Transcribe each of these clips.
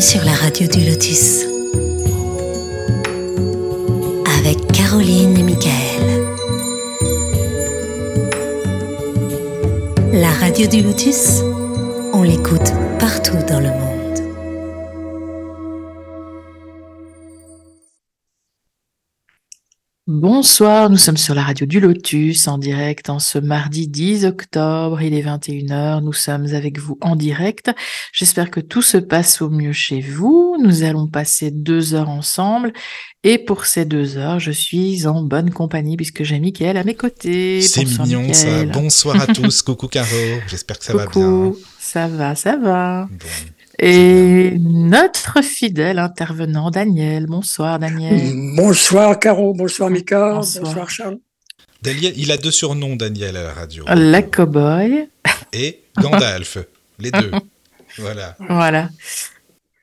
Sur la radio du Lotus. Avec Caroline et Michael. La radio du Lotus, on l'écoute Bonsoir, nous sommes sur la radio du Lotus en direct en ce mardi 10 octobre, il est 21h, nous sommes avec vous en direct. J'espère que tout se passe au mieux chez vous. Nous allons passer deux heures ensemble et pour ces deux heures, je suis en bonne compagnie puisque j'ai Mickaël à mes côtés. C'est mignon ça. Bonsoir à tous, coucou Caro, j'espère que ça va bien. Ça va, ça va. Et notre fidèle intervenant, Daniel. Bonsoir, Daniel. Bonsoir, Caro. Bonsoir, Mika. Bonsoir, Charles. Daniel, il a deux surnoms, Daniel, à la radio. La cowboy. Et Gandalf. les deux. Voilà. Voilà.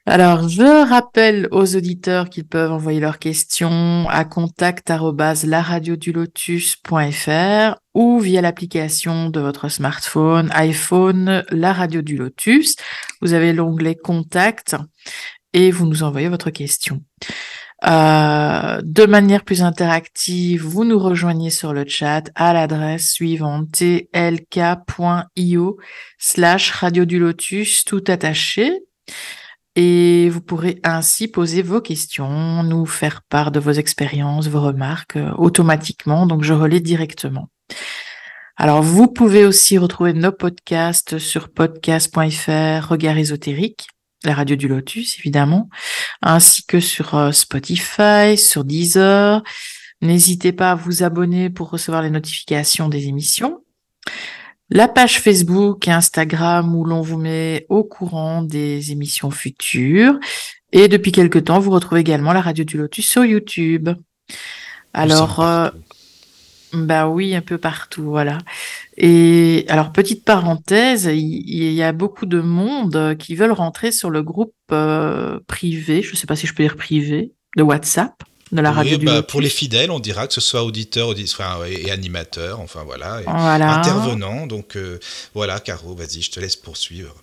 Alors, je rappelle aux auditeurs qu'ils peuvent envoyer leurs questions à contact@laradiodulotus.fr ou via l'application de votre smartphone, iPhone, la radio du Lotus. Vous avez l'onglet Contact et vous nous envoyez votre question. Euh, de manière plus interactive, vous nous rejoignez sur le chat à l'adresse suivante tlk.io slash radio du lotus tout attaché et vous pourrez ainsi poser vos questions, nous faire part de vos expériences, vos remarques euh, automatiquement, donc je relais directement. Alors vous pouvez aussi retrouver nos podcasts sur podcast.fr, Regard ésotérique, la radio du Lotus évidemment, ainsi que sur euh, Spotify, sur Deezer. N'hésitez pas à vous abonner pour recevoir les notifications des émissions la page Facebook et Instagram où l'on vous met au courant des émissions futures. Et depuis quelque temps, vous retrouvez également la radio du Lotus sur YouTube. Alors, euh, bah oui, un peu partout, voilà. Et alors, petite parenthèse, il, y a beaucoup de monde qui veulent rentrer sur le groupe euh, privé, je ne sais pas si je peux dire privé, de WhatsApp de la radio bah, Pour les fidèles, on dira que ce soit auditeur et animateur, enfin voilà, intervenant. Donc euh, voilà, Caro, vas-y, je te laisse poursuivre.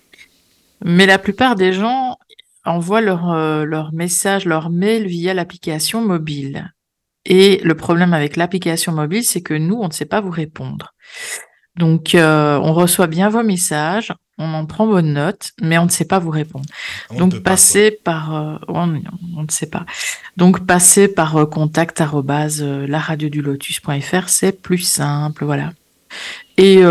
Mais la plupart des gens envoient leur, euh, leur message, leur mail via l'application mobile. Et le problème avec l'application mobile, c'est que nous, on ne sait pas vous répondre. Donc, euh, on reçoit bien vos messages, on en prend bonne note, mais on ne sait pas vous répondre. Donc, passez par, euh, on, ne sait pas. Donc, passez par euh, contact laradiodulotus.fr, c'est plus simple, voilà. Et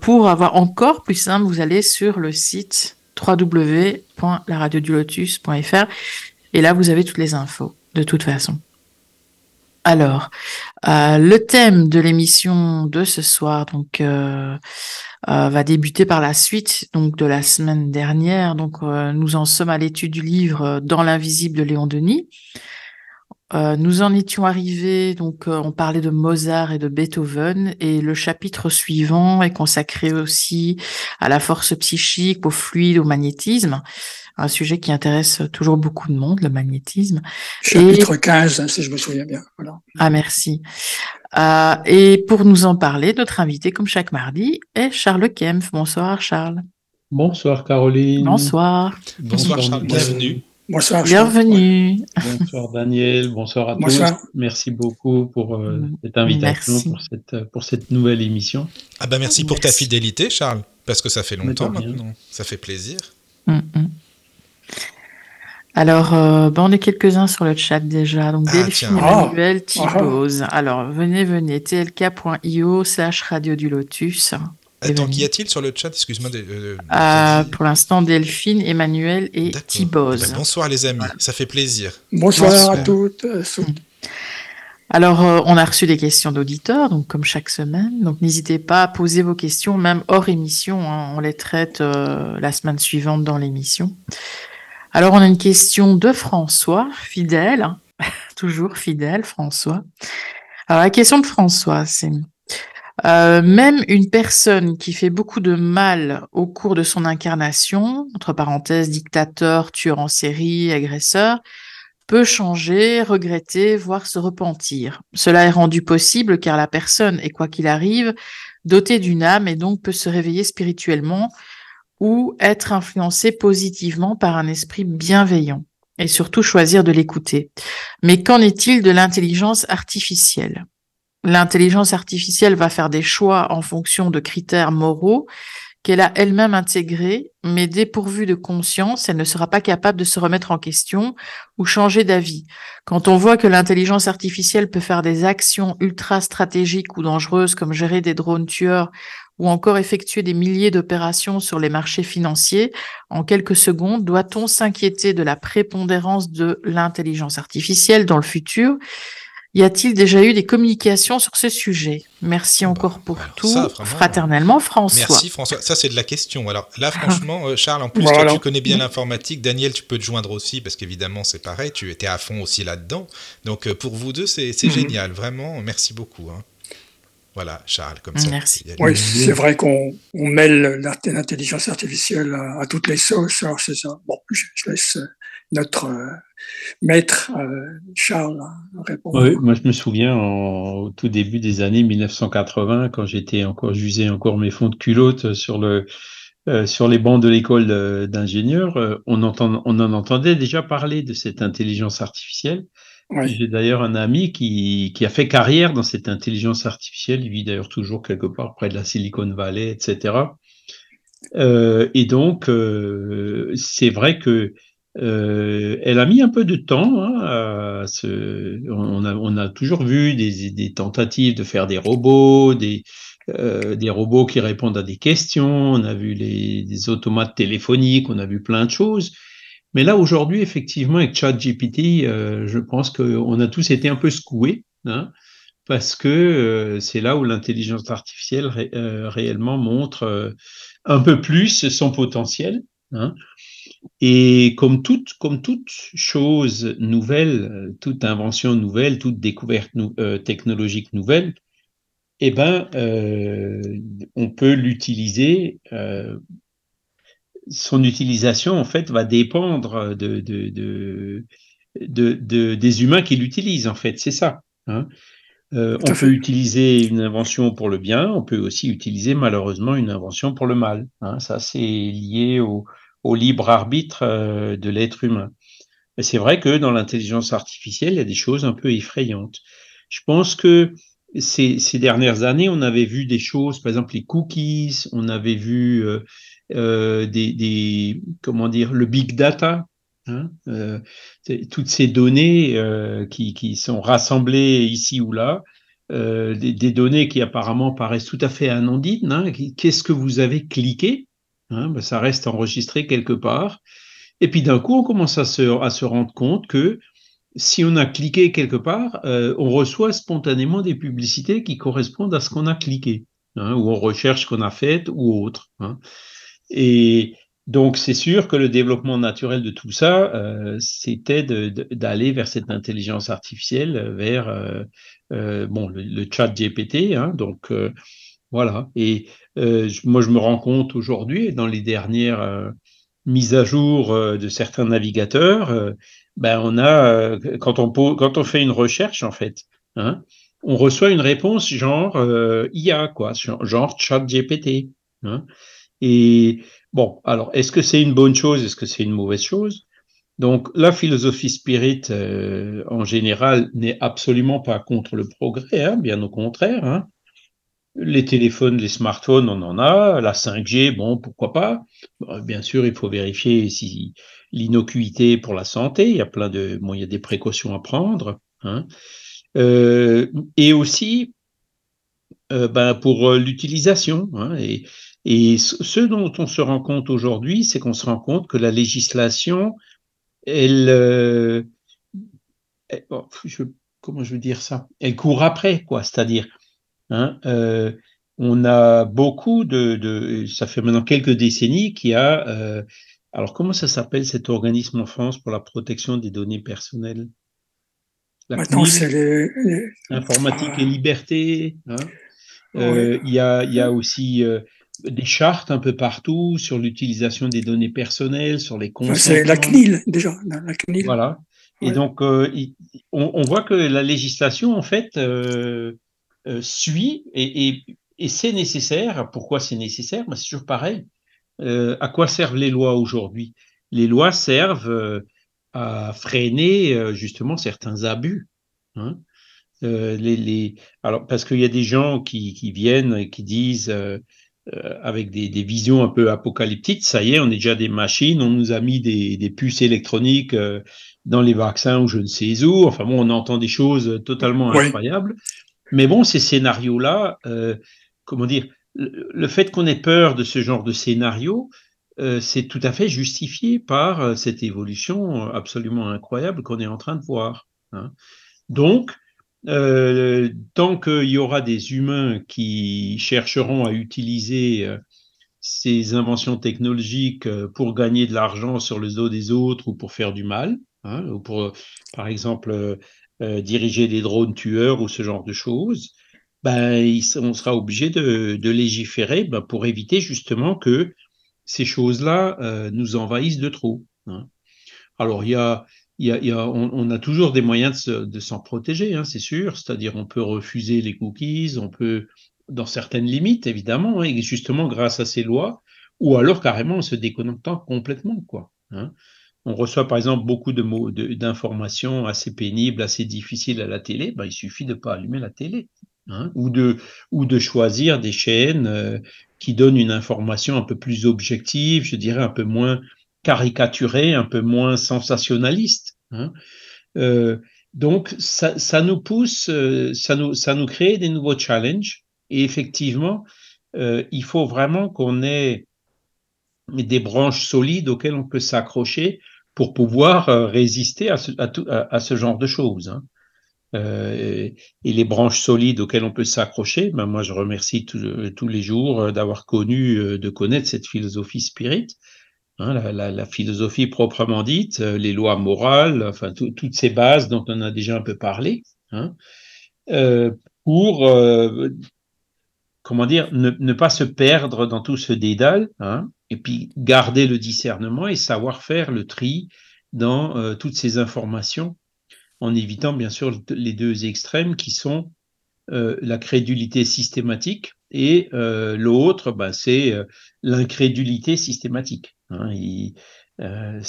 pour avoir encore plus simple, vous allez sur le site www.laradiodulotus.fr et là, vous avez toutes les infos, de toute façon. Alors, euh, le thème de l'émission de ce soir, donc, euh, euh, va débuter par la suite, donc de la semaine dernière. Donc, nous en sommes à l'étude du livre Dans l'invisible de Léon Denis. Nous en étions arrivés, donc, on parlait de Mozart et de Beethoven, et le chapitre suivant est consacré aussi à la force psychique, au fluide, au magnétisme un sujet qui intéresse toujours beaucoup de monde, le magnétisme. Chapitre 15, si je me souviens bien. Voilà. Ah, merci. Euh, et pour nous en parler, notre invité, comme chaque mardi, est Charles Kempf. Bonsoir, Charles. Bonsoir, Caroline. Bonsoir. Bonsoir, Charles. Bienvenue. Bonsoir. Bienvenue. Bonsoir Daniel, bonsoir à tous. Merci beaucoup pour euh, cette invitation, pour cette, pour cette nouvelle émission. Ah bah merci, pour ta fidélité Charles, parce que ça fait longtemps maintenant, ça fait plaisir. Mm, mm. Alors, euh, on est quelques-uns sur le chat déjà. Donc, ah, Delphine Emmanuel ah. Thibose. Alors, venez, venez. tlk.io slash radio du lotus. Attends, qu'y a-t-il sur le chat? Excuse-moi. Euh, euh, pour l'instant, Delphine, Emmanuel et Thibose. Eh ben, bonsoir les amis, ça fait plaisir. Bonsoir, à toutes. Alors, on a reçu des questions d'auditeurs, donc comme chaque semaine. Donc, n'hésitez pas à poser vos questions, même hors émission. Hein. On les traite la semaine suivante dans l'émission. Alors, on a une question de François, fidèle, toujours fidèle, François. Alors, la question de François, c'est euh, même une personne qui fait beaucoup de mal au cours de son incarnation, entre parenthèses, dictateur, tueur en série, agresseur, peut changer, regretter, voire se repentir. Cela est rendu possible car la personne est, quoi qu'il arrive, dotée d'une âme et donc peut se réveiller spirituellement ou être influencé positivement par un esprit bienveillant et surtout choisir de l'écouter. Mais qu'en est-il de l'intelligence artificielle? L'intelligence artificielle va faire des choix en fonction de critères moraux qu'elle a elle-même intégrés, mais dépourvue de conscience, elle ne sera pas capable de se remettre en question ou changer d'avis. Quand on voit que l'intelligence artificielle peut faire des actions ultra stratégiques ou dangereuses comme gérer des drones tueurs ou encore effectuer des milliers d'opérations sur les marchés financiers en quelques secondes, doit-on s'inquiéter de la prépondérance de l'intelligence artificielle dans le futur? Y a-t-il déjà eu des communications sur ce sujet? Merci encore pour tout. Fraternellement, François. Merci François. Ça, c'est de la question. Alors là, franchement, euh, Charles, en plus, toi, tu connais bien l'informatique. Daniel, tu peux te joindre aussi parce qu'évidemment, c'est pareil. Tu étais à fond aussi là-dedans. Donc, euh, pour vous deux, c'est mhm. génial. Vraiment, merci beaucoup. Hein. Voilà, Charles, comme ça. Merci. Oui, c'est vrai qu'on mêle l'intelligence artificielle à, toutes les sauces. Alors, c'est ça. Bon, je, je laisse euh, notre euh, maître euh, Charles répondre. Oui, moi je me souviens au tout début des années 1980, quand j'étais encore, j'usais encore mes fonds de culotte sur le euh, sur les bancs de l'école d'ingénieurs, on, entend, on en entendait déjà parler de cette intelligence artificielle. J'ai d'ailleurs un ami qui, qui a fait carrière dans cette intelligence artificielle. Il vit d'ailleurs toujours quelque part près de la Silicon Valley, etc. Euh, et donc, c'est vrai que euh, elle a mis un peu de temps hein, à on, a, on a toujours vu des, des, tentatives de faire des robots, des, euh, des robots qui répondent à des questions, on a vu les, des automates téléphoniques, on a vu plein de choses. Mais là, aujourd'hui, effectivement, avec ChatGPT, euh, je pense qu'on a tous été un peu secoués, hein, parce que euh, c'est là où l'intelligence artificielle euh, réellement montre un peu plus son potentiel. Hein. Et comme toute, comme toute chose nouvelle, toute invention nouvelle, toute découverte euh, technologique nouvelle, eh ben, euh, on peut l'utiliser. Euh, son utilisation, en fait, va dépendre de, de, de, de des humains qui l'utilisent, en fait. C'est ça. Hein. on peut utiliser une invention pour le bien, on peut aussi utiliser malheureusement une invention pour le mal. Hein. Ça, c'est lié au, au libre arbitre euh, de l'être humain. c'est vrai que dans l'intelligence artificielle, il y a des choses un peu effrayantes. Je pense que ces, ces, dernières années, on avait vu des choses, par exemple les cookies, on avait vu euh, euh des, des, comment dire, le big data, hein, euh, toutes ces données euh, qui, qui, sont rassemblées ici ou là, euh, des, des, données qui apparemment paraissent tout à fait anodines. Hein, Qu'est-ce que vous avez cliqué Hein, ben, ça reste enregistré quelque part. Et puis d'un coup, on commence à se, rendre compte que si on a cliqué quelque part, euh, on reçoit spontanément des publicités qui correspondent à ce qu'on a cliqué, hein, ou aux recherches qu'on a faites ou autres. Hein. Et donc, c'est sûr que le développement naturel de tout ça, euh, c'était d'aller vers cette intelligence artificielle, vers euh, bon, le, le, chat GPT. Donc, voilà. Et euh, moi, je me rends compte aujourd'hui, dans les dernières euh, mises à jour euh, de certains navigateurs, ben on a quand on fait une recherche en fait, hein, on reçoit une réponse genre IA quoi, genre ChatGPT. Hein. Et bon, alors est-ce que c'est une bonne chose, est-ce que c'est une mauvaise chose? Donc, la philosophie spirit, en général, n'est absolument pas contre le progrès, hein, bien au contraire. Les téléphones, les smartphones, on en a. La 5G, bon, pourquoi pas. Bien sûr, il faut vérifier si l'innocuité pour la santé. Il y a plein de, bon, il y a des précautions à prendre. Hein. Euh, et aussi, euh, ben, pour euh, l'utilisation. Hein, et, ce dont on se rend compte aujourd'hui, c'est qu'on se rend compte que la législation, elle, comment je veux dire ça, elle court après, quoi. C'est-à-dire, Hein, euh, on a beaucoup de, ça fait maintenant quelques décennies qu'il y a, euh, alors comment ça s'appelle cet organisme en France pour la protection des données personnelles? Maintenant, c'est les, Informatique et liberté. Hein. Euh, il y, a, y a aussi des chartes un peu partout sur l'utilisation des données personnelles, sur les comptes. C'est la CNIL déjà. La CNIL. Voilà. Et donc, on, on, voit que la législation, en fait, euh, suit et, et, et c'est nécessaire. Pourquoi c'est nécessaire? Ben, C'est toujours pareil. à quoi servent les lois aujourd'hui? Les lois servent à freiner justement certains abus. Hein. les, les, alors parce qu'il y a des gens qui, qui viennent et qui disent euh, avec des, des, visions un peu apocalyptiques. Ça y est, on est déjà des machines, on nous a mis des, des puces électroniques euh, dans les vaccins ou je ne sais où. Enfin bon, on entend des choses totalement incroyables. Mais bon, ces scénarios-là, euh, comment dire, le, fait qu'on ait peur de ce genre de scénario, euh, c'est tout à fait justifié par cette évolution absolument incroyable qu'on est en train de voir. Hein. Donc, euh, tant qu'il y aura des humains qui chercheront à utiliser euh, ces inventions technologiques euh, pour gagner de l'argent sur le dos des autres ou pour faire du mal, hein, ou pour, par exemple, diriger des drones tueurs ou ce genre de choses, ben, on sera obligé de, légiférer ben, pour éviter justement que ces choses-là nous envahissent de trop. Hein. Alors, y a, on, a toujours des moyens de, s'en protéger, hein, c'est sûr. C'est-à-dire, on peut refuser les cookies, on peut, dans certaines limites, évidemment, hein, et justement grâce à ces lois, ou alors carrément en se déconnectant complètement, quoi. On reçoit par exemple beaucoup de mots, d'informations assez pénibles, assez difficiles à la télé. Ben, il suffit de pas allumer la télé, ou de ou de choisir des chaînes euh, qui donnent une information un peu plus objective, je dirais un peu moins caricaturé, un peu moins sensationnaliste. Hein. Euh, donc, ça, ça, nous pousse, euh, ça nous, ça nous crée des nouveaux challenges. Et effectivement, il faut vraiment qu'on ait des branches solides auxquelles on peut s'accrocher pour pouvoir euh, résister à ce, genre de choses. Hein. Euh, et les branches solides auxquelles on peut s'accrocher, ben moi je remercie tous les jours d'avoir connu, de connaître cette philosophie spirit, Hein, la, philosophie proprement dite, euh, les lois morales, enfin toutes ces bases dont on a déjà un peu parlé, hein, euh, pour euh, comment dire ne, pas se perdre dans tout ce dédale, et puis garder le discernement et savoir faire le tri dans toutes ces informations, en évitant bien sûr les deux extrêmes qui sont la crédulité systématique et l'autre, ben, c'est l'incrédulité systématique. Hein, il, euh,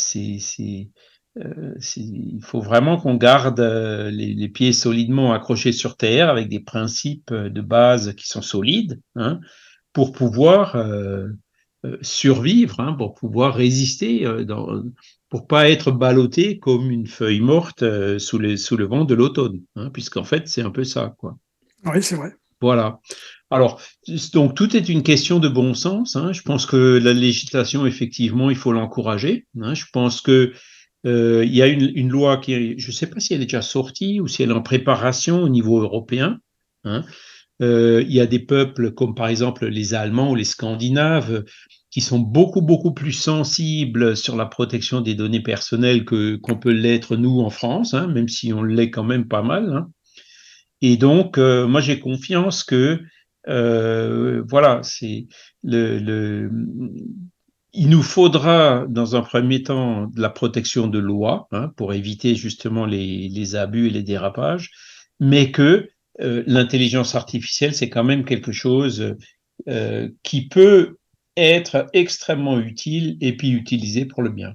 euh, faut vraiment qu'on garde euh, les, pieds solidement accrochés sur terre avec des principes de base qui sont solides hein, pour pouvoir survivre, hein, pour pouvoir résister, dans, pour pas être ballotté comme une feuille morte sous, les, sous le vent de l'automne, puisqu'en fait c'est un peu ça, quoi. Oui, c'est vrai. Voilà. Alors, donc tout est une question de bon sens. Hein. Je pense que la législation, effectivement, il faut l'encourager. Hein. Je pense que euh, il y a une, loi qui, je ne sais pas si elle est déjà sortie ou si elle est en préparation au niveau européen. Hein. Euh, il y a des peuples comme par exemple les Allemands ou les Scandinaves qui sont beaucoup beaucoup plus sensibles sur la protection des données personnelles que qu'on peut l'être nous en France, hein, même si on l'est quand même pas mal. Hein. Et donc, euh, moi, j'ai confiance que euh, voilà, c'est le, le, il nous faudra dans un premier temps de la protection de loi hein, pour éviter justement les, les, abus et les dérapages, mais que euh, l'intelligence artificielle c'est quand même quelque chose euh, qui peut être extrêmement utile et puis utilisé pour le bien.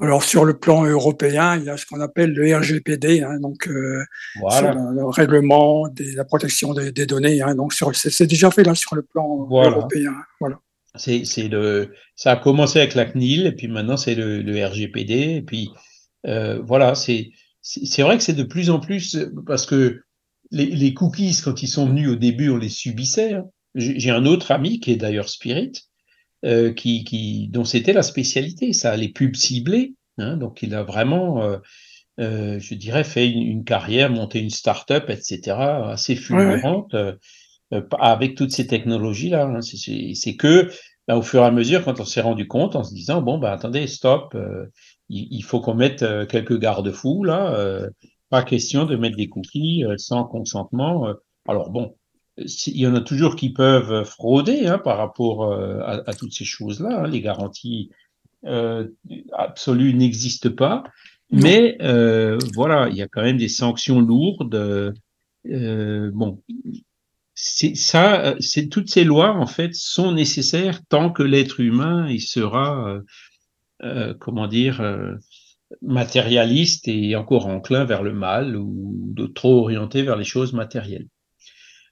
Alors sur le plan européen, il y a ce qu'on appelle le RGPD, hein, donc euh, le, règlement de la protection des, données. Hein, donc c'est déjà fait là sur le plan européen. Voilà. C'est le ça a commencé avec la CNIL et puis maintenant c'est le, RGPD et puis euh, voilà c'est c'est vrai que c'est de plus en plus parce que les, cookies quand ils sont venus au début on les subissait. Hein. J'ai un autre ami qui est d'ailleurs Spirit euh, qui, qui, dont c'était la spécialité, ça, les pubs ciblées. Hein, donc il a vraiment, euh, euh, je dirais, fait une, carrière, monté une start-up, etc., assez fulgurante avec toutes ces technologies-là. Hein. C'est que, bah, au fur et à mesure, quand on s'est rendu compte, en se disant, bon, bah, attendez, stop, il, il, faut qu'on mette quelques garde-fous, là. Pas question de mettre des cookies sans consentement. alors bon, il y en a toujours qui peuvent frauder hein, par rapport euh, à, toutes ces choses-là. Hein. Les garanties euh, absolues n'existent pas. Mais euh, voilà, il y a quand même des sanctions lourdes. bon, c'est ça, c'est toutes ces lois en fait sont nécessaires tant que l'être humain il sera, comment dire, matérialiste et encore enclin vers le mal ou trop orienté vers les choses matérielles.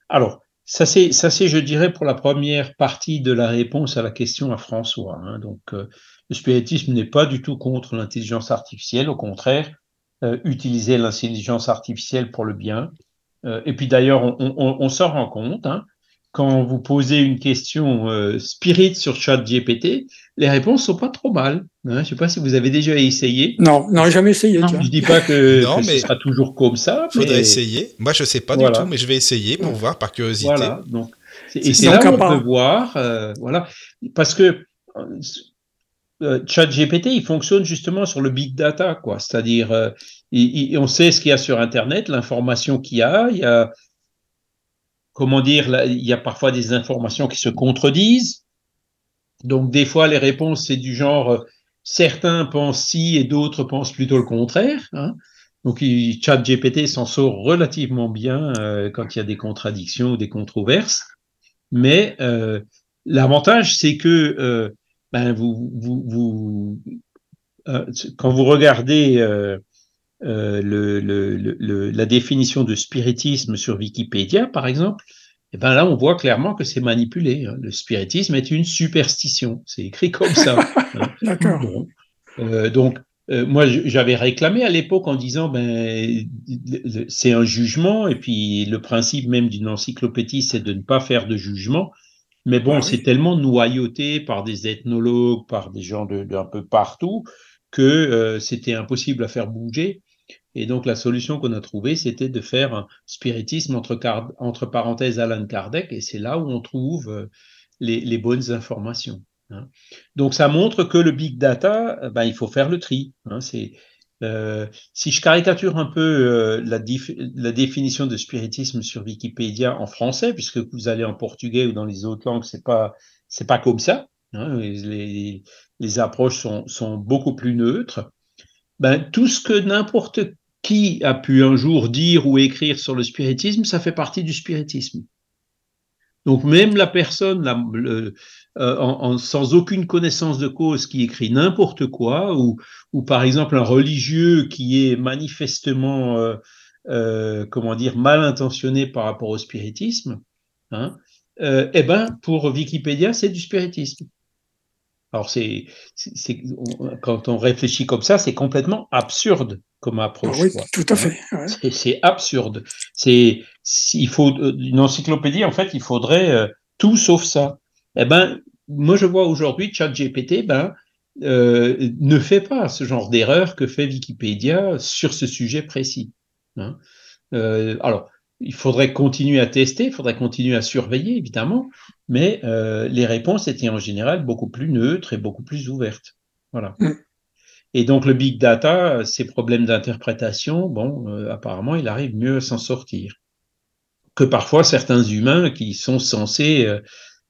Alors, ça c'est, je dirais, pour la première partie de la réponse à la question à François. Hein. Donc, euh, le spiritisme n'est pas du tout contre l'intelligence artificielle, au contraire, euh, utiliser l'intelligence artificielle pour le bien. Euh, et puis d'ailleurs, on, on, on s'en rend compte. Hein, quand vous posez une question euh, spirit sur ChatGPT, les réponses sont pas trop mal. Hein. je ne sais pas si vous avez déjà essayé. Non, non, jamais essayé. Non, je dis pas que, non, ce sera toujours comme ça. Il faudrait essayer. Moi, je sais pas du tout, mais je vais essayer pour voir par curiosité. Voilà. Donc, et c'est là qu'on peut voir, euh, voilà, parce que euh, ChatGPT, il fonctionne justement sur le big data, quoi. C'est-à-dire, euh, on sait ce qu'il y a sur Internet, l'information qu'il y a. Il y a comment dire, il y a parfois des informations qui se contredisent. Donc des fois, les réponses, c'est du genre, euh, certains pensent ci et d'autres pensent plutôt le contraire. Hein. Donc ChatGPT s'en sort relativement bien euh, quand il y a des contradictions ou des controverses. Mais euh, l'avantage, c'est que ben, vous, vous, vous quand vous regardez euh, le, le, la définition de spiritisme sur Wikipédia, par exemple, et eh ben là, on voit clairement que c'est manipulé. Hein. Le spiritisme est une superstition. C'est écrit comme ça. Hein. D'accord. Euh, donc, euh, moi, j'avais réclamé à l'époque en disant, ben, c'est un jugement, et puis le principe même d'une encyclopédie, c'est de ne pas faire de jugement. Mais bon, ah c'est tellement noyauté par des ethnologues, par des gens d'un de, peu partout, que c'était impossible à faire bouger. Et donc la solution qu'on a trouvée, c'était de faire un spiritisme entre, parenthèses Alan Kardec, et c'est là où on trouve euh, les, bonnes informations. Hein. Donc ça montre que le big data, euh, ben, il faut faire le tri. Hein. Euh, si je caricature un peu la, définition de spiritisme sur Wikipédia en français, puisque vous allez en portugais ou dans les autres langues, c'est pas pas comme ça. Hein. Les, les, approches sont, sont beaucoup plus neutres ben, tout ce que n'importe qui a pu un jour dire ou écrire sur le spiritisme, ça fait partie du spiritisme. Donc même la personne euh, sans aucune connaissance de cause qui écrit n'importe quoi, ou, par exemple un religieux qui est manifestement, euh, euh, comment dire, mal intentionné par rapport au spiritisme, hein, eh ben pour Wikipédia c'est du spiritisme. Alors, c'est, quand on réfléchit comme ça, c'est complètement absurde comme approche. Oui, tout à fait. C'est absurde. C'est, il faut une encyclopédie. En fait, il faudrait euh, tout sauf ça. Eh ben, moi, je vois aujourd'hui ChatGPT, ben, euh, ne fait pas ce genre d'erreur que fait Wikipédia sur ce sujet précis. Hein. Euh, alors, il faudrait continuer à tester, il faudrait continuer à surveiller, évidemment, mais euh, les réponses étaient en général beaucoup plus neutres et beaucoup plus ouvertes. Voilà. Mm. Et donc le big data, ces problèmes d'interprétation, bon, euh, apparemment, il arrive mieux à s'en sortir que parfois certains humains qui sont censés, euh,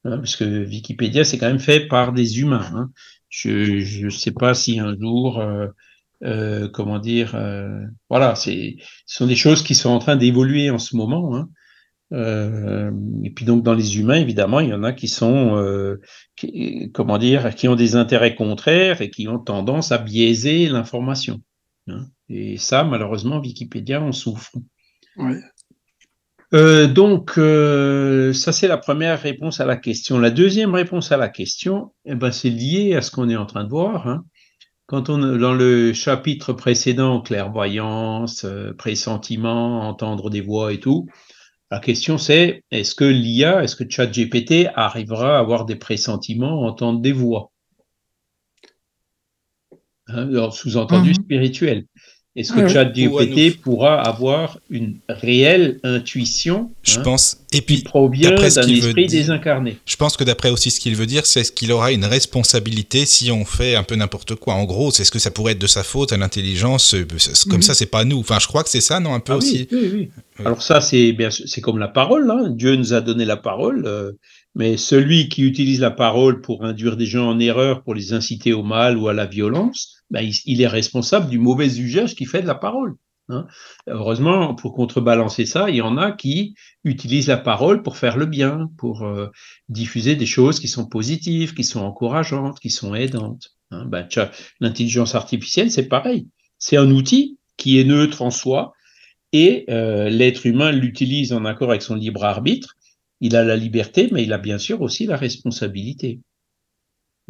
hein, parce que Wikipédia, c'est quand même fait par des humains. Hein. Je ne sais pas si un jour euh, comment dire, euh, voilà, c'est, ce sont des choses qui sont en train d'évoluer en ce moment. Hein. Euh, et puis donc dans les humains, évidemment, il y en a qui sont, comment dire, qui ont des intérêts contraires et qui ont tendance à biaiser l'information. Hein. Et ça, malheureusement, Wikipédia en souffre. Donc, ça c'est la première réponse à la question. La deuxième réponse à la question, eh ben, c'est lié à ce qu'on est en train de voir. Hein. Quand on, dans le chapitre précédent, clairvoyance, euh, pressentiment, entendre des voix et tout, la question c'est est-ce que l'IA, est-ce que ChatGPT arrivera à avoir des pressentiments, entendre des voix? Hein, Sous-entendu mhm. spirituel. Est-ce que ChatGPT pourra avoir une réelle intuition Je hein, pense. Et puis, qui provient d'un esprit désincarné. Je pense que d'après aussi ce qu'il veut dire, c'est ce qu'il aura une responsabilité si on fait un peu n'importe quoi. En gros, c'est ce que ça pourrait être de sa faute à l'intelligence. Euh, comme mhm. ça, c'est pas nous. Enfin, je crois que c'est ça, non Un peu ah aussi? Oui, oui, Alors ça, c'est bien, c'est comme la parole. Hein. Dieu nous a donné la parole. Euh, mais celui qui utilise la parole pour induire des gens en erreur, pour les inciter au mal ou à la violence, ben, il, est responsable du mauvais usage qu'il fait de la parole. Hein. Heureusement, pour contrebalancer ça, il y en a qui utilisent la parole pour faire le bien, pour euh, diffuser des choses qui sont positives, qui sont encourageantes, qui sont aidantes. Hein. Ben, L'intelligence artificielle, c'est pareil. C'est un outil qui est neutre en soi et euh, l'être humain l'utilise en accord avec son libre arbitre. Il a la liberté, mais il a bien sûr aussi la responsabilité.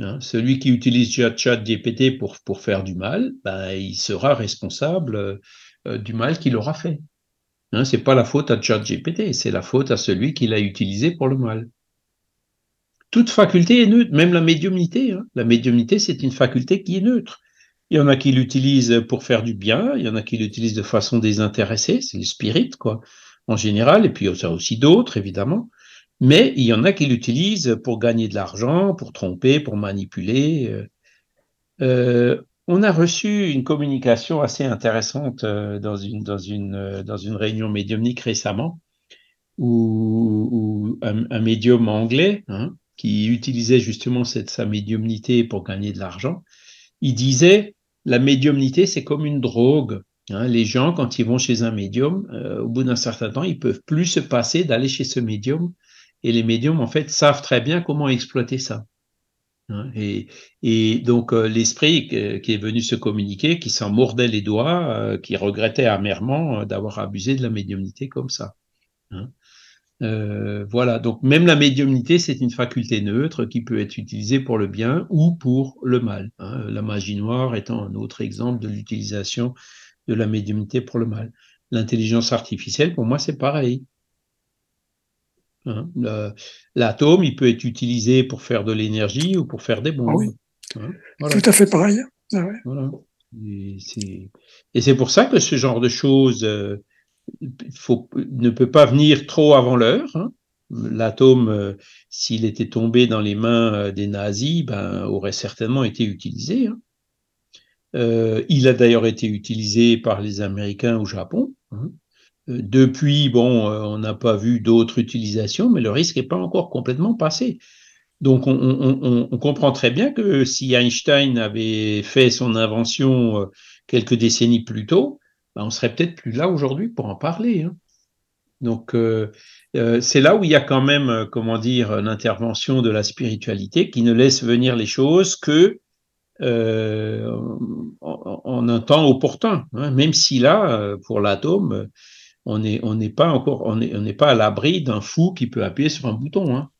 Hein, celui qui utilise chat GPT pour, pour faire du mal, ben, il sera responsable euh, du mal qu'il aura fait. Hein, c'est pas la faute à ChatGPT, c'est la faute à celui qui l'a utilisé pour le mal. Toute faculté est neutre, même la médiumnité. Hein. La médiumnité, c'est une faculté qui est neutre. Il y en a qui l'utilisent pour faire du bien, il y en a qui l'utilisent de façon désintéressée, c'est le spirit, quoi, en général, et puis il y a aussi d'autres, évidemment. Mais il y en a qui l'utilisent pour gagner de l'argent, pour tromper, pour manipuler. Euh, euh on a reçu une communication assez intéressante euh, dans une, dans une, dans une réunion médiumnique récemment, où, un, médium anglais, hein, qui utilisait justement cette, sa médiumnité pour gagner de l'argent, il disait, la médiumnité, c'est comme une drogue. Hein. les gens, quand ils vont chez un médium, au bout d'un certain temps, ils peuvent plus se passer d'aller chez ce médium. Et les médiums, en fait, savent très bien comment exploiter ça. Hein, et, donc euh, l'esprit qui est venu se communiquer, qui s'en mordait les doigts, euh, qui regrettait amèrement euh, d'avoir abusé de la médiumnité comme ça. Hein. voilà, donc même la médiumnité, c'est une faculté neutre qui peut être utilisée pour le bien ou pour le mal. Hein. La magie noire étant un autre exemple de l'utilisation de la médiumnité pour le mal. L'intelligence artificielle, pour moi, c'est pareil. Hein. L'atome, il peut être utilisé pour faire de l'énergie ou pour faire des bombes. Ah hein, Tout à fait pareil. Ah et c'est pour ça que ce genre de choses euh, faut, ne peut pas venir trop avant l'heure. Hein. L'atome, euh, s'il était tombé dans les mains euh, des nazis, ben, aurait certainement été utilisé. il a d'ailleurs été utilisé par les Américains au Japon. Depuis, bon, euh, on n'a pas vu d'autres utilisations, mais le risque n'est pas encore complètement passé. Donc, on, comprend très bien que si Einstein avait fait son invention euh, quelques décennies plus tôt, ben, on serait peut-être plus là aujourd'hui pour en parler. Hein. Donc, euh, c'est là où il y a quand même, comment dire, l'intervention de la spiritualité qui ne laisse venir les choses que en, un temps opportun. Hein. Même si là, pour l'atome, on n'est pas encore, à l'abri d'un fou qui peut appuyer sur un bouton. Hein.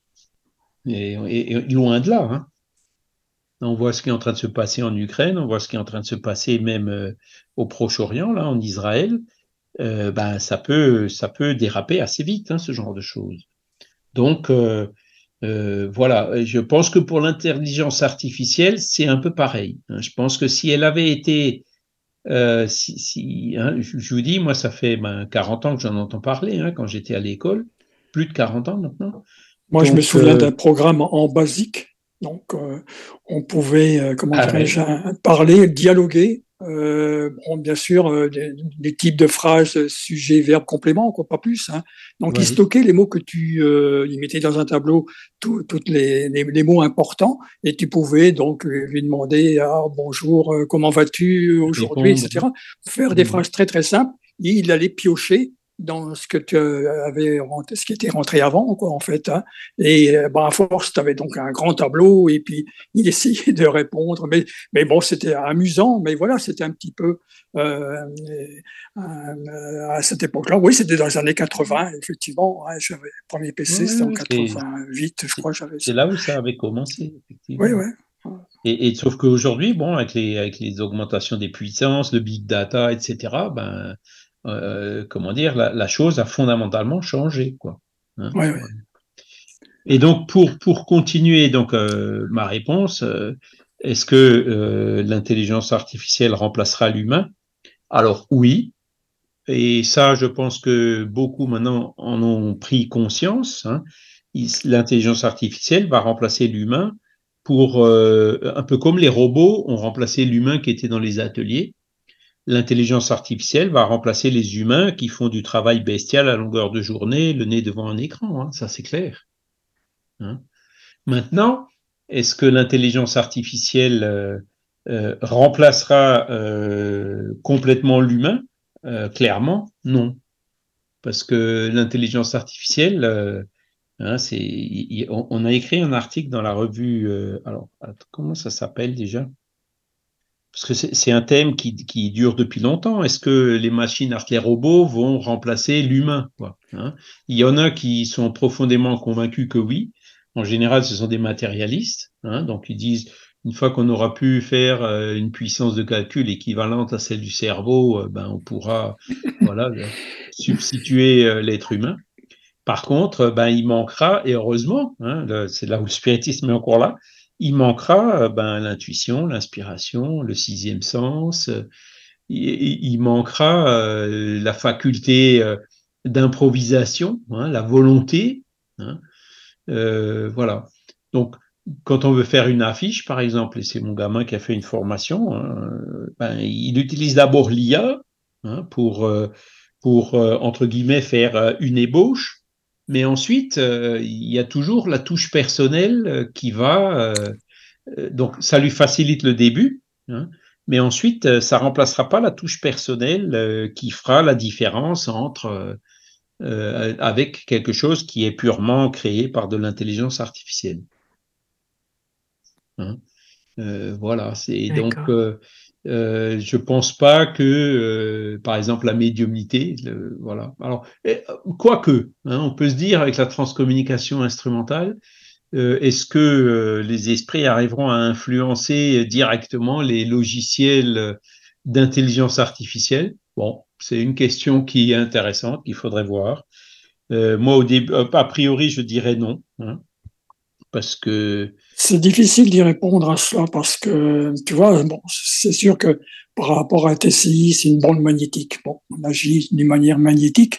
Et, loin de là. Hein. On voit ce qui est en train de se passer en Ukraine, on voit ce qui est en train de se passer même euh, au Proche-Orient, là, en Israël. Euh, ben, ça peut, déraper assez vite, hein, ce genre de choses. Donc, euh, voilà, je pense que pour l'intelligence artificielle, c'est un peu pareil. Je pense que si elle avait été euh, si, si hein, je, vous dis, moi, ça fait ben, 40 ans que j'en entends parler, hein, quand j'étais à l'école, plus de 40 ans maintenant. Moi, je me souviens euh, d'un programme en basique. Donc, euh, on pouvait, comment ah parler, dialoguer euh, bon, bien sûr, euh, des, types de phrases, sujet, verbe, complément, quoi, pas plus. Hein. Donc, il stockait les mots que tu, euh, il mettait dans un tableau tous les, les, les, mots importants, et tu pouvais donc lui demander ah, bonjour, euh, comment vas-tu aujourd'hui, etc. Faire des mmh. phrases très très simples. Et il allait piocher dans ce que tu avais ce qui était rentré avant quoi en fait hein. et ben à force tu avais donc un grand tableau et puis il essayait de répondre. Mais mais bon c'était amusant mais voilà c'était un petit peu euh, euh, à cette époque-là. Oui c'était dans les années 80 effectivement j'avais le premier PC c'était en 88 je crois j'avais c'est là où ça avait commencé effectivement. Oui oui et, et sauf qu'aujourd'hui bon avec les avec les augmentations des puissances le big data etc ben euh, comment dire, la, chose a fondamentalement changé, quoi. Hein. Et donc, pour, pour continuer donc euh, ma réponse, euh, est-ce que l'intelligence artificielle remplacera l'humain? Alors oui, et ça, je pense que beaucoup maintenant en ont pris conscience. Hein. L'intelligence artificielle va remplacer l'humain pour un peu comme les robots ont remplacé l'humain qui était dans les ateliers l'intelligence artificielle va remplacer les humains qui font du travail bestial à longueur de journée, le nez devant un écran, hein, ça c'est clair. Hein. Maintenant, est-ce que l'intelligence artificielle euh, euh, remplacera euh, complètement l'humain? Clairement, non. Parce que l'intelligence artificielle, hein, on, a écrit un article dans la revue, alors comment ça s'appelle déjà? Parce que c'est un thème qui, dure depuis longtemps. Est-ce que les machines, les robots vont remplacer l'humain hein? Il y en a qui sont profondément convaincus que oui. En général, ce sont des matérialistes. Hein, donc, ils disent, une fois qu'on aura pu faire euh, une puissance de calcul équivalente à celle du cerveau, euh, ben, on pourra voilà, substituer euh, l'être humain. Par contre, ben, il manquera, et heureusement, hein, c'est là où le spiritisme est encore là, il manquera euh, ben, l'intuition, l'inspiration, le sixième sens, euh, il, manquera euh, la faculté d'improvisation, hein, la volonté. Hein, voilà. Donc, quand on veut faire une affiche, par exemple, et c'est mon gamin qui a fait une formation, hein, ben, il utilise d'abord l'IA pour, pour, entre guillemets, faire une ébauche. Mais ensuite, euh, il y a toujours la touche personnelle euh, qui va. Euh, donc, ça lui facilite le début, hein, mais ensuite, ça remplacera pas la touche personnelle qui fera la différence entre avec quelque chose qui est purement créé par de l'intelligence artificielle. Hein. voilà, c'est donc euh, je pense pas que, euh, par exemple, la médiumnité, voilà. Alors, quoique, hein, on peut se dire avec la transcommunication instrumentale, euh, est-ce que les esprits arriveront à influencer directement les logiciels d'intelligence artificielle? Bon, c'est une question qui est intéressante, qu'il faudrait voir. moi, au début, a priori, je dirais non. Hein parce que c'est difficile d'y répondre à cela parce que tu vois, bon, c'est sûr que par rapport à un TCI, c'est une bande magnétique. Bon, on agit d'une manière magnétique,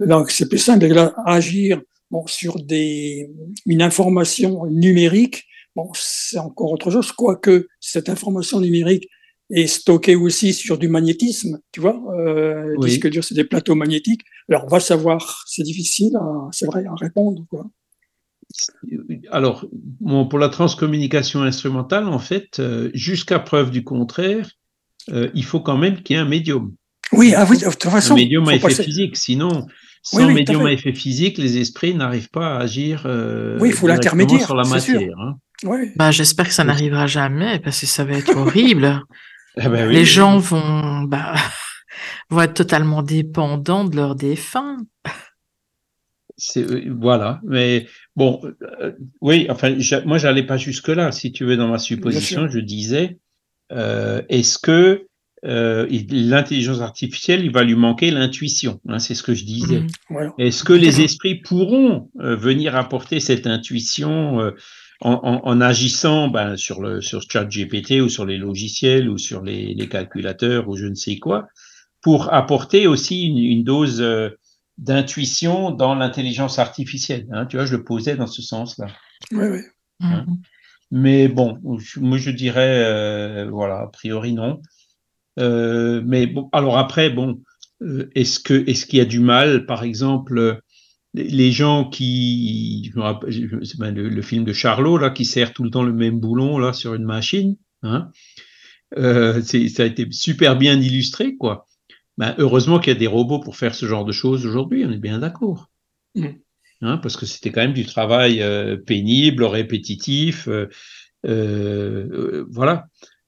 donc c'est plus simple d'agir bon, sur des une information numérique. Bon, c'est encore autre chose, quoique cette information numérique est stockée aussi sur du magnétisme, tu vois. Euh, oui. Disque dur, c'est des plateaux magnétiques. Alors, on va savoir, c'est difficile, c'est vrai, à répondre, quoi alors, pour la transcommunication instrumentale, en fait, euh, jusqu'à preuve du contraire, euh, il faut quand même qu'il y ait un médium. Oui, ah de toute façon. Un médium à effet physique. Sinon, sans médium à, effet physique, les esprits n'arrivent pas à agir euh, oui, il faut l'intermédiaire sur la matière. Hein. Bah, J'espère que ça n'arrivera jamais parce que ça va être horrible. Ah ben les gens vont, bah, vont être totalement dépendants de leurs défunts. Voilà, mais Bon, euh, oui, enfin, moi, j'allais pas jusque-là. Si tu veux, dans ma supposition, je disais, euh, est-ce que euh, l'intelligence artificielle, il va lui manquer l'intuition hein, C'est ce que je disais. Mmh. Est-ce que les esprits pourront venir apporter cette intuition en, agissant ben, sur le sur ChatGPT ou sur les logiciels ou sur les, calculateurs ou je ne sais quoi, pour apporter aussi une dose d'intuition dans l'intelligence artificielle. Hein, tu vois, je le posais dans ce sens-là. Oui, oui. Hein. Mhm. Mais bon, moi je dirais, euh, voilà, a priori non. Euh, mais bon, alors après, bon, euh, est-ce que est-ce qu'il y a du mal, par exemple, les gens qui, le, le, film de Charlot là, qui sert tout le temps le même boulon là sur une machine, hein, ça a été super bien illustré, quoi. Ben, heureusement qu'il y a des robots pour faire ce genre de choses aujourd'hui, on est bien d'accord. Mm. Hein, parce que c'était quand même du travail euh, pénible, répétitif. Euh, euh, voilà.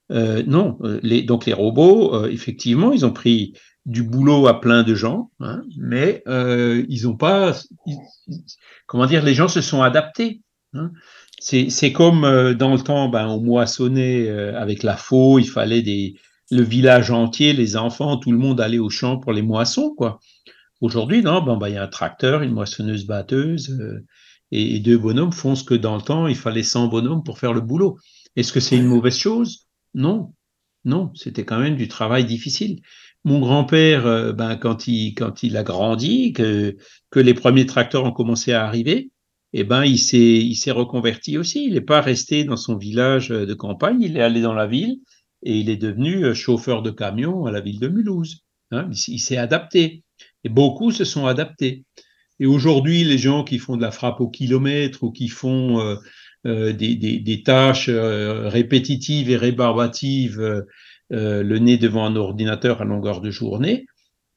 non, les, donc les robots, effectivement, ils ont pris du boulot à plein de gens, hein, mais ils n'ont pas. comment dire, les gens se sont adaptés. Hein. C'est comme dans le temps, ben, on moissonnait avec la faux, il fallait des, le village entier, les enfants, tout le monde allait au champ pour les moissons, quoi. Aujourd'hui, non, ben, il y a un tracteur, une moissonneuse batteuse, euh, et, deux bonhommes font ce que dans le temps, il fallait 100 bonhommes pour faire le boulot. Est-ce que c'est une mauvaise chose? Non, non, c'était quand même du travail difficile. Mon grand-père, euh, ben, quand, il, quand il a grandi, que, que les premiers tracteurs ont commencé à arriver, eh ben, il s'est, il s'est reconverti aussi. Il n'est pas resté dans son village de campagne, il est allé dans la ville et il est devenu euh, chauffeur de camion à la ville de Mulhouse. Hein. il s'est adapté. Et beaucoup se sont adaptés. Et aujourd'hui, les gens qui font de la frappe au kilomètre ou qui font euh, euh, des, tâches répétitives et rébarbatives, le nez devant un ordinateur à longueur de journée,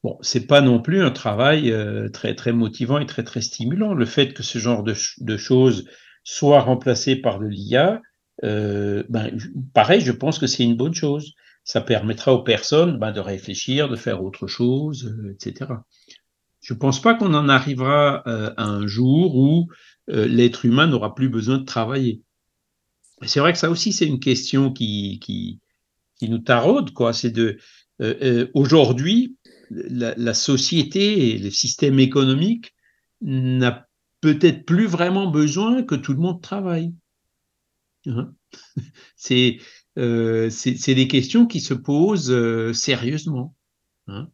Bon, c'est pas non plus un travail très très motivant et très très stimulant. Le fait que ce genre de, de choses soit remplacé par de l'IA, euh, ben, pareil, je pense que c'est une bonne chose. Ça permettra aux personnes ben, de réfléchir, de faire autre chose, euh, etc. Je pense pas qu'on en arrivera euh, à un jour où l'être humain n'aura plus besoin de travailler. C'est vrai que ça aussi, c'est une question qui, qui, nous taraude, quoi. C'est de aujourd'hui, la, société et le système économique n'a peut-être plus vraiment besoin que tout le monde travaille. Hein euh, c'est des questions qui se posent euh, sérieusement. Hein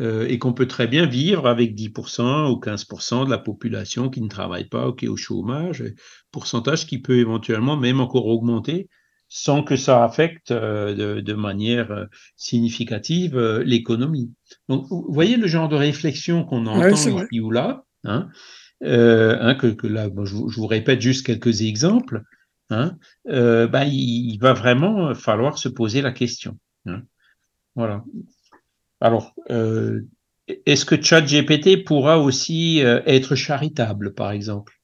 euh, et qu'on peut très bien vivre avec 10% ou 15% de la population qui ne travaille pas ou qui est au chômage, pourcentage qui peut éventuellement même encore augmenter sans que ça affecte de, manière significative l'économie. Donc, vous voyez le genre de réflexion qu'on entend ici ou là, hein, hein, que, que, là, je, vous répète juste quelques exemples, hein, bah, il, va vraiment falloir se poser la question. Hein. Voilà. Alors, euh, est-ce que ChatGPT pourra aussi être charitable, par exemple?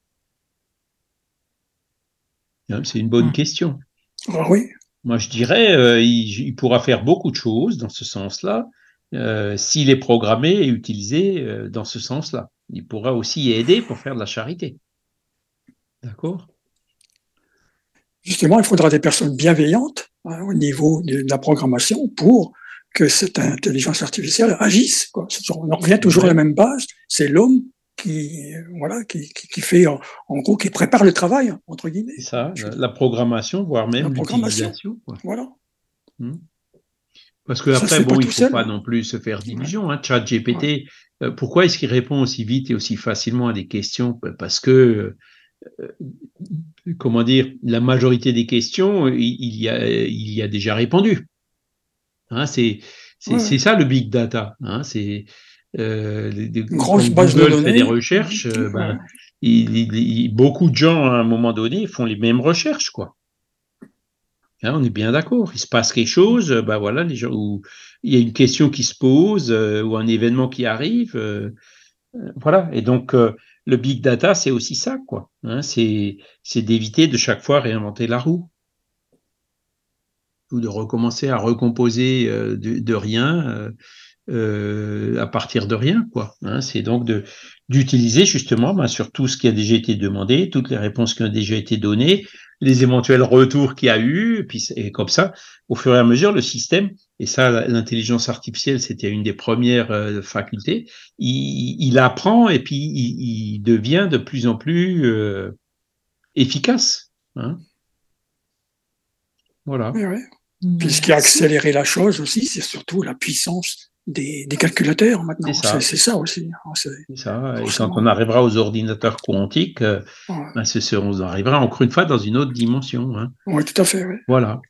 C'est une bonne mmh. question. Ah oui. Moi, je dirais, euh, il, pourra faire beaucoup de choses dans ce sens-là, euh, s'il est programmé et utilisé euh, dans ce sens-là. Il pourra aussi aider pour faire de la charité. D'accord? Justement, il faudra des personnes bienveillantes hein, au niveau de la programmation pour que cette intelligence artificielle agisse. Quoi. On revient toujours à la même base, c'est l'homme qui voilà qui, qui, fait en, gros qui prépare le travail entre guillemets. Ça, la, programmation, voire même l'utilisation. Voilà. Hmm. Parce que après, bon, il ne faut pas non plus se faire d'illusions. Hein. Chat GPT, euh, pourquoi est-ce qu'il répond aussi vite et aussi facilement à des questions? Parce que, euh, comment dire, la majorité des questions, il, y, a, il y a déjà répondu. Hein, c'est ça le big data. Hein, c'est euh, grosse base de données. fait des recherches, euh, ben, beaucoup de gens à un moment donné font les mêmes recherches, quoi. Hein, on est bien d'accord. Il se passe quelque chose, ben voilà, les gens où il y a une question qui se pose euh, ou un événement qui arrive, euh, euh, voilà. Et donc le big data, c'est aussi ça, quoi. Hein, c'est d'éviter de chaque fois réinventer la roue ou de recommencer à recomposer de, de, rien euh, à partir de rien, quoi. Hein, c'est donc de d'utiliser justement ben, sur tout ce qui a déjà été demandé, toutes les réponses qui ont déjà été données, les éventuels retours qu'il y a eu, et puis et comme ça, au fur et à mesure, le système, et ça, l'intelligence artificielle, c'était une des premières euh, facultés, il, il, apprend et puis il, il, devient de plus en plus euh, efficace. Hein. Voilà. Oui, oui. Puis ce qui a accéléré la chose aussi, c'est surtout la puissance des, calculateurs maintenant. C'est ça. aussi. Hein, c'est ça. Et quand on arrivera aux ordinateurs quantiques, euh, ben, on arrivera encore une fois dans une autre dimension. Hein. Oui, tout à fait. Voilà.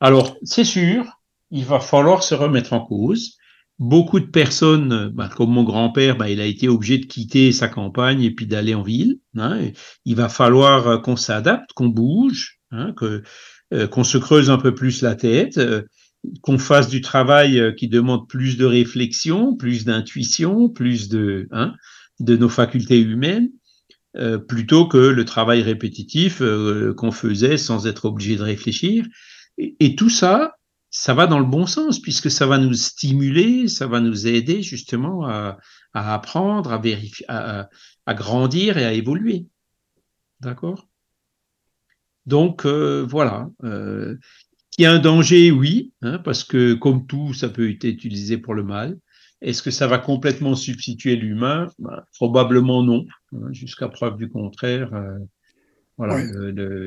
Alors, c'est sûr, il va falloir se remettre en cause. Beaucoup de personnes, ben, comme mon grand-père, ben, il a été obligé de quitter sa campagne et puis d'aller en ville. Hein. Il va falloir euh, qu'on s'adapte, qu'on bouge, que euh, qu'on se creuse un peu plus la tête qu'on fasse du travail euh, qui demande plus de réflexion, plus d'intuition, plus de, hein, de nos facultés humaines, euh, plutôt que le travail répétitif euh, qu'on faisait sans être obligé de réfléchir. Et, tout ça, ça va dans le bon sens, puisque ça va nous stimuler, ça va nous aider justement à, à apprendre, à, vérifier, à, à, grandir et à évoluer. D'accord? Donc voilà, euh, il y a un danger, oui, hein, parce que comme tout, ça peut être utilisé pour le mal. Est-ce que ça va complètement substituer l'humain? Ben, Probablement non, hein, jusqu'à preuve du contraire. Euh, voilà,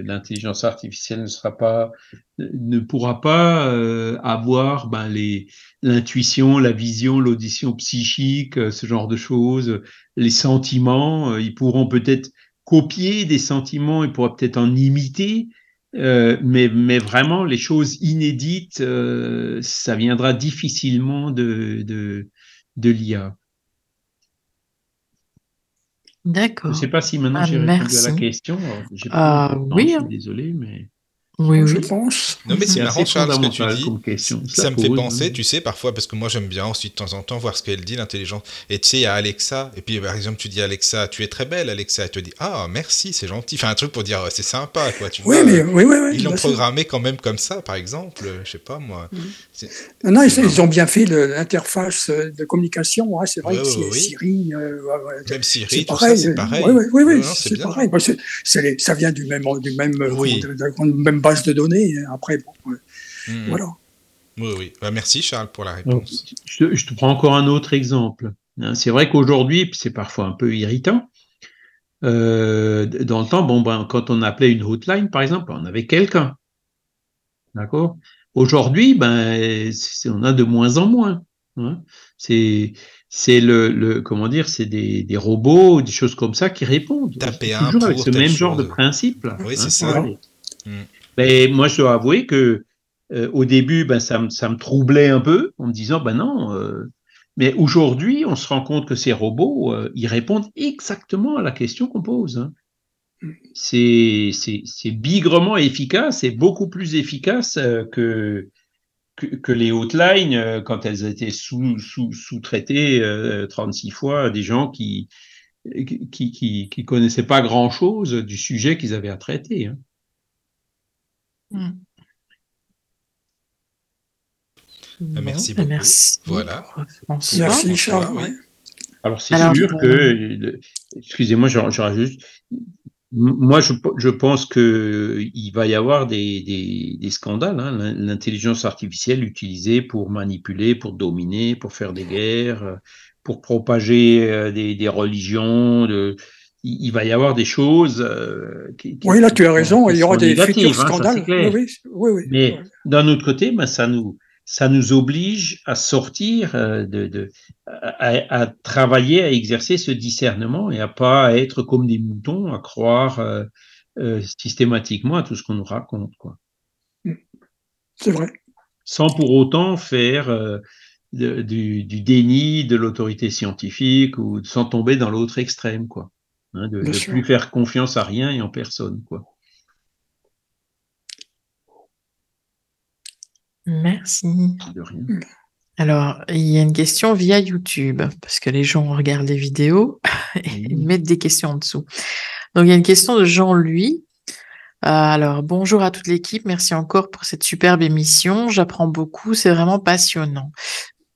l'intelligence artificielle ne sera pas, ne pourra pas euh, avoir ben, les l'intuition, la vision, l'audition psychique, euh, ce genre de choses, les sentiments. ils pourront peut-être copier des sentiments, ils pourront peut-être en imiter, euh, mais, mais, vraiment, les choses inédites, euh, ça viendra difficilement de, de, de l'IA. D'accord. Je ne sais pas si maintenant ah, j'ai répondu à la question. Ah, oui. Je suis hein. désolé, mais. Oui, je pense. Non, mais c'est marrant, Charles, ce que tu dis. Ça, me fait penser, tu sais, parfois, parce que moi, j'aime bien aussi de temps en temps voir ce qu'elle dit, l'intelligence. Et tu sais, il y a Alexa, et puis par exemple, tu dis Alexa, tu es très belle, Alexa, elle te dit Ah, merci, c'est gentil. Enfin, un truc pour dire c'est sympa, quoi. Tu oui, mais, oui, oui, oui, Ils l'ont programmé quand même comme ça, par exemple, je sais pas moi. Non, non ils, ont bien fait l'interface de communication, hein, c'est vrai que Siri. Euh, même Siri, tout ça, c'est pareil. Oui, oui, oui, c'est pareil. Ça vient du même, du même, même base de données. Hein. Après, hmm. voilà. Oui, oui. Bah, merci Charles pour la réponse. je, te prends encore un autre exemple. Hein. C'est vrai qu'aujourd'hui, c'est parfois un peu irritant. Euh, dans le temps, bon, ben, quand on appelait une hotline, par exemple, on avait quelqu'un. D'accord? Aujourd'hui, ben, on a de moins en moins. Hein. C'est c'est le, le, comment dire, c'est des, des, robots, des choses comme ça qui répondent. Taper toujours avec ce même genre de principe. Oui, c'est ça. Moi, je dois avouer que euh, au début, ben, ça, me, ça me troublait un peu en me disant, ben non. Euh, mais aujourd'hui, on se rend compte que ces robots, euh, ils répondent exactement à la question qu'on pose. Hein. C'est bigrement efficace et beaucoup plus efficace que, que, les hotlines quand elles étaient sous-traitées sous, 36 fois des gens qui qui, qui, connaissaient pas grand-chose du sujet qu'ils avaient à traiter. Hein. Hmm. Ah, merci beaucoup. Merci. Voilà. Merci, Charles. Alors, c'est sûr que, excusez-moi, je, rajoute, moi, je, je pense qu'il va y avoir des, des, des scandales. Hein. L'intelligence artificielle utilisée pour manipuler, pour dominer, pour faire des guerres, pour propager euh, des, des religions, de, il va y avoir des choses. Euh, qui, oui, là, tu as raison, il y aura des futurs hein, scandales. oui, oui, oui, Mais d'un autre côté, ben, ça, nous, ça nous oblige à sortir, euh, de, de à, à, travailler, à exercer ce discernement et à pas être comme des moutons, à croire euh, systématiquement à tout ce qu'on nous raconte. quoi. C'est vrai. Sans pour autant faire euh, du, du, déni de l'autorité scientifique ou sans tomber dans l'autre extrême. quoi. Hein, de ne plus faire confiance à rien et en personne. Quoi. Merci. Alors, il y a une question via YouTube, parce que les gens regardent les vidéos et mettent des questions en dessous. Donc, il y a une question de Jean-Louis. Euh, alors, bonjour à toute l'équipe. Merci encore pour cette superbe émission. J'apprends beaucoup. C'est vraiment passionnant.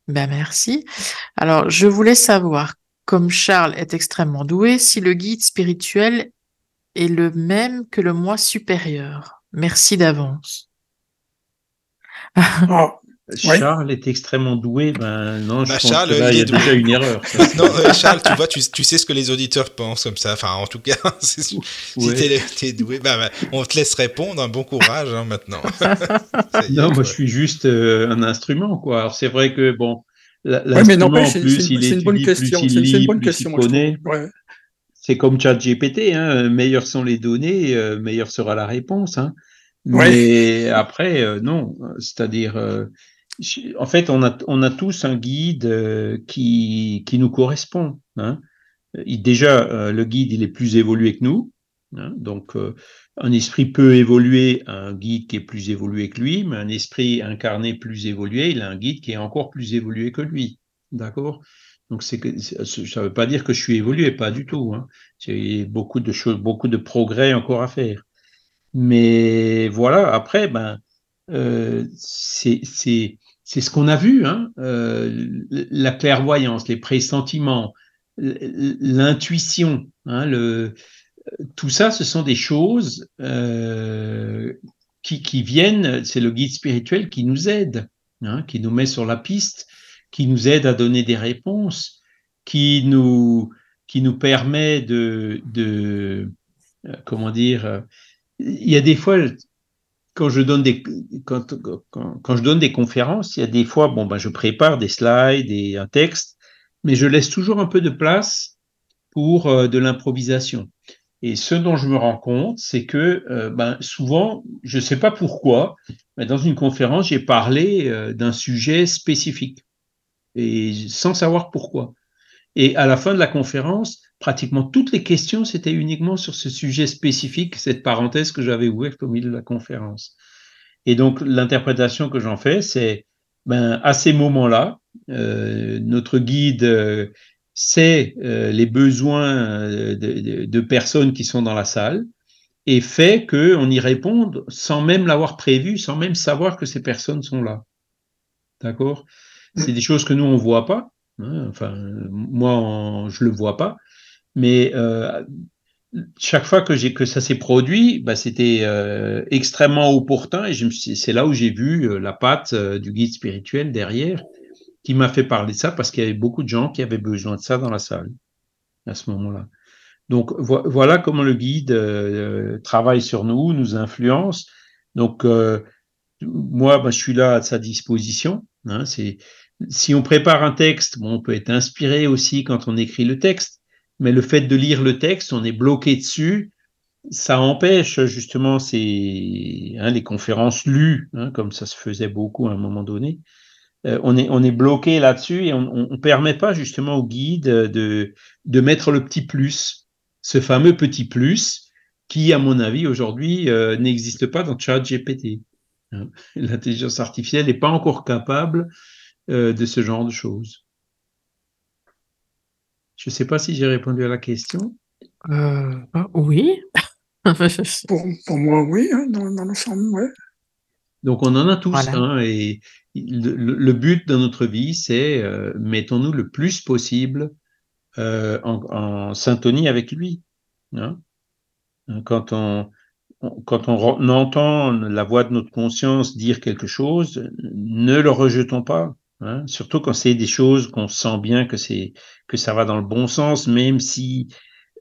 Ben, merci. Alors, je voulais savoir comme Charles est extrêmement doué, si le guide spirituel est le même que le moi supérieur. Merci d'avance. Ah, Charles est extrêmement doué, ben non, je bah, pense Charles, que là, il y a déjà une erreur. non, euh, Charles, tu vois, tu, sais ce que les auditeurs pensent comme ça. Enfin, en tout cas, si tu es, doué, ben, on te laisse répondre. Un bon courage hein, maintenant. non, moi, je suis juste euh, un instrument, quoi. Alors, c'est vrai que bon, oui, mais n'empêche, c'est une, bonne question. C'est une bonne question. C'est comme ChatGPT, hein, meilleures sont les données, euh, meilleure sera la réponse. Hein. Mais après, euh, non. C'est-à-dire, euh, en fait, on a, on a tous un guide qui, qui nous correspond. Hein. Déjà, le guide, il est plus évolué que nous. Hein. donc, un esprit peut évoluer un guide qui est plus évolué que lui, mais un esprit incarné plus évolué, il a un guide qui est encore plus évolué que lui. D'accord? Donc, c'est que, ça ne veut pas dire que je suis évolué, pas du tout. Hein. J'ai beaucoup de choses, beaucoup de progrès encore à faire. Mais voilà, après, ben, euh, c'est ce qu'on a vu, hein, euh, la clairvoyance, les pressentiments, l'intuition, hein, le, tout ça, ce sont des choses euh, qui, viennent, c'est le guide spirituel qui nous aide, hein, qui nous met sur la piste, qui nous aide à donner des réponses, qui nous, qui nous permet de, euh, comment dire, euh, il y a des fois, quand je donne des, quand, quand, je donne des conférences, il y a des fois, bon, ben, je prépare des slides et un texte, mais je laisse toujours un peu de place pour de l'improvisation. Et ce dont je me rends compte, c'est que euh, ben, souvent, je ne sais pas pourquoi, mais dans une conférence, j'ai parlé euh, d'un sujet spécifique et sans savoir pourquoi. Et à la fin de la conférence, pratiquement toutes les questions, c'était uniquement sur ce sujet spécifique, cette parenthèse que j'avais ouverte au milieu de la conférence. Et donc, l'interprétation que j'en fais, c'est ben, à ces moments-là, euh, notre guide euh, sait euh, les besoins de, de, personnes qui sont dans la salle et fait qu'on y réponde sans même l'avoir prévu, sans même savoir que ces personnes sont là. D'accord? C'est des choses que nous, on voit pas. Hein, enfin, moi, je le vois pas. Mais euh, chaque fois que, ça s'est produit, bah, c'était euh, extrêmement opportun et c'est là où j'ai vu euh, la patte euh, du guide spirituel derrière qui m'a fait parler de ça parce qu'il y avait beaucoup de gens qui avaient besoin de ça dans la salle à ce moment-là. Donc voilà comment le guide euh, travaille sur nous, nous influence. Donc moi, bah, je suis là à sa disposition. Hein, si on prépare un texte, bon, on peut être inspiré aussi quand on écrit le texte mais le fait de lire le texte, on est bloqué dessus, ça empêche justement ces, hein, les conférences lues, hein, comme ça se faisait beaucoup à un moment donné. Euh, on, est, on est bloqué là-dessus et on ne permet pas justement au guide de, de mettre le petit plus, ce fameux petit plus qui, à mon avis, aujourd'hui euh, n'existe pas dans ChatGPT. Hein. L'intelligence artificielle n'est pas encore capable euh, de ce genre de choses. Je ne sais pas si j'ai répondu à la question. Euh, bah, oui. pour, moi, oui, hein, dans, l'ensemble, oui. Donc on en a tous, hein, et le, but dans notre vie, c'est euh, mettons-nous le plus possible euh, en, syntonie avec lui. Hein. Quand on, quand on entend la voix de notre conscience dire quelque chose, ne le rejetons pas. Hein, surtout quand c'est des choses qu'on sent bien que c'est que ça va dans le bon sens, même si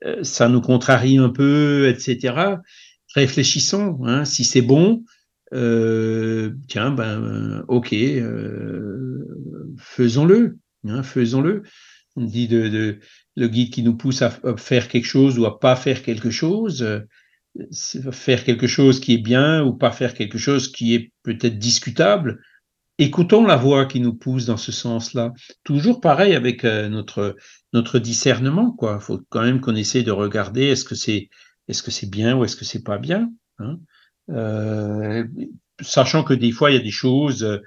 euh, ça nous contrarie un peu, etc. Réfléchissons. Hein, si c'est bon, euh, tiens, ben, euh, ok, euh, faisons-le. Hein, faisons-le. On dit le guide qui nous pousse à, faire quelque chose ou à pas faire quelque chose. Faire quelque chose qui est bien ou pas faire quelque chose qui est peut-être discutable écoutons la voix qui nous pousse dans ce sens-là. Toujours pareil avec notre discernement, quoi. Il faut quand même qu'on essaie de regarder est-ce que c'est est-ce que c'est bien ou est-ce que c'est pas bien. Hein sachant que des fois il y a des choses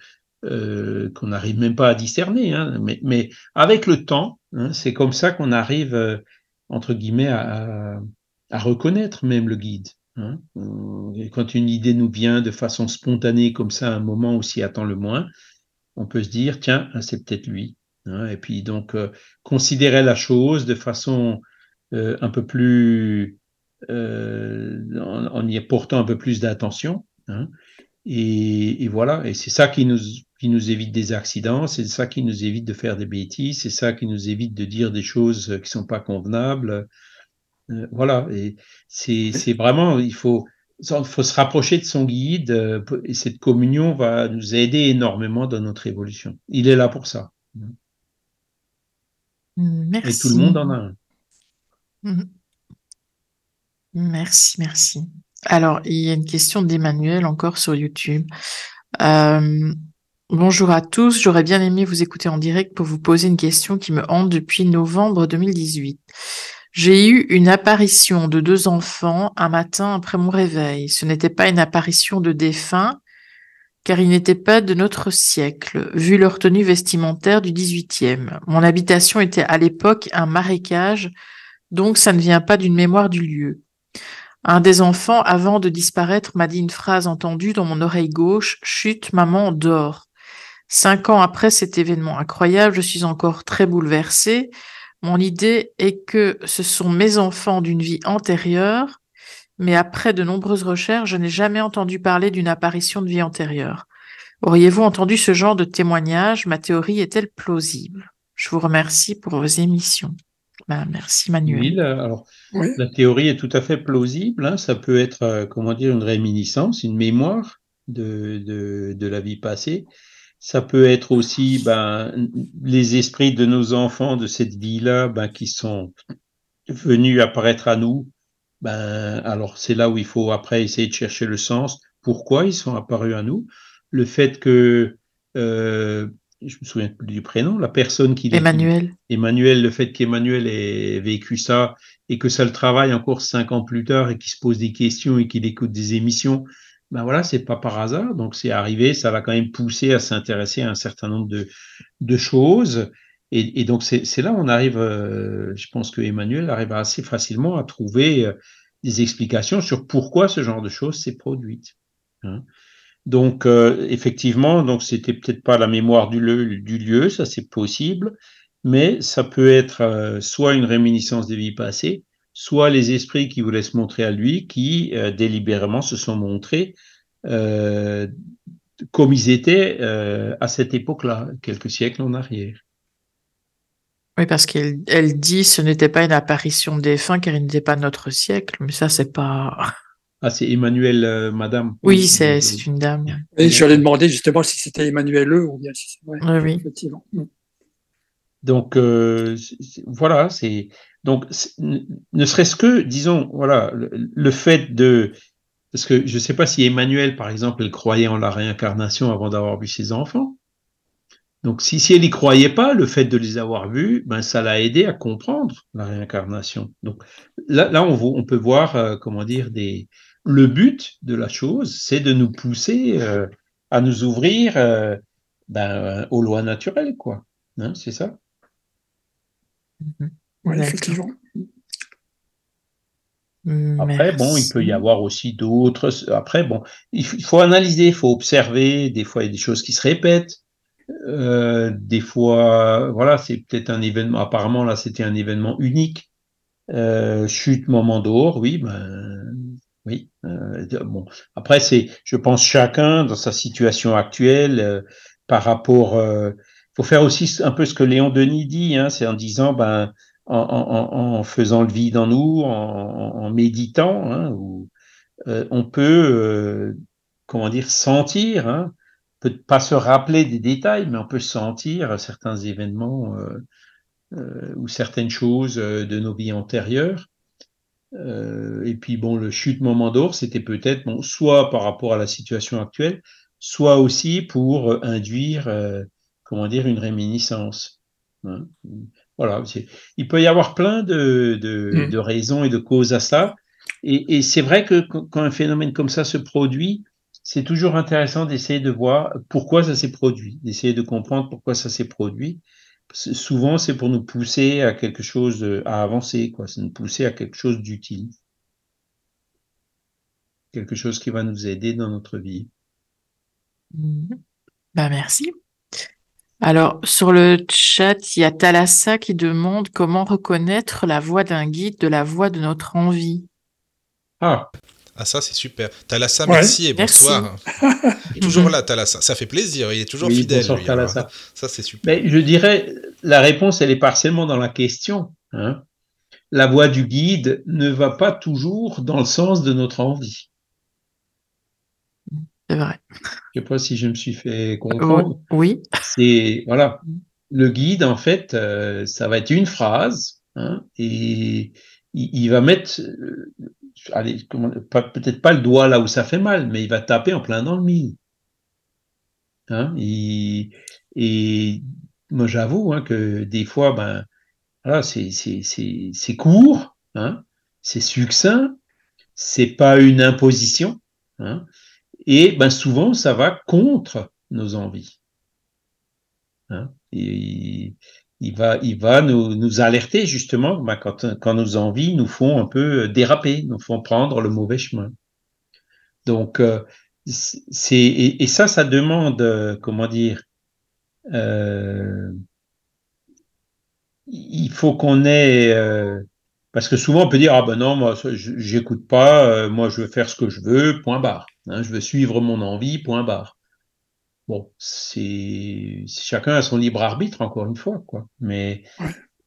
euh, qu'on n'arrive même pas à discerner, hein, mais, avec le temps, hein, c'est comme ça qu'on arrive euh, entre guillemets à, reconnaître même le guide. Hein. Euh, quand une idée nous vient de façon spontanée comme ça, à un moment où s'y attend le moins, on peut se dire, tiens, ah, c'est peut-être lui. Et puis donc, euh, considérer la chose de façon euh, un peu plus... en, y apportant un peu plus d'attention. Hein. Et, et, voilà, et c'est ça qui nous, qui nous évite des accidents, c'est ça qui nous évite de faire des bêtises, c'est ça qui nous évite de dire des choses qui sont pas convenables. Euh, voilà, et c'est vraiment, il faut, faut se rapprocher de son guide euh, et cette communion va nous aider énormément dans notre évolution. Il est là pour ça. Merci. Et tout le monde en a un. Mhm. Merci, merci. Alors, il y a une question d'Emmanuel encore sur YouTube. Euh, bonjour à tous, j'aurais bien aimé vous écouter en direct pour vous poser une question qui me hante depuis novembre 2018. J'ai eu une apparition de deux enfants un matin après mon réveil. Ce n'était pas une apparition de défunts, car ils n'étaient pas de notre siècle, vu leur tenue vestimentaire du XVIIIe. Mon habitation était à l'époque un marécage, donc ça ne vient pas d'une mémoire du lieu. Un des enfants, avant de disparaître, m'a dit une phrase entendue dans mon oreille gauche, Chut, maman, dors. Cinq ans après cet événement incroyable, je suis encore très bouleversée. Mon idée est que ce sont mes enfants d'une vie antérieure, mais après de nombreuses recherches, je n'ai jamais entendu parler d'une apparition de vie antérieure. Auriez-vous entendu ce genre de témoignage? Ma théorie est-elle plausible? Je vous remercie pour vos émissions. Ben, merci Manuel. Oui, alors, la théorie est tout à fait plausible. Hein. Ça peut être, euh, comment dire, une réminiscence, une mémoire de, de, de la vie passée. Ça peut être aussi ben, les esprits de nos enfants de cette vie-là ben, qui sont venus apparaître à nous. Ben, alors c'est là où il faut après essayer de chercher le sens. Pourquoi ils sont apparus à nous Le fait que euh, je me souviens plus du prénom, la personne qui Emmanuel. Emmanuel, le fait qu'Emmanuel ait vécu ça et que ça le travaille encore cinq ans plus tard et qu'il se pose des questions et qu'il écoute des émissions, ben voilà, c'est pas par hasard. Donc c'est arrivé, ça l'a quand même poussé à s'intéresser à un certain nombre de, de choses. Et, donc c'est là où on arrive, euh, je pense que Emmanuel arrive assez facilement à trouver euh, des explications sur pourquoi ce genre de choses s'est produite. Hein. Donc, euh, effectivement, donc c'était peut-être pas la mémoire du lieu, ça c'est possible, mais ça peut être euh, soit une réminiscence des vies passées, soit les esprits qui voulaient se montrer à lui, qui euh, délibérément se sont montrés comme ils étaient à cette époque-là, quelques siècles en arrière. Oui, parce qu'elle elle dit ce n'était pas une apparition des fins car il n'était pas notre siècle, mais ça c'est pas. Ah, c'est Emmanuel, euh, madame. Oui, c'est une dame. Et je lui ai demandé justement si c'était Emmanuel E ou bien si c'est vrai. Oui, Effectivement. Mm. Donc, euh, voilà, c'est. Donc, ne serait-ce que, disons, voilà, le, fait de. Parce que je ne sais pas si Emmanuel, par exemple, elle croyait en la réincarnation avant d'avoir vu ses enfants. Donc, si, si elle n'y croyait pas, le fait de les avoir vus, ben, ça l'a aidé à comprendre la réincarnation. Donc, là, là on, on peut voir, euh, comment dire, des, le but de la chose, c'est de nous pousser euh, à nous ouvrir euh, ben, aux lois naturelles, quoi. Hein, c'est ça? Mm-hmm. Oui, effectivement. Après, bon, il peut y avoir aussi d'autres. Après, bon, il faut analyser, il faut observer. Des fois, il y a des choses qui se répètent. Euh, des fois, voilà, c'est peut-être un événement. Apparemment, là, c'était un événement unique. chute, moment d'or, oui, ben, oui. Euh, bon. Après, c'est, je pense, chacun dans sa situation actuelle, euh, par rapport. Euh, faut faire aussi un peu ce que Léon Denis dit, hein, c'est en disant, ben, en, en, en, faisant le vide en nous, en, en méditant, hein, euh, on peut, euh, comment dire, sentir, hein, peut pas se rappeler des détails, mais on peut sentir certains événements ou certaines choses de nos vies antérieures euh, et puis bon, le chute moment d'or, c'était peut-être bon, soit par rapport à la situation actuelle, soit aussi pour euh, induire, euh, comment dire, une réminiscence. Hein. Voilà, il peut y avoir plein de, de, mmh. de, raisons et de causes à ça. Et, et c'est vrai que quand un phénomène comme ça se produit, c'est toujours intéressant d'essayer de voir pourquoi ça s'est produit, d'essayer de comprendre pourquoi ça s'est produit souvent, c'est pour nous pousser à quelque chose, à avancer, quoi. C'est nous pousser à quelque chose d'utile. Quelque chose qui va nous aider dans notre vie. Ben merci. Alors, sur le chat, il y a Thalassa qui demande comment reconnaître la voix d'un guide de la voix de notre envie. Ah, ah, ça, c'est super. Thalassa, merci et bonsoir. toujours là, Thalassa. Ça fait plaisir. Il est toujours fidèle. Bonsoir, Ça, c'est super. Mais je dirais, la réponse, elle est partiellement dans la question. Hein. La voix du guide ne va pas toujours dans le sens de notre envie. C'est vrai. Je ne sais pas si je me suis fait comprendre. Oui. C'est, voilà. Le guide, en fait, euh, ça va être une phrase hein, et il, va mettre allez, peut-être pas le doigt là où ça fait mal, mais il va taper en plein dans le mille. Hein, et, moi, j'avoue hein, que des fois, ben, voilà, c'est court, hein, c'est succinct, c'est pas une imposition, hein, et ben souvent, ça va contre nos envies. Hein, et, il va, il va nous, nous alerter justement bah, quand, quand nos envies nous font un peu déraper, nous font prendre le mauvais chemin. Donc, euh, c'est et, ça, ça demande, euh, comment dire, euh, il faut qu'on ait, euh, parce que souvent on peut dire ah ben non moi j'écoute pas, euh, moi je veux faire ce que je veux, point barre. Hein, je veux suivre mon envie, point barre. Bon, c'est chacun a son libre arbitre, encore une fois, quoi. Mais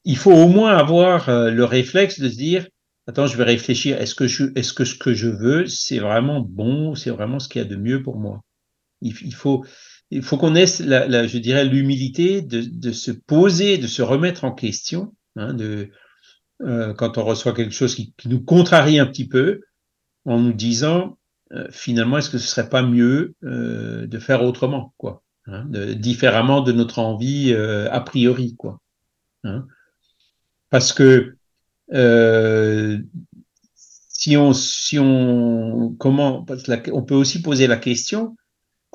il faut au moins avoir le réflexe de se dire attends, je vais réfléchir. Est-ce que je, est-ce que ce que je veux, c'est vraiment bon, c'est vraiment ce qu'il y a de mieux pour moi? Il, faut, il faut qu'on ait, la, je dirais, l'humilité de, se poser, de se remettre en question, hein, de euh, quand on reçoit quelque chose qui, nous contrarie un petit peu, en nous disant euh, finalement, est-ce que ce serait pas mieux euh, de faire autrement, quoi hein, différemment de notre envie a priori, quoi. Hein. Parce que si on, si on, comment, on peut aussi poser la question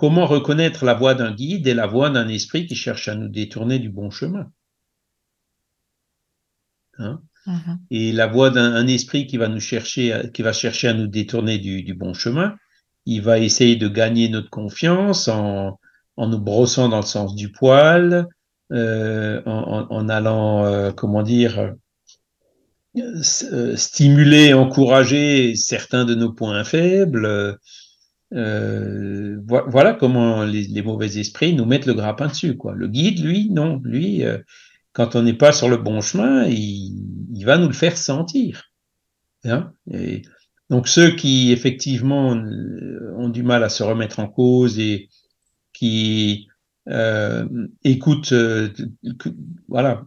comment reconnaître la voix d'un guide et la voix d'un esprit qui cherche à nous détourner du bon chemin? Hein? Mm-hmm. Et la voix d'un esprit qui va nous chercher, qui va chercher à nous détourner du, bon chemin, il va essayer de gagner notre confiance en, en nous brossant dans le sens du poil, euh, en, en, allant, euh, comment dire, euh, stimuler, encourager certains de nos points faibles. Euh, voilà comment les, mauvais esprits nous mettent le grappin dessus. Quoi. Le guide, lui, non, lui, euh, quand on n'est pas sur le bon chemin, il, va nous le faire sentir. Hein donc ceux qui effectivement ont du mal à se remettre en cause et qui euh, écoutent, voilà,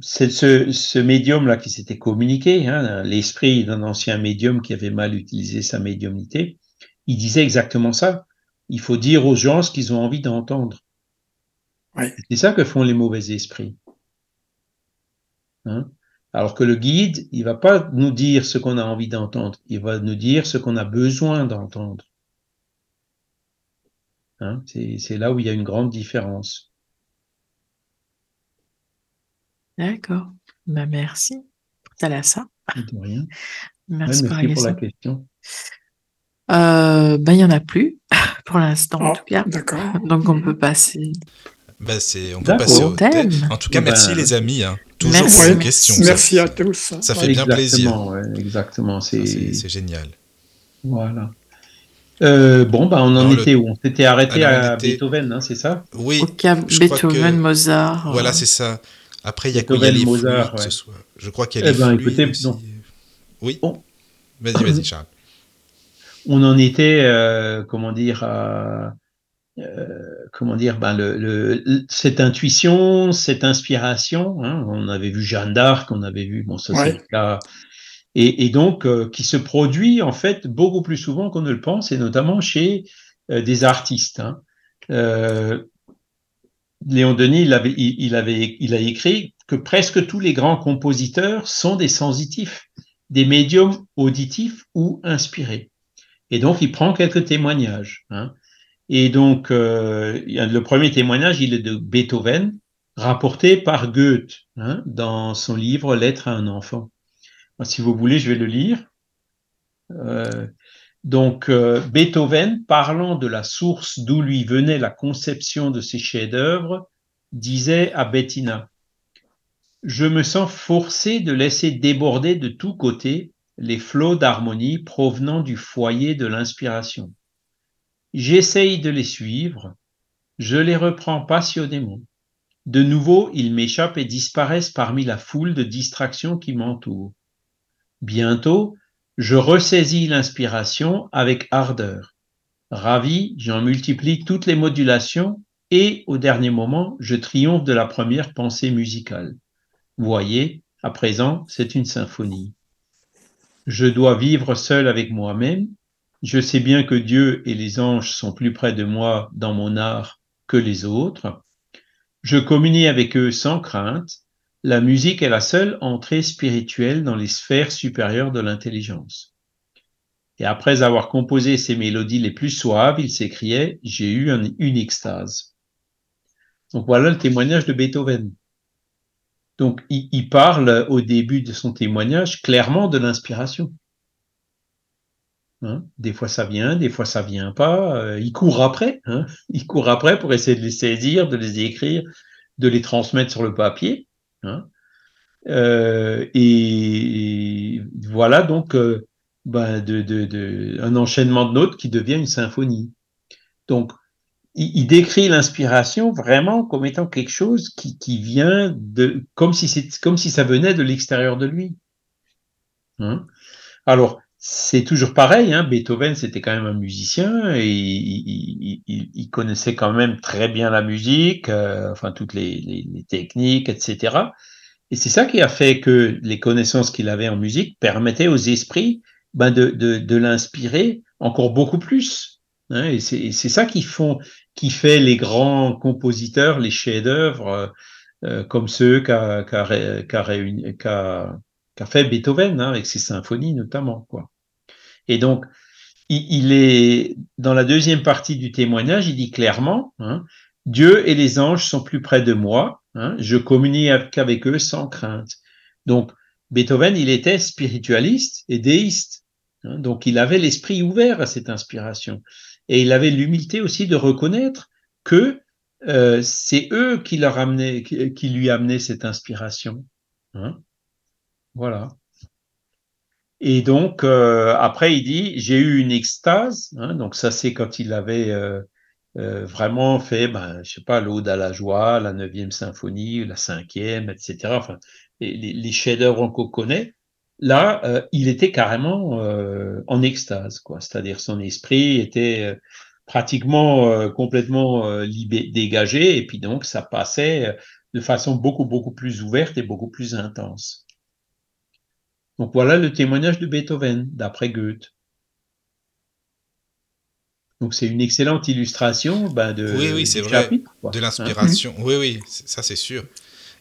c'est ce, ce médium-là qui s'était communiqué, hein, l'esprit d'un ancien médium qui avait mal utilisé sa médiumnité, il disait exactement ça. Il faut dire aux gens ce qu'ils ont envie d'entendre. C'est ça que font les mauvais esprits. Hein? Alors que le guide, il va pas nous dire ce qu'on a envie d'entendre, il va nous dire ce qu'on a besoin d'entendre. Hein? C'est là où il y a une grande différence. D'accord. Bah, merci Talassa. De rien. Merci, merci pour la question. Euh, bah, il n'y en a plus pour l'instant, en oh, tout cas. D'accord. Donc, on peut passer. Bah, c'est, on peut passer au thème. En tout cas, merci Ben, les amis. hein. Toujours merci. pour vos Ouais, questions. Merci ça, à tous. ça fait bien plaisir. Exactement, ouais, exactement. Ça, C'est génial. voilà. Euh, bon, bah, on en Alors, le- était où? On s'était arrêté Alors, à était- Beethoven, hein, c'est ça? Oui, Au Beethoven, que- Mozart. voilà, euh, c'est ça. Après, il y a quoi Il y a Beethoven, les Mozart, ouais. ce soir. Je crois qu'il y a Eh les ben, écoutez. Oui. Bon. Vas-y, vas-y, Charles. On en était, euh, comment dire, à, euh, comment dire, ben le, le, cette intuition, cette inspiration. Hein, on avait vu Jeanne d'Arc, on avait vu, bon, ça Ouais. c'est le cas. Et, et donc, euh, qui se produit en fait beaucoup plus souvent qu'on ne le pense, et notamment chez euh, des artistes. Hein. Euh, Léon Denis, il avait, il, a écrit que presque tous les grands compositeurs sont des sensitifs, des médiums auditifs ou inspirés. Et donc, il prend quelques témoignages. Hein. Et donc, euh, le premier témoignage, il est de Beethoven, rapporté par Goethe hein, dans son livre Lettre à un enfant. Si vous voulez, je vais le lire. Euh, donc, euh, Beethoven, parlant de la source d'où lui venait la conception de ses chefs-d'œuvre, disait à Bettina Je me sens forcé de laisser déborder de tous côtés les flots d'harmonie provenant du foyer de l'inspiration. J'essaye de les suivre, je les reprends passionnément. De nouveau, ils m'échappent et disparaissent parmi la foule de distractions qui m'entourent. Bientôt, je ressaisis l'inspiration avec ardeur. Ravi, j'en multiplie toutes les modulations et, au dernier moment, je triomphe de la première pensée musicale. Voyez, à présent, c'est une symphonie. Je dois vivre seul avec moi-même. Je sais bien que Dieu et les anges sont plus près de moi dans mon art que les autres. Je communie avec eux sans crainte. La musique est la seule entrée spirituelle dans les sphères supérieures de l'intelligence. Et après avoir composé ces mélodies les plus suaves, il s'écriait J'ai eu un, une extase. Donc voilà le témoignage de Beethoven. Donc il, il, parle au début de son témoignage clairement de l'inspiration. Hein des fois ça vient, des fois ça vient pas. Euh, il court après, hein il court après pour essayer de les saisir, de les écrire, de les transmettre sur le papier. Hein euh, et, voilà donc euh, ben un enchaînement de notes qui devient une symphonie. Donc il, décrit l'inspiration vraiment comme étant quelque chose qui, vient de comme si comme si ça venait de l'extérieur de lui. Hein Alors c'est toujours pareil, hein, Beethoven c'était quand même un musicien et il, connaissait quand même très bien la musique, euh, enfin toutes les, les, les, techniques, etc. Et c'est ça qui a fait que les connaissances qu'il avait en musique permettaient aux esprits ben, de, de, de l'inspirer encore beaucoup plus. Hein, et c'est ça qui font, qui fait les grands compositeurs, les chefs-d'œuvre, euh, euh, comme ceux qu'a qu qu'a fait Beethoven hein, avec ses symphonies notamment. Quoi. Et donc, il, est dans la deuxième partie du témoignage, il dit clairement hein, Dieu et les anges sont plus près de moi. Hein, je communique avec eux sans crainte. Donc, Beethoven, il était spiritualiste et déiste. Hein, donc, il avait l'esprit ouvert à cette inspiration. Et il avait l'humilité aussi de reconnaître que euh, c'est eux qui, qui, lui amenaient cette inspiration. Voilà. Et donc, euh, après, il dit, j'ai eu une extase. Hein, donc, ça, c'est quand il avait euh, euh vraiment fait, ben, je sais pas, l'Aude à la joie, la neuvième symphonie, la cinquième, etc. Enfin, les, les chefs-d'œuvre qu'on connaît. Là, euh, il était carrément en extase, quoi. C'est-à-dire son esprit était pratiquement complètement dégagé, et puis donc ça passait de façon beaucoup beaucoup plus ouverte et beaucoup plus intense. Donc voilà le témoignage de Beethoven, d'après Goethe. Donc c'est une excellente illustration ben, de oui oui c'est vrai de l'inspiration. Hein oui oui ça c'est sûr.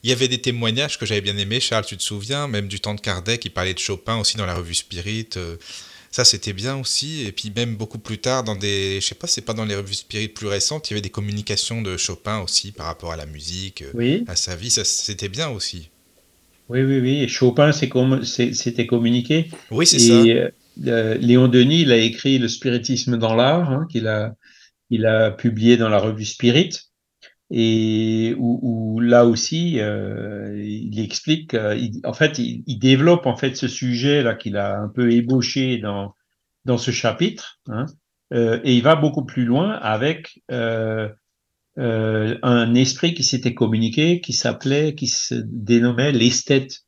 Il y avait des témoignages que j'avais bien aimés, Charles, tu te souviens, même du temps de Kardec, il parlait de Chopin aussi dans la revue Spirit. Euh, ça, c'était bien aussi. Et puis même beaucoup plus tard, dans des, je sais pas, c'est pas dans les revues Spirit plus récentes, il y avait des communications de Chopin aussi par rapport à la musique, euh, à sa vie. Ça, c'était bien aussi. Oui, oui, oui. Et Chopin, c'était communiqué. Oui, c'est ça. Euh, Léon Denis, il a écrit Le spiritisme dans l'art, hein, qu'il a, il a publié dans la revue Spirit et où, là aussi euh, il explique il, en fait il, il, développe en fait ce sujet là qu'il a un peu ébauché dans dans ce chapitre hein, euh, et il va beaucoup plus loin avec euh, un esprit qui s'était communiqué qui s'appelait qui se dénommait l'esthète.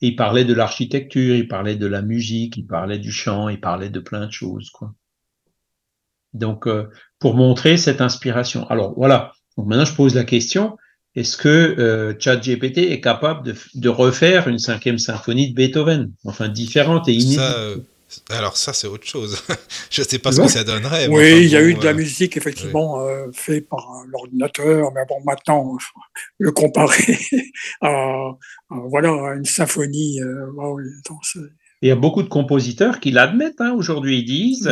Il parlait de l'architecture il parlait de la musique il parlait du chant il parlait de plein de choses quoi. Donc euh, pour montrer cette inspiration. Alors voilà. Donc maintenant, je pose la question, est-ce que euh, ChatGPT est capable de, de, refaire une cinquième symphonie de Beethoven? Enfin, différente et inédite. Euh, alors ça, c'est autre chose. je ne sais pas ce que ça donnerait. Oui, il y a eu de la musique, effectivement, euh, faite par l'ordinateur, mais bon, maintenant, le comparer à, voilà, une symphonie... il y a beaucoup de compositeurs qui l'admettent hein, aujourd'hui. Ils disent,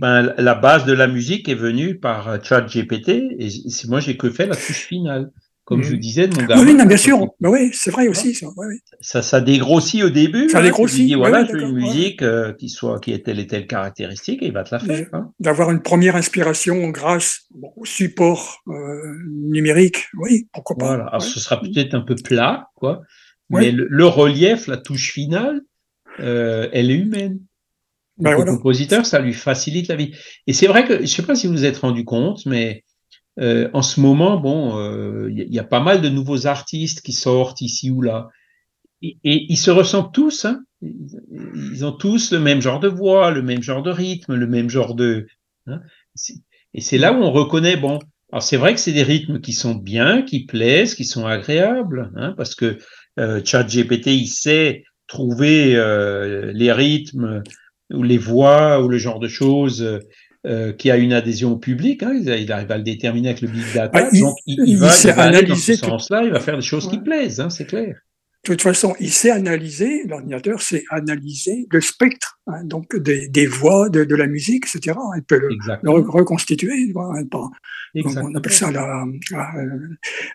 ben, la base de la musique est venue par euh, ChatGPT et moi j'ai que fait la touche finale. Comme je vous mm. disais de mon gamin. Oui, bien sûr. Ben oui, c'est vrai aussi. Ça, ça, ça, dégrossit au début. Ça hein, dégrossit. Dis, voilà, je veux une musique euh, qui soit qui ait telle et telle caractéristique et il va te la faire. Hein. D'avoir une première inspiration grâce au support euh, numérique, oui, pourquoi pas. Voilà. Alors, ce sera peut-être un peu plat, quoi. Mais le, le, relief, la touche finale, euh, elle est humaine. Ben le compositeur, ça lui facilite la vie. Et c'est vrai que, je ne sais pas si vous vous êtes rendu compte, mais euh, en ce moment, bon, il euh, y, a pas mal de nouveaux artistes qui sortent ici ou là. Et, ils se ressemblent tous. Hein. Ils ont tous le même genre de voix, le même genre de rythme, le même genre de. Hein. Et c'est là où on reconnaît, bon, alors c'est vrai que c'est des rythmes qui sont bien, qui plaisent, qui sont agréables, hein, parce que euh, ChatGPT, il sait trouver euh, les rythmes ou les voix ou le genre de choses euh, qui a une adhésion au public. Hein, il, arrive à le déterminer avec le big data. Ah, donc il, il, va, il va aller dans ce sens-là, il va faire des choses qui plaisent, hein, c'est clair. De toute façon, il sait analyser, l'ordinateur sait analyser le spectre, hein, donc des, des voix, de, de, la musique, etc. Il peut le, le reconstituer. On appelle ça la,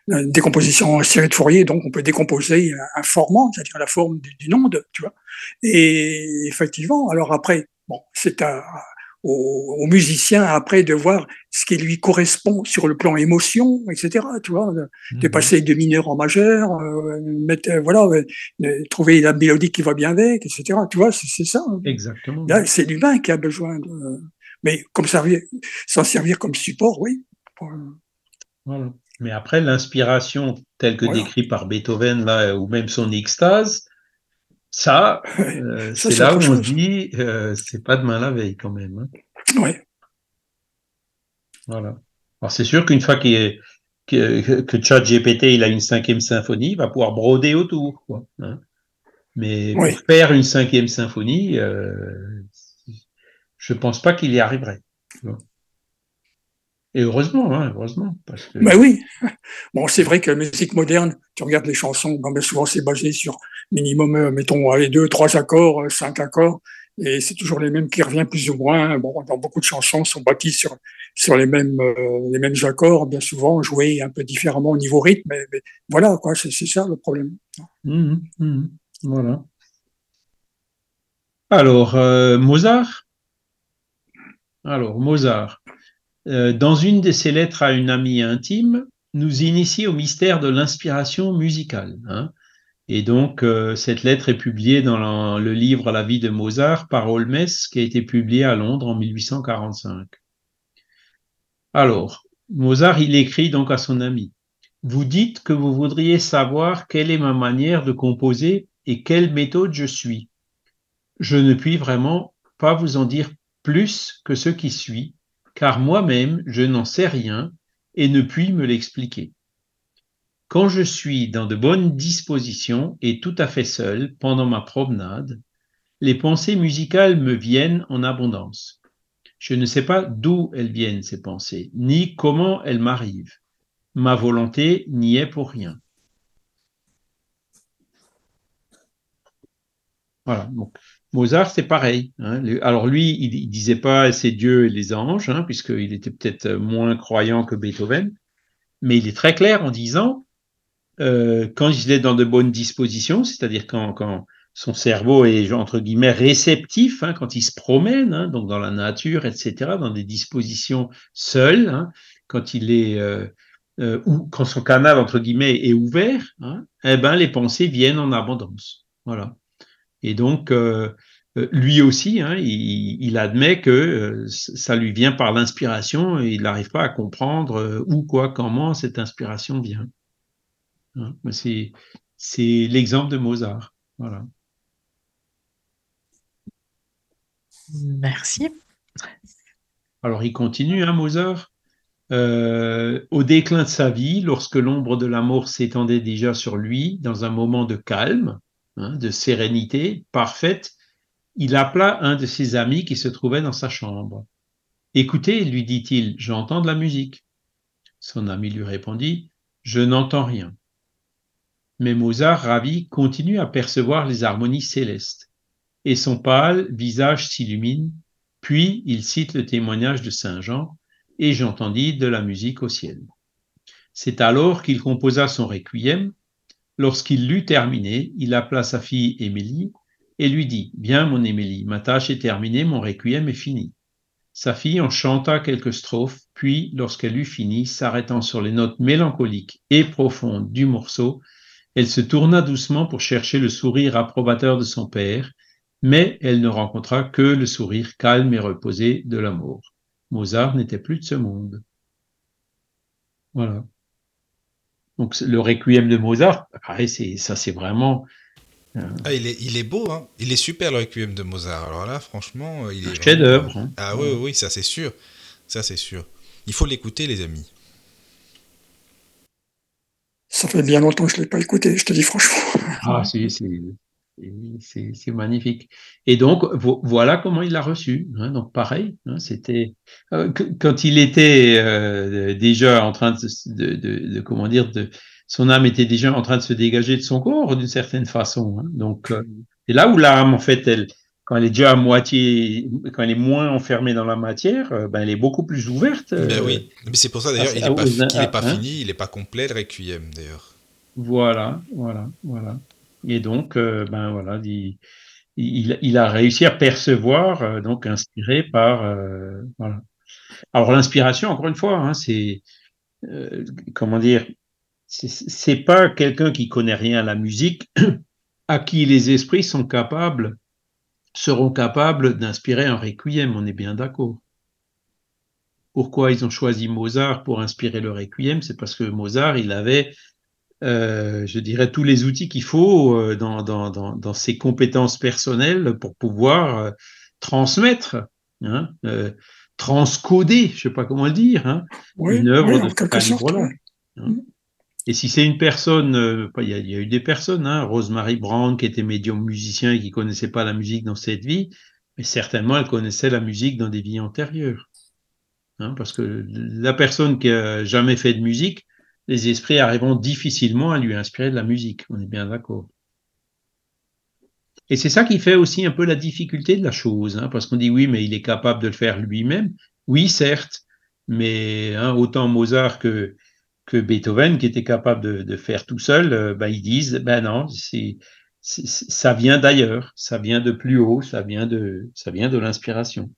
la, décomposition en série de Fourier. Donc, on peut décomposer un formant, c'est-à-dire la forme d'une onde, tu vois. Et effectivement, alors après, bon, c'est à, au, musicien après de voir ce qui lui correspond sur le plan émotion, etc. Tu vois, de, mhm. passer de mineur en majeur, euh, mettre, euh, voilà, euh, trouver la mélodie qui va bien avec, etc. Tu vois, c'est ça. Exactement. c'est l'humain qui a besoin de, mais comme servir, s'en servir comme support, oui. Voilà. Mais après, l'inspiration telle que décrite par Beethoven là, ou même son extase, ça, euh, c'est là où on se dit, euh, c'est pas demain la veille quand même. Hein. Oui. Voilà. Alors c'est sûr qu'une fois que, que ChatGPT il a une cinquième symphonie, il va pouvoir broder autour. Quoi, hein. Mais pour faire une cinquième symphonie, euh, je pense pas qu'il y arriverait. Et heureusement, hein, heureusement. Parce que... Ben oui. Bon, c'est vrai que la musique moderne, tu regardes les chansons, ben souvent c'est basé sur minimum, euh, mettons, les deux, trois accords, euh, cinq accords, et c'est toujours les mêmes qui reviennent plus ou moins. Bon, dans beaucoup de chansons sont bâties sur sur les mêmes euh, les mêmes accords, bien souvent joués un peu différemment au niveau rythme. Mais, voilà, quoi, c'est ça le problème. Mmh, mmh. voilà. Alors Mozart? Alors Mozart. Euh, dans une de ses lettres à une amie intime, nous initie au mystère de l'inspiration musicale. Hein. Et donc, euh, cette lettre est publiée dans le livre La vie de Mozart par Holmes, qui a été publié à Londres en 1845. Alors, Mozart, il écrit donc à son ami, Vous dites que vous voudriez savoir quelle est ma manière de composer et quelle méthode je suis. Je ne puis vraiment pas vous en dire plus que ce qui suit, car moi-même je n'en sais rien et ne puis me l'expliquer. Quand je suis dans de bonnes dispositions et tout à fait seul pendant ma promenade, les pensées musicales me viennent en abondance. Je ne sais pas d'où elles viennent, ces pensées, ni comment elles m'arrivent. Ma volonté n'y est pour rien. Voilà. Mozart, c'est pareil. Hein. Alors lui, il, ne disait pas c'est Dieu et les anges, hein, puisqu'il était peut-être moins croyant que Beethoven, mais il est très clair en disant euh, quand il est dans de bonnes dispositions, c'est-à-dire quand, son cerveau est entre guillemets réceptif, hein, quand il se promène, donc dans la nature, etc., dans des dispositions seules, quand il est euh, euh, ou quand son canal entre guillemets est ouvert, eh ben les pensées viennent en abondance. Voilà. Et donc, euh, euh, lui aussi, hein, il, admet que euh, ça lui vient par l'inspiration et il n'arrive pas à comprendre où, quoi, comment cette inspiration vient. Hein, c'est, l'exemple de Mozart. Voilà. Merci. Alors, il continue, hein, Mozart. au déclin de sa vie, lorsque l'ombre de l'amour s'étendait déjà sur lui, dans un moment de calme, Hein, de sérénité parfaite, il appela un de ses amis qui se trouvait dans sa chambre. Écoutez, lui dit-il, j'entends de la musique. Son ami lui répondit, je n'entends rien. Mais Mozart, ravi, continue à percevoir les harmonies célestes, et son pâle visage s'illumine, puis il cite le témoignage de Saint Jean, et j'entendis de la musique au ciel. C'est alors qu'il composa son requiem, Lorsqu'il l'eut terminé, il appela sa fille Émilie et lui dit Bien, mon Émilie, ma tâche est terminée, mon requiem est fini. Sa fille en chanta quelques strophes, puis, lorsqu'elle eut fini, s'arrêtant sur les notes mélancoliques et profondes du morceau, elle se tourna doucement pour chercher le sourire approbateur de son père, mais elle ne rencontra que le sourire calme et reposé de l'amour. Mozart n'était plus de ce monde. Voilà. Donc le requiem de Mozart, pareil, c'est ça, c'est vraiment. Euh, ah, il est, il est beau, hein. Il est super le requiem de Mozart. Alors là, franchement, il est. Chef d'œuvre. Hein. Ah oui, oui, ça c'est sûr, ça c'est sûr. Il faut l'écouter, les amis. Ça fait bien longtemps que je l'ai pas écouté, je te dis franchement. Ah, c'est c'est magnifique. Et donc, voilà comment il l'a reçu. Hein. donc, pareil, hein, c'était euh, quand il était euh, déjà en train de, de, comment dire, de, son âme était déjà en train de se dégager de son corps d'une certaine façon. Hein. donc, euh, c'est là où l'âme, en fait, elle, quand elle est déjà à moitié, quand elle est moins enfermée dans la matière, ben, elle est beaucoup plus ouverte. Ben oui, mais c'est pour ça d'ailleurs, il n'est pas, pas fini, il n'est pas complet le requiem d'ailleurs. Voilà, voilà, voilà. Et donc, euh, ben voilà, il, a réussi à percevoir, euh, donc inspiré par, euh. Alors l'inspiration, encore une fois, hein, c'est comment dire, c'est pas quelqu'un qui connaît rien à la musique, à qui les esprits sont capables, seront capables d'inspirer un requiem. On est bien d'accord. Pourquoi ils ont choisi Mozart pour inspirer le requiem? C'est parce que Mozart, il avait euh, je dirais, tous les outils qu'il faut euh, dans, dans, dans, dans, ses compétences personnelles pour pouvoir euh, transmettre, hein, transcoder, je sais pas comment le dire, hein, une œuvre de ce calibre-là. Hein. Mm. Et si c'est une personne, il y, a, il y, a eu des personnes, hein, Rosemary Brown qui était médium musicien et qui connaissait pas la musique dans cette vie, mais certainement elle connaissait la musique dans des vies antérieures. Hein, parce que la personne qui a jamais fait de musique, les esprits arriveront difficilement à lui inspirer de la musique. On est bien d'accord. Et c'est ça qui fait aussi un peu la difficulté de la chose, hein, parce qu'on dit oui, mais il est capable de le faire lui-même. Oui, certes, mais hein, autant Mozart que, Beethoven, qui était capable de, faire tout seul, euh, ben, ils disent, ben non, ça vient d'ailleurs, ça vient de plus haut, ça vient de, de l'inspiration.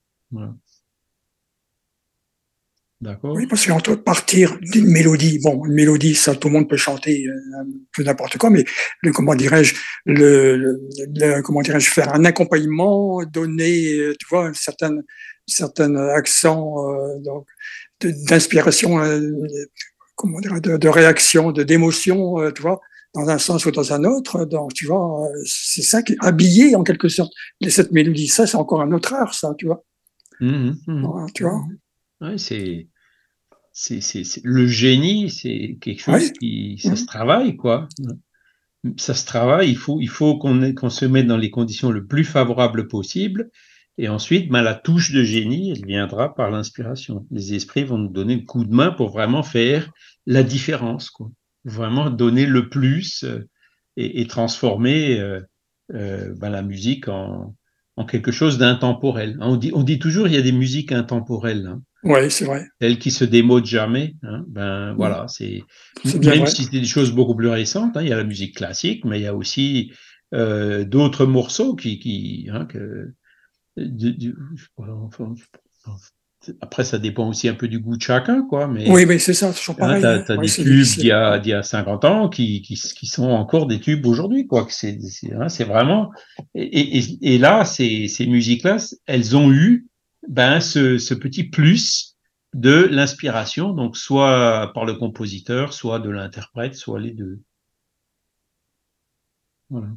Oui, parce qu'entre partir d'une mélodie, bon, une mélodie, ça, tout le monde peut chanter euh, peu n'importe quoi, mais le, comment dirais-je, le, le, comment dirais-je, faire un accompagnement, donner, euh, tu vois, certain, certain accent euh, donc d'inspiration, euh, comment dire, de, de, réaction, de d'émotion, euh, tu vois, dans un sens ou dans un autre. Donc, tu vois, c'est ça qui est habillé en quelque sorte. cette mélodie, ça, c'est encore un autre art, ça, tu vois. Mmh, mmh. Tu vois. Ouais, c'est, c'est, c'est, le génie, c'est quelque chose qui, ça se travaille, quoi. Ça se travaille. Il faut, il faut qu'on, qu'on se mette dans les conditions le plus favorables possible. Et ensuite, ben, la touche de génie, elle viendra par l'inspiration. Les esprits vont nous donner le coup de main pour vraiment faire la différence, quoi. Vraiment donner le plus euh, et, et, transformer euh, euh, ben, la musique en, en quelque chose d'intemporel. On dit, on dit toujours il y a des musiques intemporelles. Hein. Oui, c'est vrai. Celles qui se démodent jamais. Hein. Ben voilà, c'est même si c'est des choses beaucoup plus récentes. Hein, il y a la musique classique, mais il y a aussi euh, d'autres morceaux qui, qui hein, que, du, du, enfin, après, ça dépend aussi un peu du goût de chacun, quoi. Mais, oui, mais c'est ça, c'est toujours pareil. Hein, tu as, des tubes d'il y, a, y a 50 ans qui, qui, qui sont encore des tubes aujourd'hui, quoi. C'est hein, vraiment. Et, et, et là, ces, ces musiques-là, elles ont eu ben, ce, ce petit plus de l'inspiration, donc soit par le compositeur, soit de l'interprète, soit les deux. Voilà.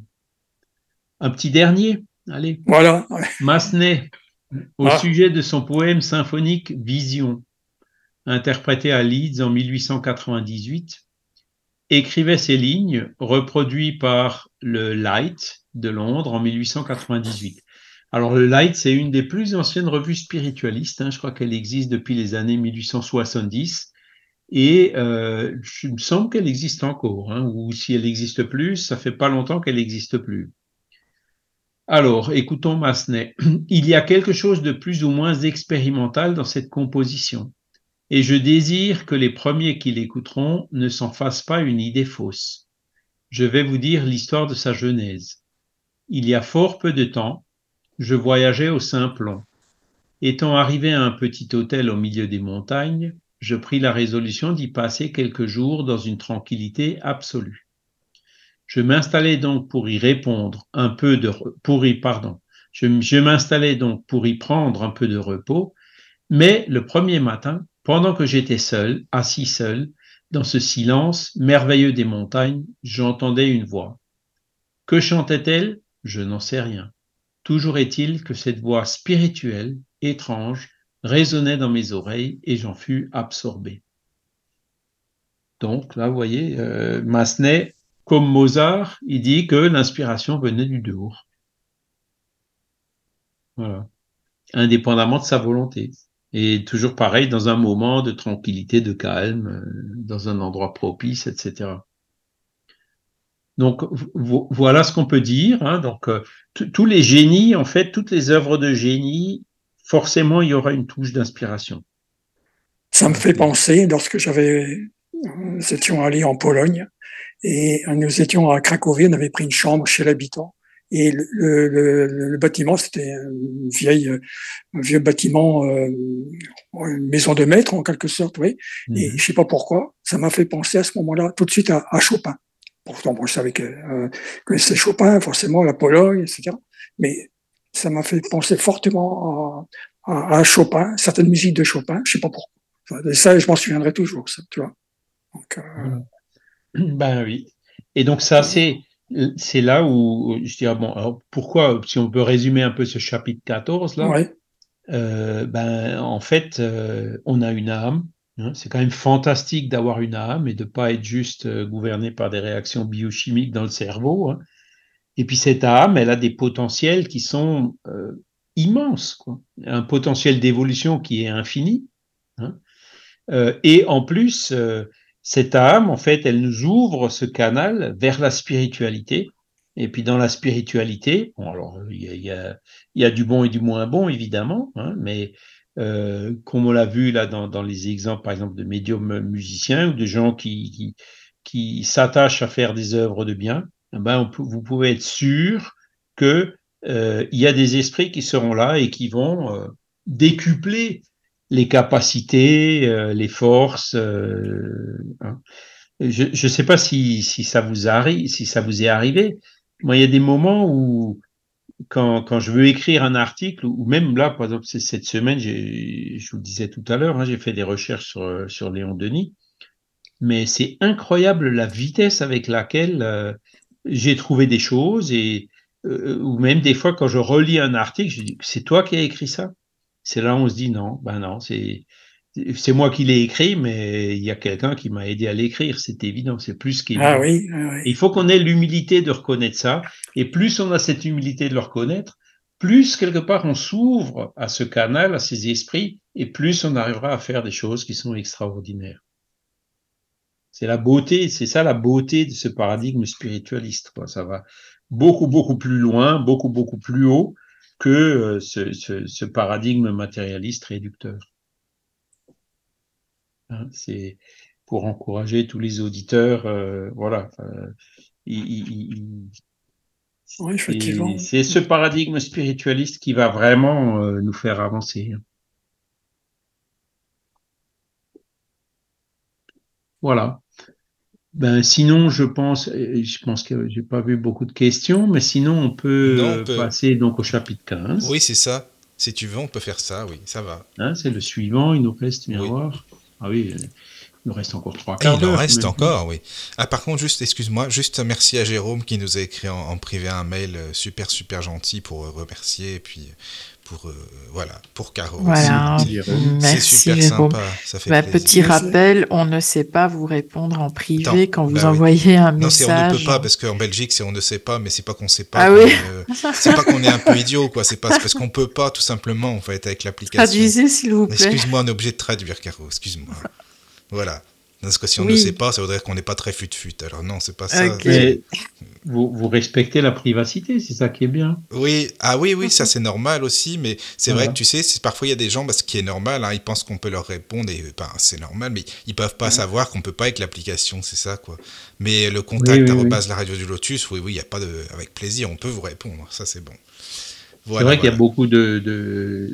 Un petit dernier, allez. Voilà. Massenet au ah. sujet de son poème symphonique Vision, interprété à Leeds en 1898, écrivait ces lignes, reproduites par le Light de Londres en 1898. Alors le Light, c'est une des plus anciennes revues spiritualistes, hein, je crois qu'elle existe depuis les années 1870, et euh, je me semble qu'elle existe encore, hein, ou si elle n'existe plus, ça fait pas longtemps qu'elle n'existe plus. Alors, écoutons Massenet. Il y a quelque chose de plus ou moins expérimental dans cette composition, et je désire que les premiers qui l'écouteront ne s'en fassent pas une idée fausse. Je vais vous dire l'histoire de sa genèse. Il y a fort peu de temps, je voyageais au Simplon. Étant arrivé à un petit hôtel au milieu des montagnes, je pris la résolution d'y passer quelques jours dans une tranquillité absolue. Je m'installais donc pour y répondre un peu de pour pardon. Je, donc pour y prendre un peu de repos, mais le premier matin, pendant que j'étais seul, assis seul, dans ce silence merveilleux des montagnes, j'entendais une voix. Que chantait-elle? Je n'en sais rien. Toujours est-il que cette voix spirituelle, étrange, résonnait dans mes oreilles et j'en fus absorbé. Donc là, vous voyez, euh, Massenet comme Mozart, il dit que l'inspiration venait du dehors. Voilà. Indépendamment de sa volonté. Et toujours pareil, dans un moment de tranquillité, de calme, euh, dans un endroit propice, etc. Donc voilà ce qu'on peut dire. Hein. Donc euh, tous les génies, en fait, toutes les œuvres de génie, forcément, il y aura une touche d'inspiration. Ça me fait penser, lorsque j'avais, nous étions allés en Pologne, et nous étions à Cracovie, on avait pris une chambre chez l'habitant. Et le, le, le, bâtiment, c'était un vieux bâtiment, euh, une maison de maître en quelque sorte, oui. Et mhm. je sais pas pourquoi, ça m'a fait penser à ce moment-là tout de suite à, à Chopin. Pourtant, bon, je savais que, euh, Chopin, forcément, la Pologne, etc. Mais ça m'a fait penser fortement à, à, à, Chopin, certaines musiques de Chopin, je sais pas pourquoi. Et ça, je m'en souviendrai toujours, ça, tu vois. Donc, euh, Ben oui. Et donc ça, c'est c'est là où je dirais, bon, alors pourquoi, si on peut résumer un peu ce chapitre 14 là, euh, ben en fait, euh, on a une âme. Hein, c'est quand même fantastique d'avoir une âme et de pas être juste euh, gouverné par des réactions biochimiques dans le cerveau. Hein. Et puis cette âme, elle a des potentiels qui sont immenses, quoi. Un potentiel d'évolution qui est infini, Hein. et en plus, cette âme, en fait, elle nous ouvre ce canal vers la spiritualité. Et puis dans la spiritualité, alors il y a, y a, du bon et du moins bon, évidemment, mais euh, comme on l'a vu là dans, dans, les exemples, par exemple, de médiums musiciens ou de gens qui, qui, s'attachent à faire des œuvres de bien, eh ben vous pouvez être sûr que euh, y a des esprits qui seront là et qui vont euh, décupler les capacités, les forces. Hein. Je ne sais pas si, si, ça vous arrive, si ça vous est arrivé. Moi, il y a des moments où, quand, je veux écrire un article, ou même là, par exemple, cette semaine, je vous le disais tout à l'heure, hein, j'ai fait des recherches sur, Léon Denis, mais c'est incroyable la vitesse avec laquelle euh, j'ai trouvé des choses, et ou même des fois, quand je relis un article, je dis, c'est toi qui as écrit ça? C'est là où on se dit non, ben non, c'est c'est moi qui l'ai écrit, mais il y a quelqu'un qui m'a aidé à l'écrire, c'est évident, c'est plus qu'il. Ah oui, oui. Il faut qu'on ait l'humilité de reconnaître ça, et plus on a cette humilité de le reconnaître, plus quelque part on s'ouvre à ce canal, à ces esprits, et plus on arrivera à faire des choses qui sont extraordinaires. C'est la beauté, c'est ça la beauté de ce paradigme spiritualiste. Quoi. Ça va beaucoup, beaucoup plus loin, beaucoup, beaucoup plus haut, que euh, ce, paradigme matérialiste réducteur. Hein, c'est pour encourager tous les auditeurs, euh, voilà. c'est ce paradigme spiritualiste qui va vraiment euh, nous faire avancer. Voilà. Ben, sinon, je pense, je pense que j'ai pas vu beaucoup de questions, mais sinon, on peut, passer donc au chapitre 15. Oui, c'est ça. Si tu veux, on peut faire ça, oui, ça va. Hein, c'est le suivant, il nous reste miroir. Ah oui, il nous reste encore trois quarts Il nous reste encore, oui. Ah, par contre, juste, excuse-moi, juste merci à Jérôme qui nous a écrit en, en privé un mail euh, super, super gentil pour euh, remercier. Et puis, pour euh, voilà pour Caro. Voilà, merci super Sympa, ça fait bah, petit rappel, on ne sait pas vous répondre en privé quand vous bah envoyez un message. Non, on ne peut pas parce qu'en Belgique c'est on ne sait pas, mais c'est pas qu'on sait pas. Ah oui. c'est pas qu'on est un peu idiot quoi, c'est pas parce qu'on peut pas tout simplement en fait avec l'application. Traduisez s'il vous plaît. Excuse-moi, on est obligé de traduire Caro, excuse-moi. voilà. Parce que si on ne sait pas, ça voudrait qu'on n'est pas très fut-fut. Alors non, c'est pas ça. Vous, vous, respectez la privacité, c'est ça qui est bien. Oui, ah oui, oui, ça c'est normal aussi, mais c'est vrai que tu sais, parfois il y a des gens, parce ce qui est normal, hein, ils pensent qu'on peut leur répondre et ben, c'est normal, mais ils peuvent pas savoir qu'on peut pas avec l'application, c'est ça quoi. Mais le contact à oui, la radio du Lotus, oui, oui, il y a pas de, avec plaisir, on peut vous répondre, ça c'est bon c'est vrai qu'il y a beaucoup de,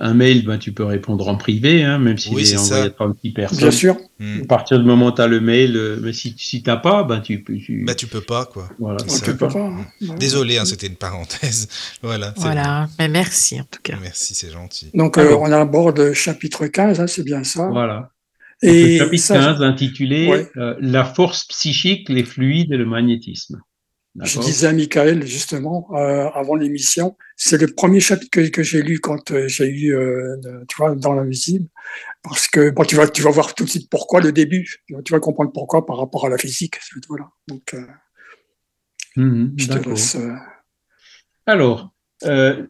un mail, ben, tu peux répondre en privé, hein, même s'il est, envoyé à 36 personnes. Bien sûr. Hmm. À partir du moment où tu as le mail, euh, mais si, si tu n'as pas, ben, tu, tu... Ben, tu peux pas, quoi. Voilà, tu peux pas. Hein. Désolé, hein, c'était une parenthèse. voilà. Voilà, mais merci en tout cas. Merci, c'est gentil. Donc, euh, on aborde chapitre 15, hein, c'est bien ça. Voilà. Et le chapitre 15 intitulé euh, La force psychique, les fluides et le magnétisme. Je disais à Michael, justement, euh, avant l'émission, c'est le premier chapitre que, que j'ai lu quand euh, j'ai eu, euh, tu vois, dans l'invisible. Parce que, bon, tu vas, tu vas voir tout de suite pourquoi le début. Tu vas comprendre pourquoi par rapport à la physique. Voilà. Donc, mmh, je te laisse. Alors, ce,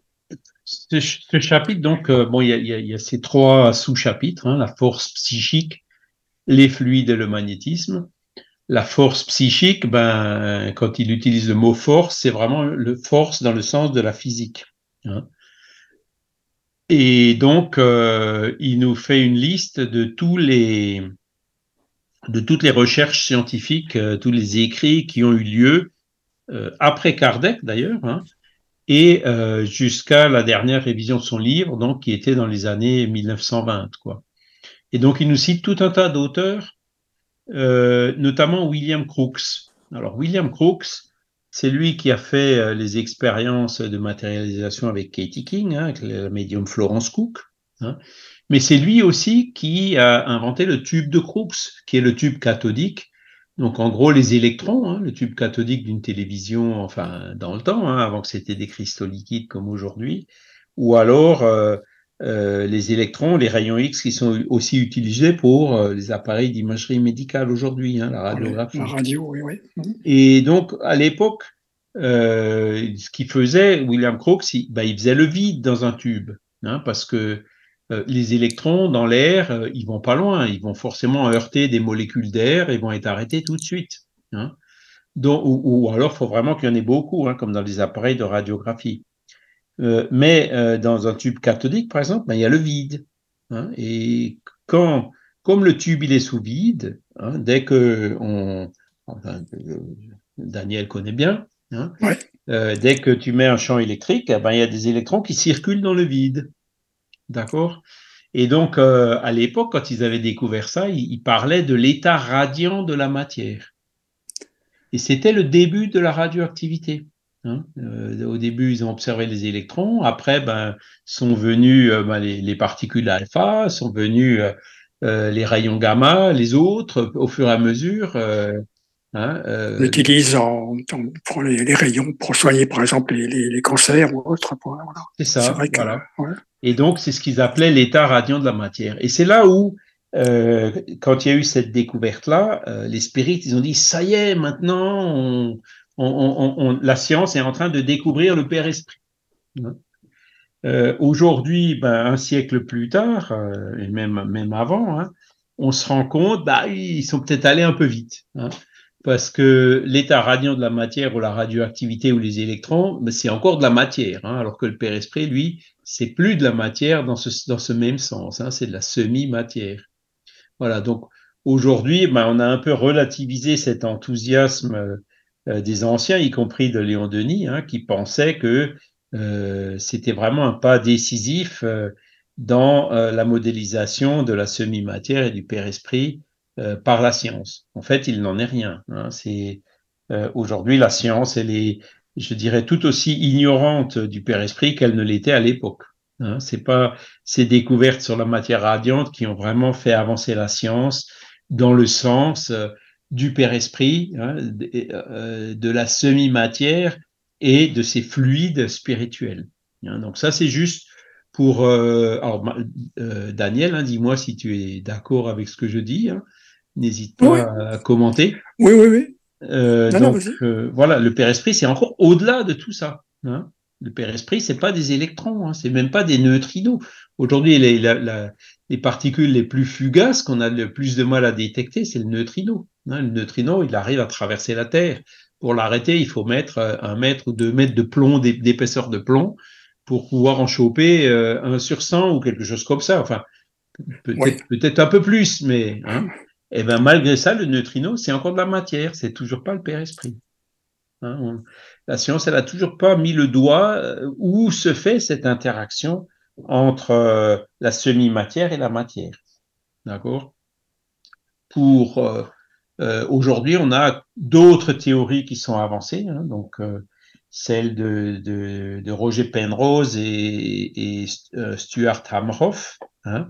ce, chapitre, donc, bon, il y a, y a, ces trois sous-chapitres, hein, la force psychique, les fluides et le magnétisme la force psychique, ben, quand il utilise le mot force, c'est vraiment le force dans le sens de la physique. Hein. Et donc, euh, il nous fait une liste de tous les de toutes les recherches scientifiques, euh, tous les écrits qui ont eu lieu euh, après Kardec d'ailleurs, hein, et jusqu'à la dernière révision de son livre, donc qui était dans les années 1920, quoi. Et donc, il nous cite tout un tas d'auteurs notamment William Crookes. Alors William Crookes, c'est lui qui a fait euh, les expériences de matérialisation avec Katie King, hein, avec la médium Florence Cook. Hein. Mais c'est lui aussi qui a inventé le tube de Crookes, qui est le tube cathodique. Donc en gros les électrons, hein, le tube cathodique d'une télévision, enfin dans le temps, hein, avant que c'était des cristaux liquides comme aujourd'hui, ou alors euh, euh, les électrons, les rayons X qui sont aussi utilisés pour euh, les appareils d'imagerie médicale aujourd'hui, hein, la radiographie. La radio, oui, oui. Mhm. Et donc, à l'époque, euh, ce qu'il faisait, William Crookes, il, il, faisait le vide dans un tube, hein, parce que les électrons dans l'air, ils vont pas loin, ils vont forcément heurter des molécules d'air et vont être arrêtés tout de suite. Hein. Donc, ou, alors, il faut vraiment qu'il y en ait beaucoup, comme dans les appareils de radiographie. Euh, mais dans un tube cathodique, par exemple, ben, il y a le vide. Hein, et quand, comme le tube il est sous vide, dès que on, Daniel connaît bien, dès que tu mets un champ électrique, eh ben, il y a des électrons qui circulent dans le vide. D'accord? Et donc, euh, à l'époque, quand ils avaient découvert ça, ils, parlaient de l'état radiant de la matière. Et c'était le début de la radioactivité. Hein. Euh, au début, ils ont observé les électrons. Après, ben, sont venus euh, ben, les, particules alpha, sont venus les rayons gamma, les autres, au fur et à mesure. Hein, on utilise en, les, rayons pour soigner, par exemple, les, cancers ou autres. C'est ça. Vrai voilà. Et donc, c'est ce qu'ils appelaient l'état radiant de la matière. Et c'est là où, euh, quand il y a eu cette découverte-là, euh, les spirites, ils ont dit, ça y est, maintenant, on, la science est en train de découvrir le Père Esprit. Hein. Euh, aujourd'hui, ben, un siècle plus tard, et même, même avant, hein, on se rend compte, bah, ils sont peut-être allés un peu vite. Hein parce que l'état radiant de la matière ou la radioactivité ou les électrons, c'est encore de la matière, alors que le Père Esprit, lui, c'est plus de la matière dans ce, dans ce même sens, c'est de la semi-matière. Voilà, donc aujourd'hui, ben, on a un peu relativisé cet enthousiasme euh, des anciens, y compris de Léon Denis, hein, qui pensaient que euh, c'était vraiment un pas décisif euh, dans la modélisation de la semi-matière et du Père Esprit euh, par la science. En fait, il n'en est rien. Hein. C'est euh, aujourd'hui la science, elle est, je dirais, tout aussi ignorante du Père Esprit qu'elle ne l'était à l'époque. Hein. C'est pas ces découvertes sur la matière radiante qui ont vraiment fait avancer la science dans le sens euh, du Père Esprit, hein, de, la semi-matière et de ces fluides spirituels. donc ça, c'est juste pour. alors, Daniel, dis-moi si tu es d'accord avec ce que je dis. N'hésite pas à commenter. Oui, oui, oui. Euh, donc, euh, voilà, le Père Esprit, c'est encore au-delà de tout ça. Hein. Le Père Esprit, c'est pas des électrons, hein, c'est même pas des neutrinos. Aujourd'hui, les, les, particules les plus fugaces qu'on a le plus de mal à détecter, c'est le neutrino. Hein. Le neutrino, il arrive à traverser la Terre. Pour l'arrêter, il faut mettre euh, un mètre ou deux mètres de plomb, d'épaisseur de plomb, pour pouvoir en choper un sur 100 ou quelque chose comme ça. Enfin, peut-être peut un peu plus, mais hein, et eh bien malgré ça, le neutrino, c'est encore de la matière, c'est toujours pas le Père Esprit. Hein, la science, elle a toujours pas mis le doigt euh, où se fait cette interaction entre euh, la semi-matière et la matière. D'accord? Pour euh, aujourd'hui, on a d'autres théories qui sont avancées, hein, donc celle de, Roger Penrose et, Stuart Hamhoff, hein,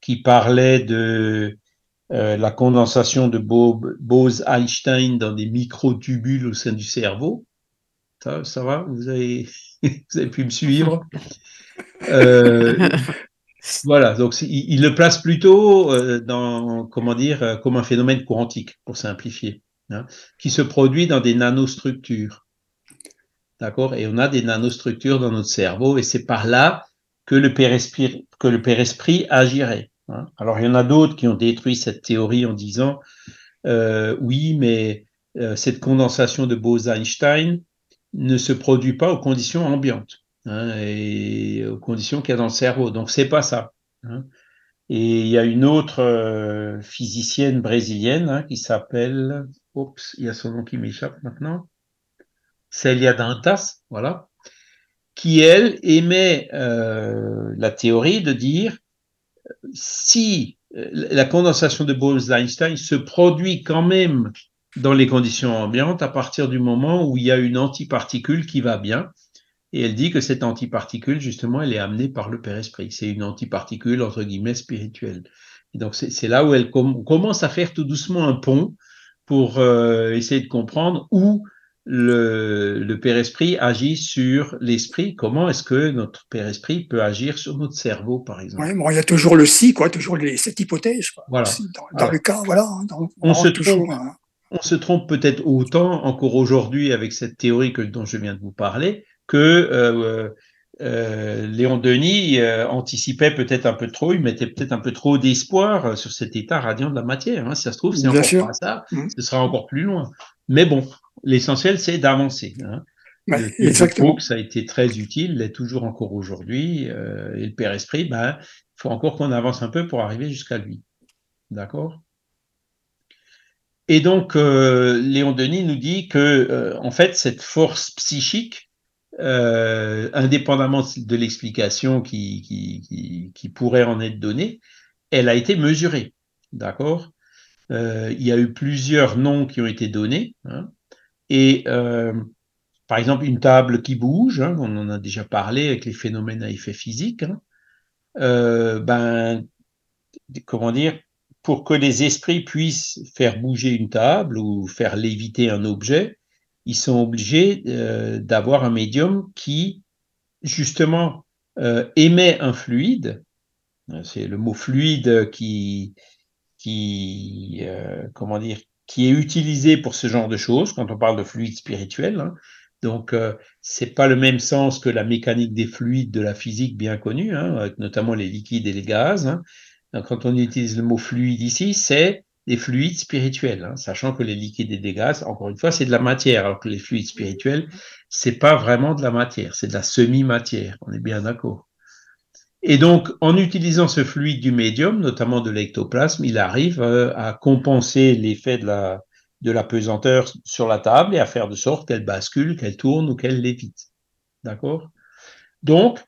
qui parlait de euh, la condensation de Bose-Einstein dans des microtubules au sein du cerveau. Ça, va? Vous avez pu me suivre? Euh, Voilà, donc il, le place plutôt euh, dans, comment dire, comme un phénomène quantique, pour simplifier, hein, qui se produit dans des nanostructures. D'accord? Et on a des nanostructures dans notre cerveau, et c'est par là que le père-esprit, agirait. Hein. Alors, il y en a d'autres qui ont détruit cette théorie en disant euh, oui, mais euh, cette condensation de Bose-Einstein ne se produit pas aux conditions ambiantes hein, et aux conditions qu'il y a dans le cerveau. Donc, c'est pas ça. Hein. Et il y a une autre euh, physicienne brésilienne qui s'appelle, oups, il y a son nom qui m'échappe maintenant, Celia Dantas, voilà, qui elle émet la théorie de dire si euh, la condensation de Bose-Einstein se produit quand même dans les conditions ambiantes à partir du moment où il y a une antiparticule qui va bien. Et elle dit que cette antiparticule, justement, elle est amenée par le Père Esprit. C'est une antiparticule, entre guillemets, spirituelle. Et donc, c'est là où elle commence à faire tout doucement un pont pour euh, essayer de comprendre où le, Père Esprit agit sur l'esprit. Comment est-ce que notre Père Esprit peut agir sur notre cerveau, par exemple? Oui, bon, il y a toujours le si, quoi, toujours cette hypothèse. Voilà. Dans, le cas, voilà. on, se trompe, on se trompe peut-être autant encore aujourd'hui avec cette théorie que, dont je viens de vous parler que euh, Léon Denis anticipait peut-être un peu trop, il mettait peut-être un peu trop d'espoir sur cet état radiant de la matière. Hein. Si ça se trouve, c'est encore pas ça, mmh. ce sera encore plus loin. Mais bon, l'essentiel, c'est d'avancer. Hein. exactement. ça a été très utile, l'est toujours encore aujourd'hui. et le Père Esprit, ben, il faut encore qu'on avance un peu pour arriver jusqu'à lui. D'accord? Et donc, euh, Léon Denis nous dit que, euh, en fait, cette force psychique, euh, indépendamment de l'explication qui, qui, pourrait en être donnée, elle a été mesurée. D'accord? Il y a eu plusieurs noms qui ont été donnés. Hein, et par exemple, une table qui bouge, hein, on en a déjà parlé avec les phénomènes à effet physique. Hein, ben, comment dire? Pour que les esprits puissent faire bouger une table ou faire léviter un objet, ils sont obligés euh, d'avoir un médium qui, justement, euh, émet un fluide. C'est le mot fluide qui, euh, comment dire, qui est utilisé pour ce genre de choses quand on parle de fluide spirituel. Hein. Donc, c'est pas le même sens que la mécanique des fluides de la physique bien connue, hein, avec notamment les liquides et les gaz. Hein quand on utilise le mot fluide ici, c'est des fluides spirituels, hein, sachant que les liquides et des gaz, encore une fois, c'est de la matière, alors que les fluides spirituels, c'est pas vraiment de la matière, c'est de la semi-matière. On est bien d'accord. Et donc, en utilisant ce fluide du médium, notamment de l'ectoplasme, il arrive euh, à compenser l'effet de la, de la pesanteur sur la table et à faire de sorte qu'elle bascule, qu'elle tourne ou qu'elle lévite. D'accord? Donc,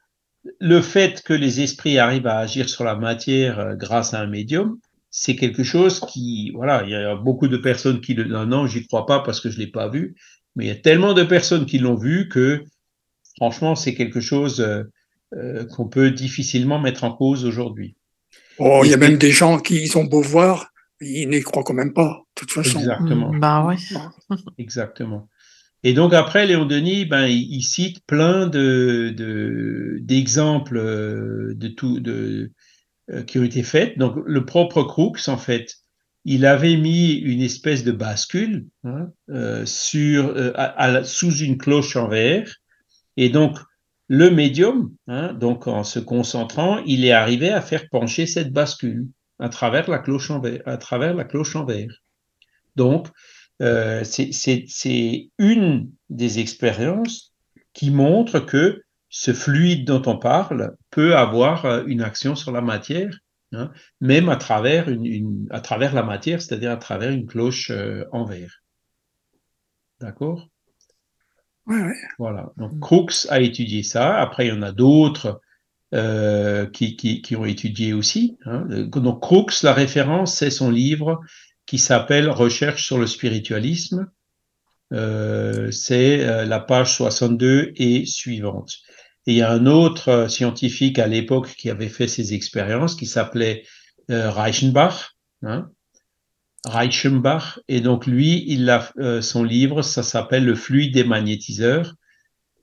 le fait que les esprits arrivent à agir sur la matière euh, grâce à un médium, c'est quelque chose qui, voilà, il y a beaucoup de personnes qui le, non, non, j'y crois pas parce que je l'ai pas vu, mais il y a tellement de personnes qui l'ont vu que, franchement, c'est quelque chose euh, euh, qu'on peut difficilement mettre en cause aujourd'hui. Oh, il y a même des gens qui ont beau voir, ils n'y croient quand même pas, de toute façon. Exactement. Bah ouais. Exactement. Et donc après, Léon Denis, ben, il, cite plein de, d'exemples euh, de, tout, de, euh, qui ont été faits. Donc le propre Crookes, en fait, il avait mis une espèce de bascule hein, euh, sur, sous une cloche en verre. Et donc le médium, hein, donc en se concentrant, il est arrivé à faire pencher cette bascule à travers la cloche en verre. Donc, euh, c'est une des expériences qui montre que ce fluide dont on parle peut avoir euh, une action sur la matière, hein, même à travers, une, à travers la matière, c'est-à-dire à travers une cloche euh, en verre. D'accord? Voilà. Donc Crookes a étudié ça. Après, il y en a d'autres qui, qui, ont étudié aussi. Hein. Donc Crookes, la référence, c'est son livre qui s'appelle Recherche sur le spiritualisme. Euh, c'est euh, la page 62 et suivante. Et il y a un autre euh, scientifique à l'époque qui avait fait ces expériences qui s'appelait Reichenbach. Hein, Reichenbach. Et donc lui, il a son livre, ça s'appelle Le fluide des magnétiseurs.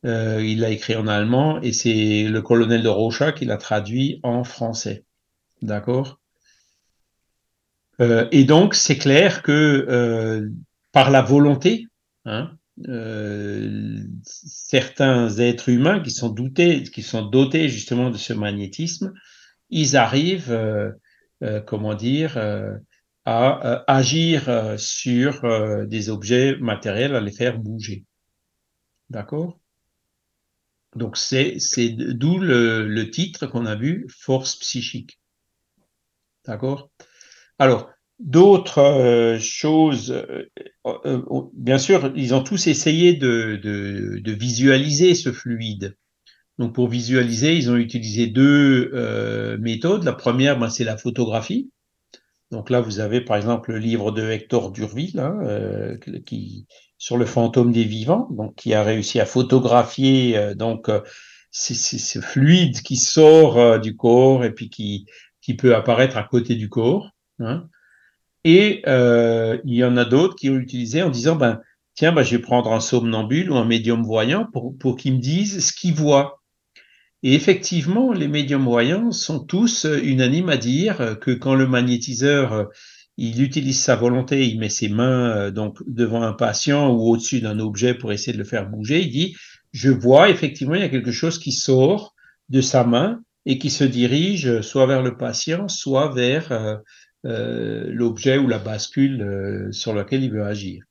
il l'a écrit en allemand et c'est le colonel de Rocha qui l'a traduit en français. D'accord? Euh, et donc, c'est clair que euh, par la volonté, hein, euh, certains êtres humains qui sont, doutés, qui sont dotés justement de ce magnétisme, ils arrivent, comment dire, à agir sur des objets matériels, à les faire bouger. D'accord? Donc c'est d'où le, le titre qu'on a vu, force psychique. D'accord? Alors, d'autres euh, choses, euh, euh, bien sûr, ils ont tous essayé de, visualiser ce fluide. Donc, pour visualiser, ils ont utilisé deux méthodes. La première, ben, c'est la photographie. Donc là, vous avez par exemple le livre de Hector Durville, hein, qui sur le fantôme des vivants, donc qui a réussi à photographier donc ce fluide qui sort du corps et puis qui peut apparaître à côté du corps. Hein. Et euh, il y en a d'autres qui ont utilisé en disant, ben, tiens, ben, je vais prendre un somnambule ou un médium voyant pour, pour qu'ils me disent ce qu'ils voient. Et effectivement, les médiums voyants sont tous unanimes à dire que quand le magnétiseur il utilise sa volonté, il met ses mains donc devant un patient ou au-dessus d'un objet pour essayer de le faire bouger, il dit je vois effectivement, il y a quelque chose qui sort de sa main et qui se dirige soit vers le patient, soit vers euh, euh, l'objet ou la bascule euh, sur lequel il veut agir.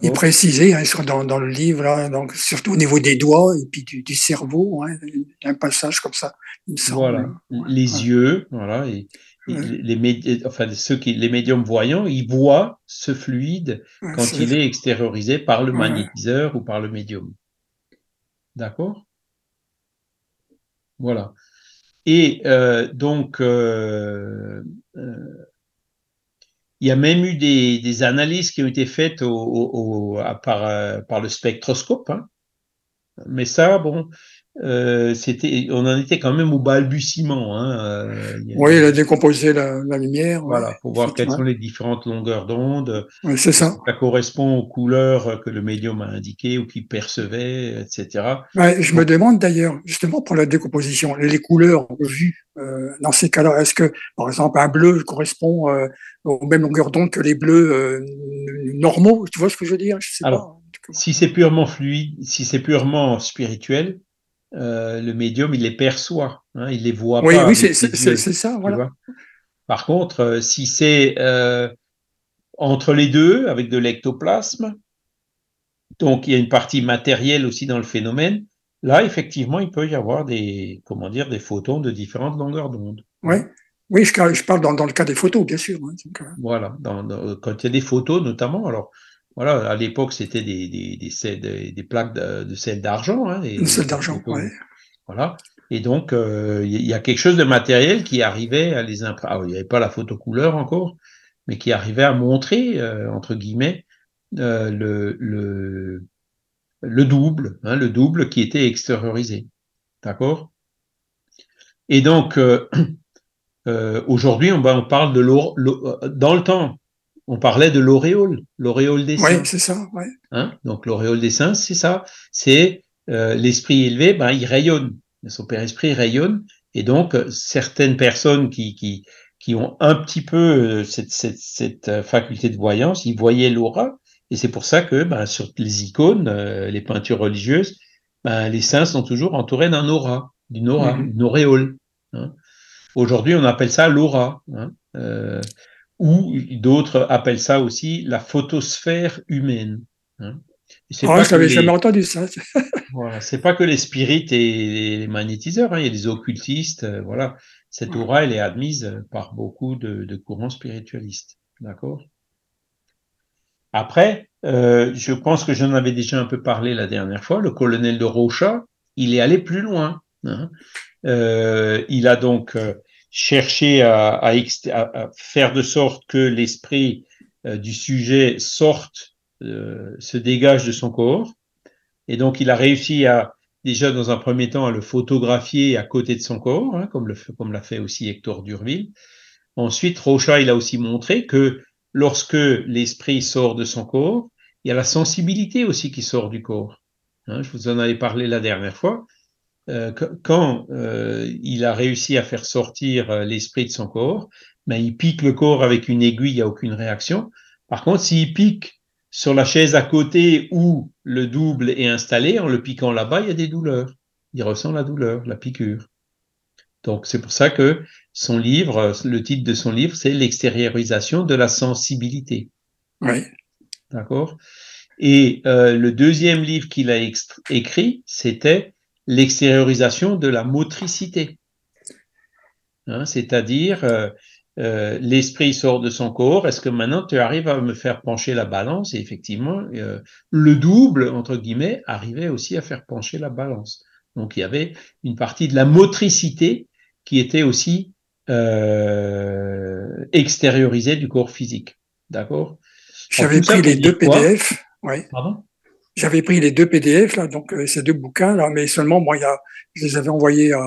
Il précisait hein, dans, dans, le livre, hein, donc surtout au niveau des doigts et puis du, cerveau, hein, un passage comme ça. voilà, les yeux, voilà, et, les, enfin ceux qui, les médiums voyants, ils voient ce fluide quand il est extériorisé par le magnétiseur ou par le médium. D'accord? Voilà. Et euh, donc, euh, euh, il y a même eu des, analyses qui ont été faites par, le spectroscope. Hein. Mais ça, bon, euh, c'était, on en était quand même au balbutiement. Hein, euh, oui, il a décomposé la, lumière. Voilà, pour voir quelles sont les différentes longueurs d'onde. c'est ça. Ça correspond aux couleurs que le médium a indiquées ou qu'il percevait, etc. je me demande d'ailleurs, justement pour la décomposition, les, couleurs vues euh, dans ces cas-là, est-ce que, par exemple, un bleu correspond aux mêmes longueurs d'onde que les bleus normaux? Tu vois ce que je veux dire? Je sais Alors, Si c'est purement fluide, si c'est purement spirituel, euh, le médium, il les perçoit, hein, il les voit pas. Oui, c'est ça, voilà. Par contre, euh, si c'est euh, entre les deux, avec de l'ectoplasme, donc il y a une partie matérielle aussi dans le phénomène, là, effectivement, il peut y avoir des, comment dire, des photons de différentes longueurs d'onde. Oui, oui, je, parle dans, le cas des photos, bien sûr. Hein, voilà, quand il y a des photos notamment, alors voilà, à l'époque, c'était des, des, des, des, plaques de, de sel d'argent. Hein, de sel d'argent, oui. Voilà. Et donc, euh, il y a quelque chose de matériel qui arrivait à les imprimer. Ah, il n'y avait pas la photo couleur encore, mais qui arrivait à montrer, euh, entre guillemets, euh, le, le, le double, hein, le double qui était extériorisé. D'accord? Et donc, aujourd'hui, on, on parle de dans le temps on parlait de l'auréole, l'auréole des saints. Oui, c'est ça. Ouais. Hein Donc l'auréole des saints, c'est ça. C'est euh, l'esprit élevé, ben, il rayonne. Son père esprit rayonne. Et donc, certaines personnes qui, qui, qui ont un petit peu euh, cette, cette, cette euh, faculté de voyance, ils voyaient l'aura. Et c'est pour ça que ben, sur les icônes, les peintures religieuses, ben, les saints sont toujours entourés d'un aura, d'une aura, mhm. d'une auréole. Hein. Aujourd'hui, on appelle ça l'aura. Hein ou d'autres appellent ça aussi la photosphère humaine. Hein. Ah, je n'avais jamais entendu ça. voilà, c'est pas que les spirites et les magnétiseurs, hein, il y a des occultistes, euh, voilà. Cette aura, elle est admise par beaucoup de, courants spiritualistes, d'accord? Après, euh, je pense que j'en avais déjà un peu parlé la dernière fois, le colonel de Rocha, il est allé plus loin. Hein. Euh, il a donc chercher à, faire de sorte que l'esprit euh, du sujet sorte, euh, se dégage de son corps. Et donc, il a réussi à, déjà dans un premier temps, à le photographier à côté de son corps, hein, comme, comme l'a fait aussi Hector Durville. Ensuite, Rocha, il a aussi montré que lorsque l'esprit sort de son corps, il y a la sensibilité aussi qui sort du corps. Hein, je vous en avais parlé la dernière fois. Euh, quand euh, il a réussi à faire sortir euh, l'esprit de son corps, ben, il pique le corps avec une aiguille, il n'y a aucune réaction. Par contre, s'il pique sur la chaise à côté où le double est installé, en le piquant là-bas, il y a des douleurs. Il ressent la douleur, la piqûre. Donc c'est pour ça que son livre, le titre de son livre, c'est l'extériorisation de la sensibilité. Oui. D'accord? Et euh, le deuxième livre qu'il a écrit, c'était l'extériorisation de la motricité. Hein, C'est-à-dire, euh, euh, l'esprit sort de son corps, est-ce que maintenant tu arrives à me faire pencher la balance? Et effectivement, euh, le double, entre guillemets, arrivait aussi à faire pencher la balance. Donc il y avait une partie de la motricité qui était aussi extériorisée du corps physique. D'accord? J'avais pris les deux PDF. Ouais. Pardon? J'avais pris les deux PDF, là, donc euh, ces deux bouquins, là, mais seulement, moi, il y a, je les avais envoyés à,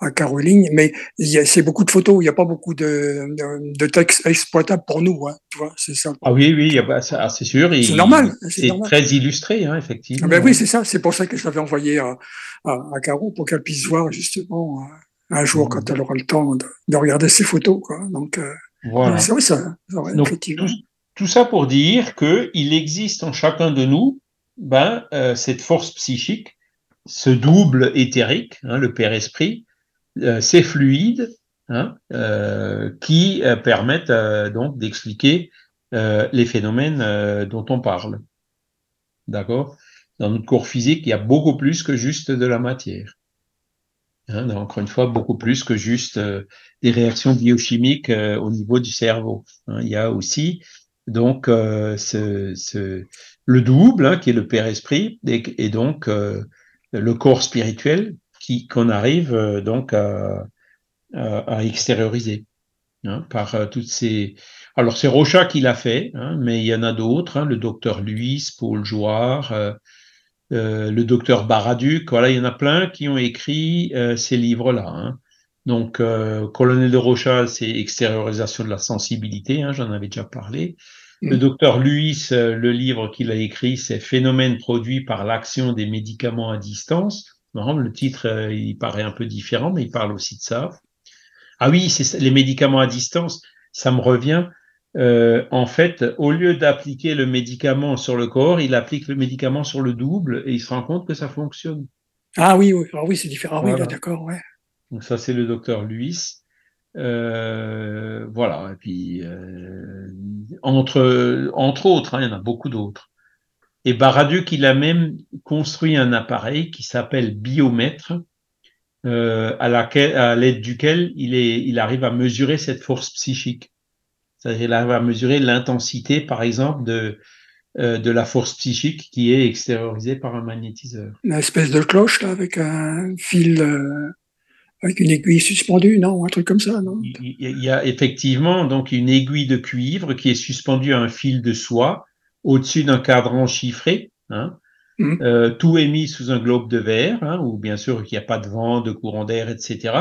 à, Caroline, mais c'est beaucoup de photos, il n'y a pas beaucoup de, de, de textes exploitables pour nous, hein, tu vois, c'est ça. Ah oui, oui, ah, c'est sûr. C'est normal. C'est très illustré, hein, effectivement. Ben oui, c'est ça, c'est pour ça que je l'avais envoyé à, à, à Caro, pour qu'elle puisse voir, justement, euh, un jour, mmh. quand elle aura le temps de, de regarder ces photos, quoi. Donc, euh, voilà. c'est vrai, ça, effectivement. Tout ça pour dire qu'il existe en chacun de nous ben, cette force psychique, ce double éthérique, hein, le Père Esprit, ces fluides hein, qui permettent donc d'expliquer les phénomènes dont on parle. D'accord? Dans notre corps physique, il y a beaucoup plus que juste de la matière. Hein, encore une fois, beaucoup plus que juste euh, des réactions biochimiques euh, au niveau du cerveau. Il y a aussi donc euh, le double hein, qui est le Père Esprit et, donc le corps spirituel qui qu'on arrive donc à, extérioriser par toutes ces. Alors c'est Rocha qui l'a fait, mais il y en a d'autres. le docteur Luis, Paul Jouard. Euh, le docteur Baraduc, voilà, il y en a plein qui ont écrit euh, ces livres-là. Hein. Donc, euh, Colonel de Rocha, c'est extériorisation de la sensibilité, hein, j'en avais déjà parlé. Le docteur Luis, le livre qu'il a écrit, c'est Phénomènes produits par l'action des médicaments à distance. Non, le titre, il paraît un peu différent, mais il parle aussi de ça. Ah oui, c'est les médicaments à distance, ça me revient. Euh, en fait, au lieu d'appliquer le médicament sur le corps, il applique le médicament sur le double et il se rend compte que ça fonctionne. Ah oui, oui, ah oui c'est différent. Oui, d'accord, ouais. Donc ça, c'est le docteur Luis. Euh, voilà. Et puis euh, entre entre autres, hein, il y en a beaucoup d'autres. Et Baraduc, il a même construit un appareil qui s'appelle biomètre, euh, à laquelle, à l'aide duquel il est, il arrive à mesurer cette force psychique. C'est-à-dire qu'il arrive à mesurer l'intensité, par exemple, de, euh, de la force psychique qui est extériorisée par un magnétiseur. Une espèce de cloche là, avec un fil, euh, avec une aiguille suspendue, non Un truc comme ça, non? Il, y a effectivement donc une aiguille de cuivre qui est suspendue à un fil de soie au-dessus d'un cadran chiffré. Hein. Mmh. Euh, tout est mis sous un globe de verre, hein, où bien sûr il n'y a pas de vent, de courant d'air, etc.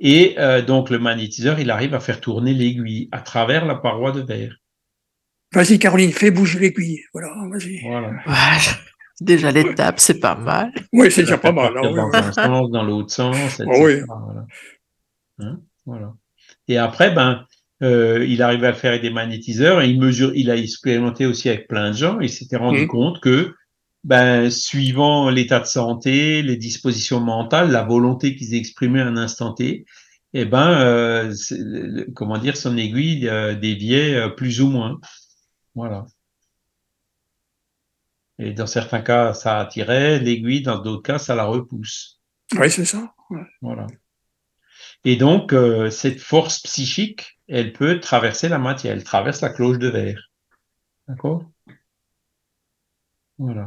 Et euh, donc le magnétiseur, il arrive à faire tourner l'aiguille à travers la paroi de verre. Vas-y Caroline, fais bouger l'aiguille. Voilà, vas-y. Voilà. Déjà l'étape, c'est pas mal. Oui, c'est déjà pas mal. Hein, dans un sens, dans l'autre sens, etc. oui. Hein, voilà. Et après, ben, euh, il arrive à le faire avec des magnétiseurs et il mesure, il a expérimenté aussi avec plein de gens et il s'était rendu mmh. compte que ben, suivant l'état de santé, les dispositions mentales, la volonté qu'ils exprimaient à un instant T, eh ben, euh, comment dire, son aiguille euh, déviait euh, plus ou moins. Voilà. Et dans certains cas, ça attirait l'aiguille, dans d'autres cas, ça la repousse. Oui, c'est ça. Voilà. Et donc, euh, cette force psychique, elle peut traverser la matière, elle traverse la cloche de verre. D'accord? Voilà.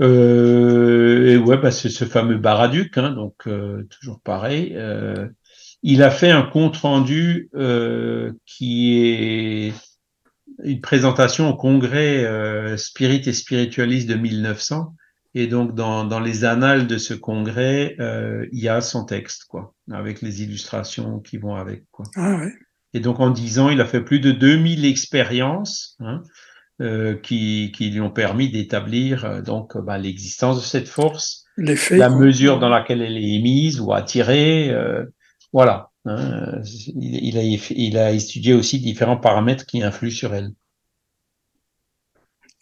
Euh, et ouais, bah, c'est ce fameux Baraduc, hein, donc euh, toujours pareil. Il a fait un compte rendu qui est une présentation au congrès euh, Spirit et Spiritualiste de 1900. Et donc dans, dans les annales de ce congrès, il y a son texte, quoi, avec les illustrations qui vont avec. Quoi. Ah ouais. Et donc en 10 ans, il a fait plus de 2000 expériences. Hein, euh, qui, qui, lui ont permis d'établir euh, donc bah, l'existence de cette force, la mesure dans laquelle elle est émise ou attirée, euh, voilà. Hein, il, il, a, il a étudié aussi différents paramètres qui influent sur elle.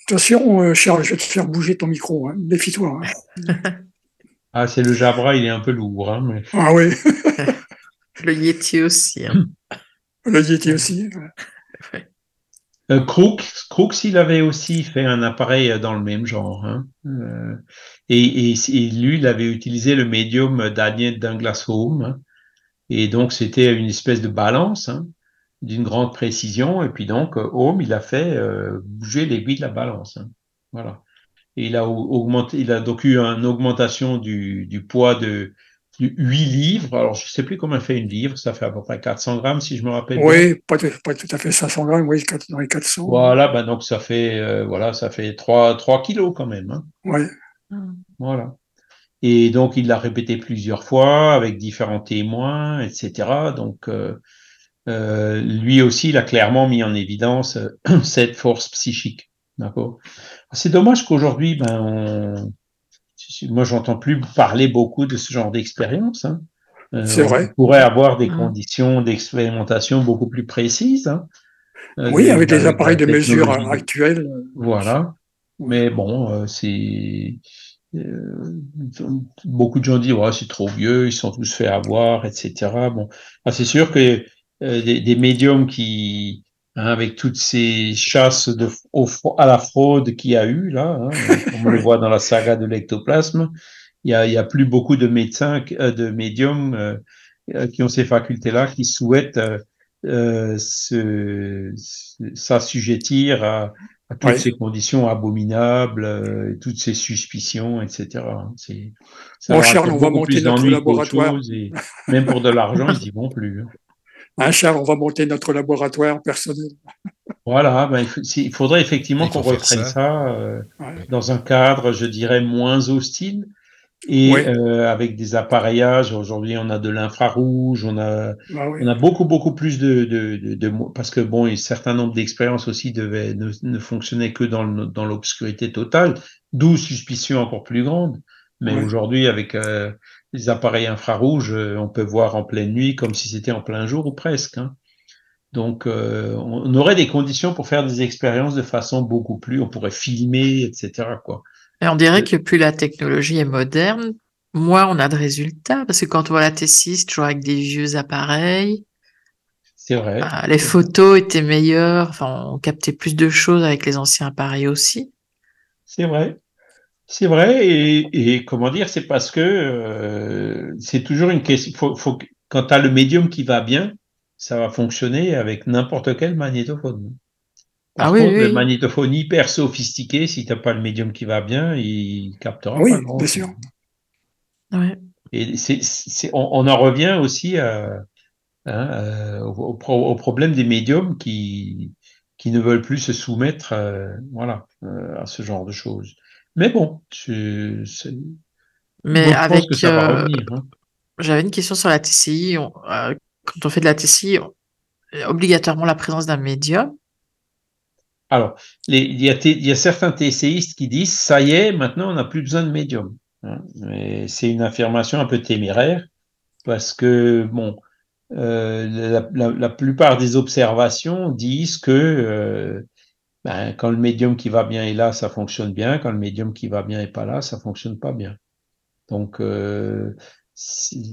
Attention, euh, Charles, je vais te faire bouger ton micro, hein. méfie-toi. Hein. ah, c'est le Jabra, il est un peu lourd. Hein, mais... Ah oui. le Yeti aussi. Hein. Le Yeti aussi. Ouais. Euh, Crooks, il avait aussi fait un appareil dans le même genre. Hein. Euh, et, et, lui, il avait utilisé le médium Daniel Douglas Home. Hein. Et donc, c'était une espèce de balance hein, d'une grande précision. Et puis donc, Home, il a fait euh, bouger l'aiguille de la balance. Hein. Voilà. Et il a augmenté, il a donc eu une augmentation du, du poids de, 8 livres. Alors, je ne sais plus comment fait une livre. Ça fait à peu près 400 grammes, si je me rappelle oui, Pas, pas, tout à fait 500 grammes, oui, dans les 400. Voilà, ben donc ça fait, euh, voilà, ça fait 3, 3 kilos quand même. Hein. Oui. Voilà. Et donc, il l'a répété plusieurs fois avec différents témoins, etc. Donc, euh, euh, lui aussi, il a clairement mis en évidence cette force psychique. D'accord? C'est dommage qu'aujourd'hui, ben, on, moi, j'entends plus parler beaucoup de ce genre d'expérience. Hein. Euh, c'est vrai. On pourrait avoir des conditions d'expérimentation beaucoup plus précises. Hein. Euh, oui, avec les appareils de mesure actuels. Voilà. Mais bon, c'est beaucoup de gens disent ouais, c'est trop vieux, ils sont tous fait avoir, etc. Bon, ah, c'est sûr que des, des, médiums qui Hein, avec toutes ces chasses de, à la fraude qu'il y a eu là, hein, comme on le voit dans la saga de l'ectoplasme, il y a, il y a plus beaucoup de médecins, euh, de médiums euh, euh, qui ont ces facultés-là, qui souhaitent euh, s'assujettir à, à, toutes ces conditions abominables, toutes ces suspicions, etc. C'est, bon, Charles, on va monter notre laboratoire. Et même pour de l'argent, ils n'y vont plus. Hein. Hein, Charles, on va monter notre laboratoire personnel. Voilà, ben, il faudrait effectivement qu'on reprenne ça, euh, dans un cadre, je dirais, moins hostile et euh, avec des appareillages. Aujourd'hui, on a de l'infrarouge, on a, ah on a beaucoup, beaucoup plus de, de, de, parce que bon, un certain nombre d'expériences aussi devaient ne, ne fonctionnaient que dans, dans l'obscurité totale, d'où suspicion encore plus grande. Mais aujourd'hui, avec euh, les appareils infrarouges, euh, on peut voir en pleine nuit comme si c'était en plein jour ou presque. Hein. Donc, euh, on aurait des conditions pour faire des expériences de façon beaucoup plus, on pourrait filmer, etc. Quoi. Et on dirait que plus la technologie est moderne, moins on a de résultats, parce que quand on voit la T6, toujours avec des vieux appareils. C'est vrai. Ah, les photos étaient meilleures, enfin, on captait plus de choses avec les anciens appareils aussi. C'est vrai. C'est vrai, et, comment dire, c'est parce que euh, c'est toujours une question. Faut, faut, quand tu as le médium qui va bien, ça va fonctionner avec n'importe quel magnétophone. Par ah contre, le magnétophone hyper sophistiqué, si tu n'as pas le médium qui va bien, il captera oui, pas. Oui, bien sûr. Et c'est, on, on, en revient aussi à, hein, au, au, problème des médiums qui, qui ne veulent plus se soumettre euh, voilà, euh, à ce genre de choses. Mais bon, tu, mais avec. Euh, hein. J'avais une question sur la TCI. Euh, quand on fait de la TCI, obligatoirement la présence d'un médium. Alors, il y, a certains TCIistes qui disent ça y est, maintenant on n'a plus besoin de médium. Hein. C'est une affirmation un peu téméraire parce que, bon, euh, la, plupart des observations disent que ben, quand le médium qui va bien est là, ça fonctionne bien. Quand le médium qui va bien est pas là, ça fonctionne pas bien. Donc, euh,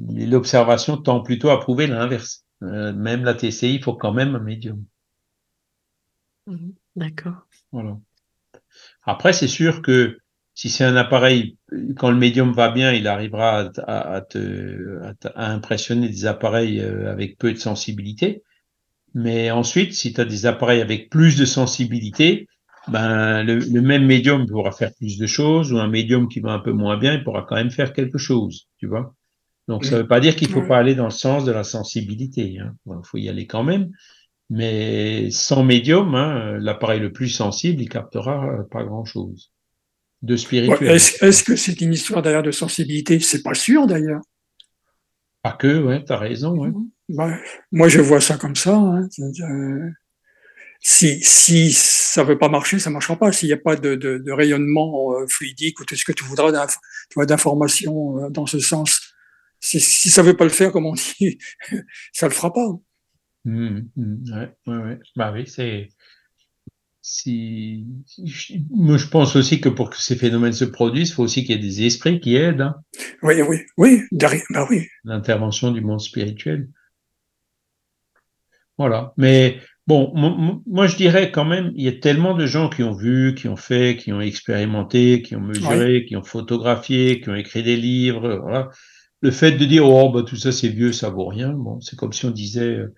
l'observation tend plutôt à prouver l'inverse. Euh, même la TCI, il faut quand même un médium. Mmh, d'accord. Voilà. Après, c'est sûr que si c'est un appareil, quand le médium va bien, il arrivera à, te, à impressionner des appareils euh, avec peu de sensibilité. Mais ensuite, si tu as des appareils avec plus de sensibilité, ben, le, même médium pourra faire plus de choses, ou un médium qui va un peu moins bien, il pourra quand même faire quelque chose, tu vois. Donc, ça ne veut pas dire qu'il ne faut pas aller dans le sens de la sensibilité. Hein. Il faut y aller quand même. Mais sans médium, hein, l'appareil le plus sensible, il captera euh, pas grand-chose de spirituel. Est-ce que c'est une histoire d'ailleurs de sensibilité? C'est pas sûr d'ailleurs. Pas que, ouais, tu as raison. Ouais. Ben, moi, je vois ça comme ça. Hein. Si, si ça veut pas marcher, ça marchera pas. S'il n'y a pas de, de, de, rayonnement euh, fluidique ou tout ce que tu voudras d'informations euh, dans ce sens, si, si ça veut pas le faire, comme on dit, ça le fera pas. Mmh, mmh, ouais, ouais, ouais. Bah oui, c'est si moi je pense aussi que pour que ces phénomènes se produisent, il faut aussi qu'il y ait des esprits qui aident. Hein. Oui, oui, oui, derrière, bah oui. L'intervention du monde spirituel. Voilà. Mais bon, moi je dirais quand même, il y a tellement de gens qui ont vu, qui ont fait, qui ont expérimenté, qui ont mesuré, qui ont photographié, qui ont écrit des livres. Voilà. Le fait de dire oh bah tout ça c'est vieux, ça vaut rien. Bon, c'est comme si on disait euh,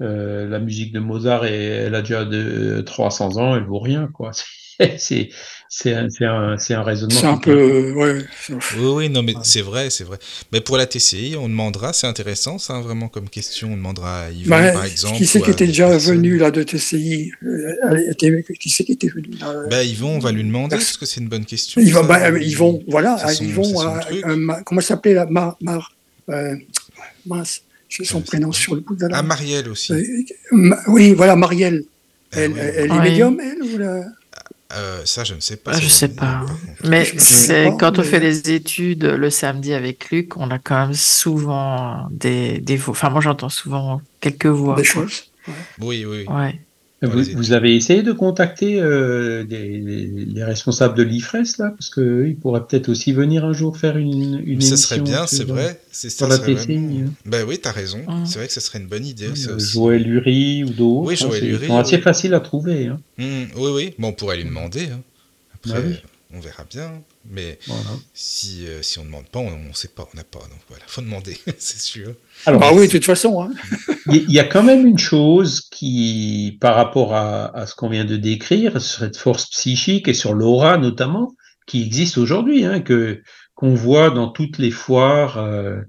la musique de Mozart et elle a déjà de 300 ans, elle vaut rien quoi. c'est un, un, un, raisonnement. C'est un peu, ouais. Oui, oui, non, mais c'est vrai, c'est vrai. Mais pour la TCI, on demandera, c'est intéressant, ça, vraiment comme question. On demandera à Yvan, bah, par exemple. Qui c'est qui était déjà venu là de TCI euh, Qui c'est qui était venu là bah, Yvon, on va lui demander, parce que c'est une bonne question. Yvon, ça, bah, Yvon voilà, Yvon, euh, comment s'appelait la Mar, Mar euh, mince, j'ai son prénom sur le bout de la Ah, Marielle aussi. oui, voilà, Marielle. Ah elle, elle, est médium, elle ou la... Euh, ça, je ne sais pas. Ah, je sais pas. Mais c'est quand on fait les études le samedi avec Luc, on a quand même souvent des, des Enfin, moi, j'entends souvent quelques voix. Des choses. Oui, oui. Ouais. Vous, avez essayé de contacter euh, les, responsables de l'IFRES là, parce qu'ils pourraient peut-être aussi venir un jour faire une, une Ça serait bien, c'est vrai. C'est ça. la hein. Ben oui, tu as raison. Ah. C'est vrai que ce serait une bonne idée. Euh, Joël Lurie ou d'autres. Oui, Joël Lurie. C'est assez facile à trouver. Hein. Mmh, oui, oui. Bon, on pourrait lui demander. Hein. Après, bah on verra bien. Mais si, euh, si on ne demande pas, on ne sait pas, on n'a pas. Donc voilà, faut demander, c'est sûr. Alors, ah oui, de toute façon. Hein. Il y a quand même une chose qui, par rapport à, à ce qu'on vient de décrire, sur cette force psychique et sur l'aura notamment, qui existe aujourd'hui, hein, que qu'on voit dans toutes les foires euh,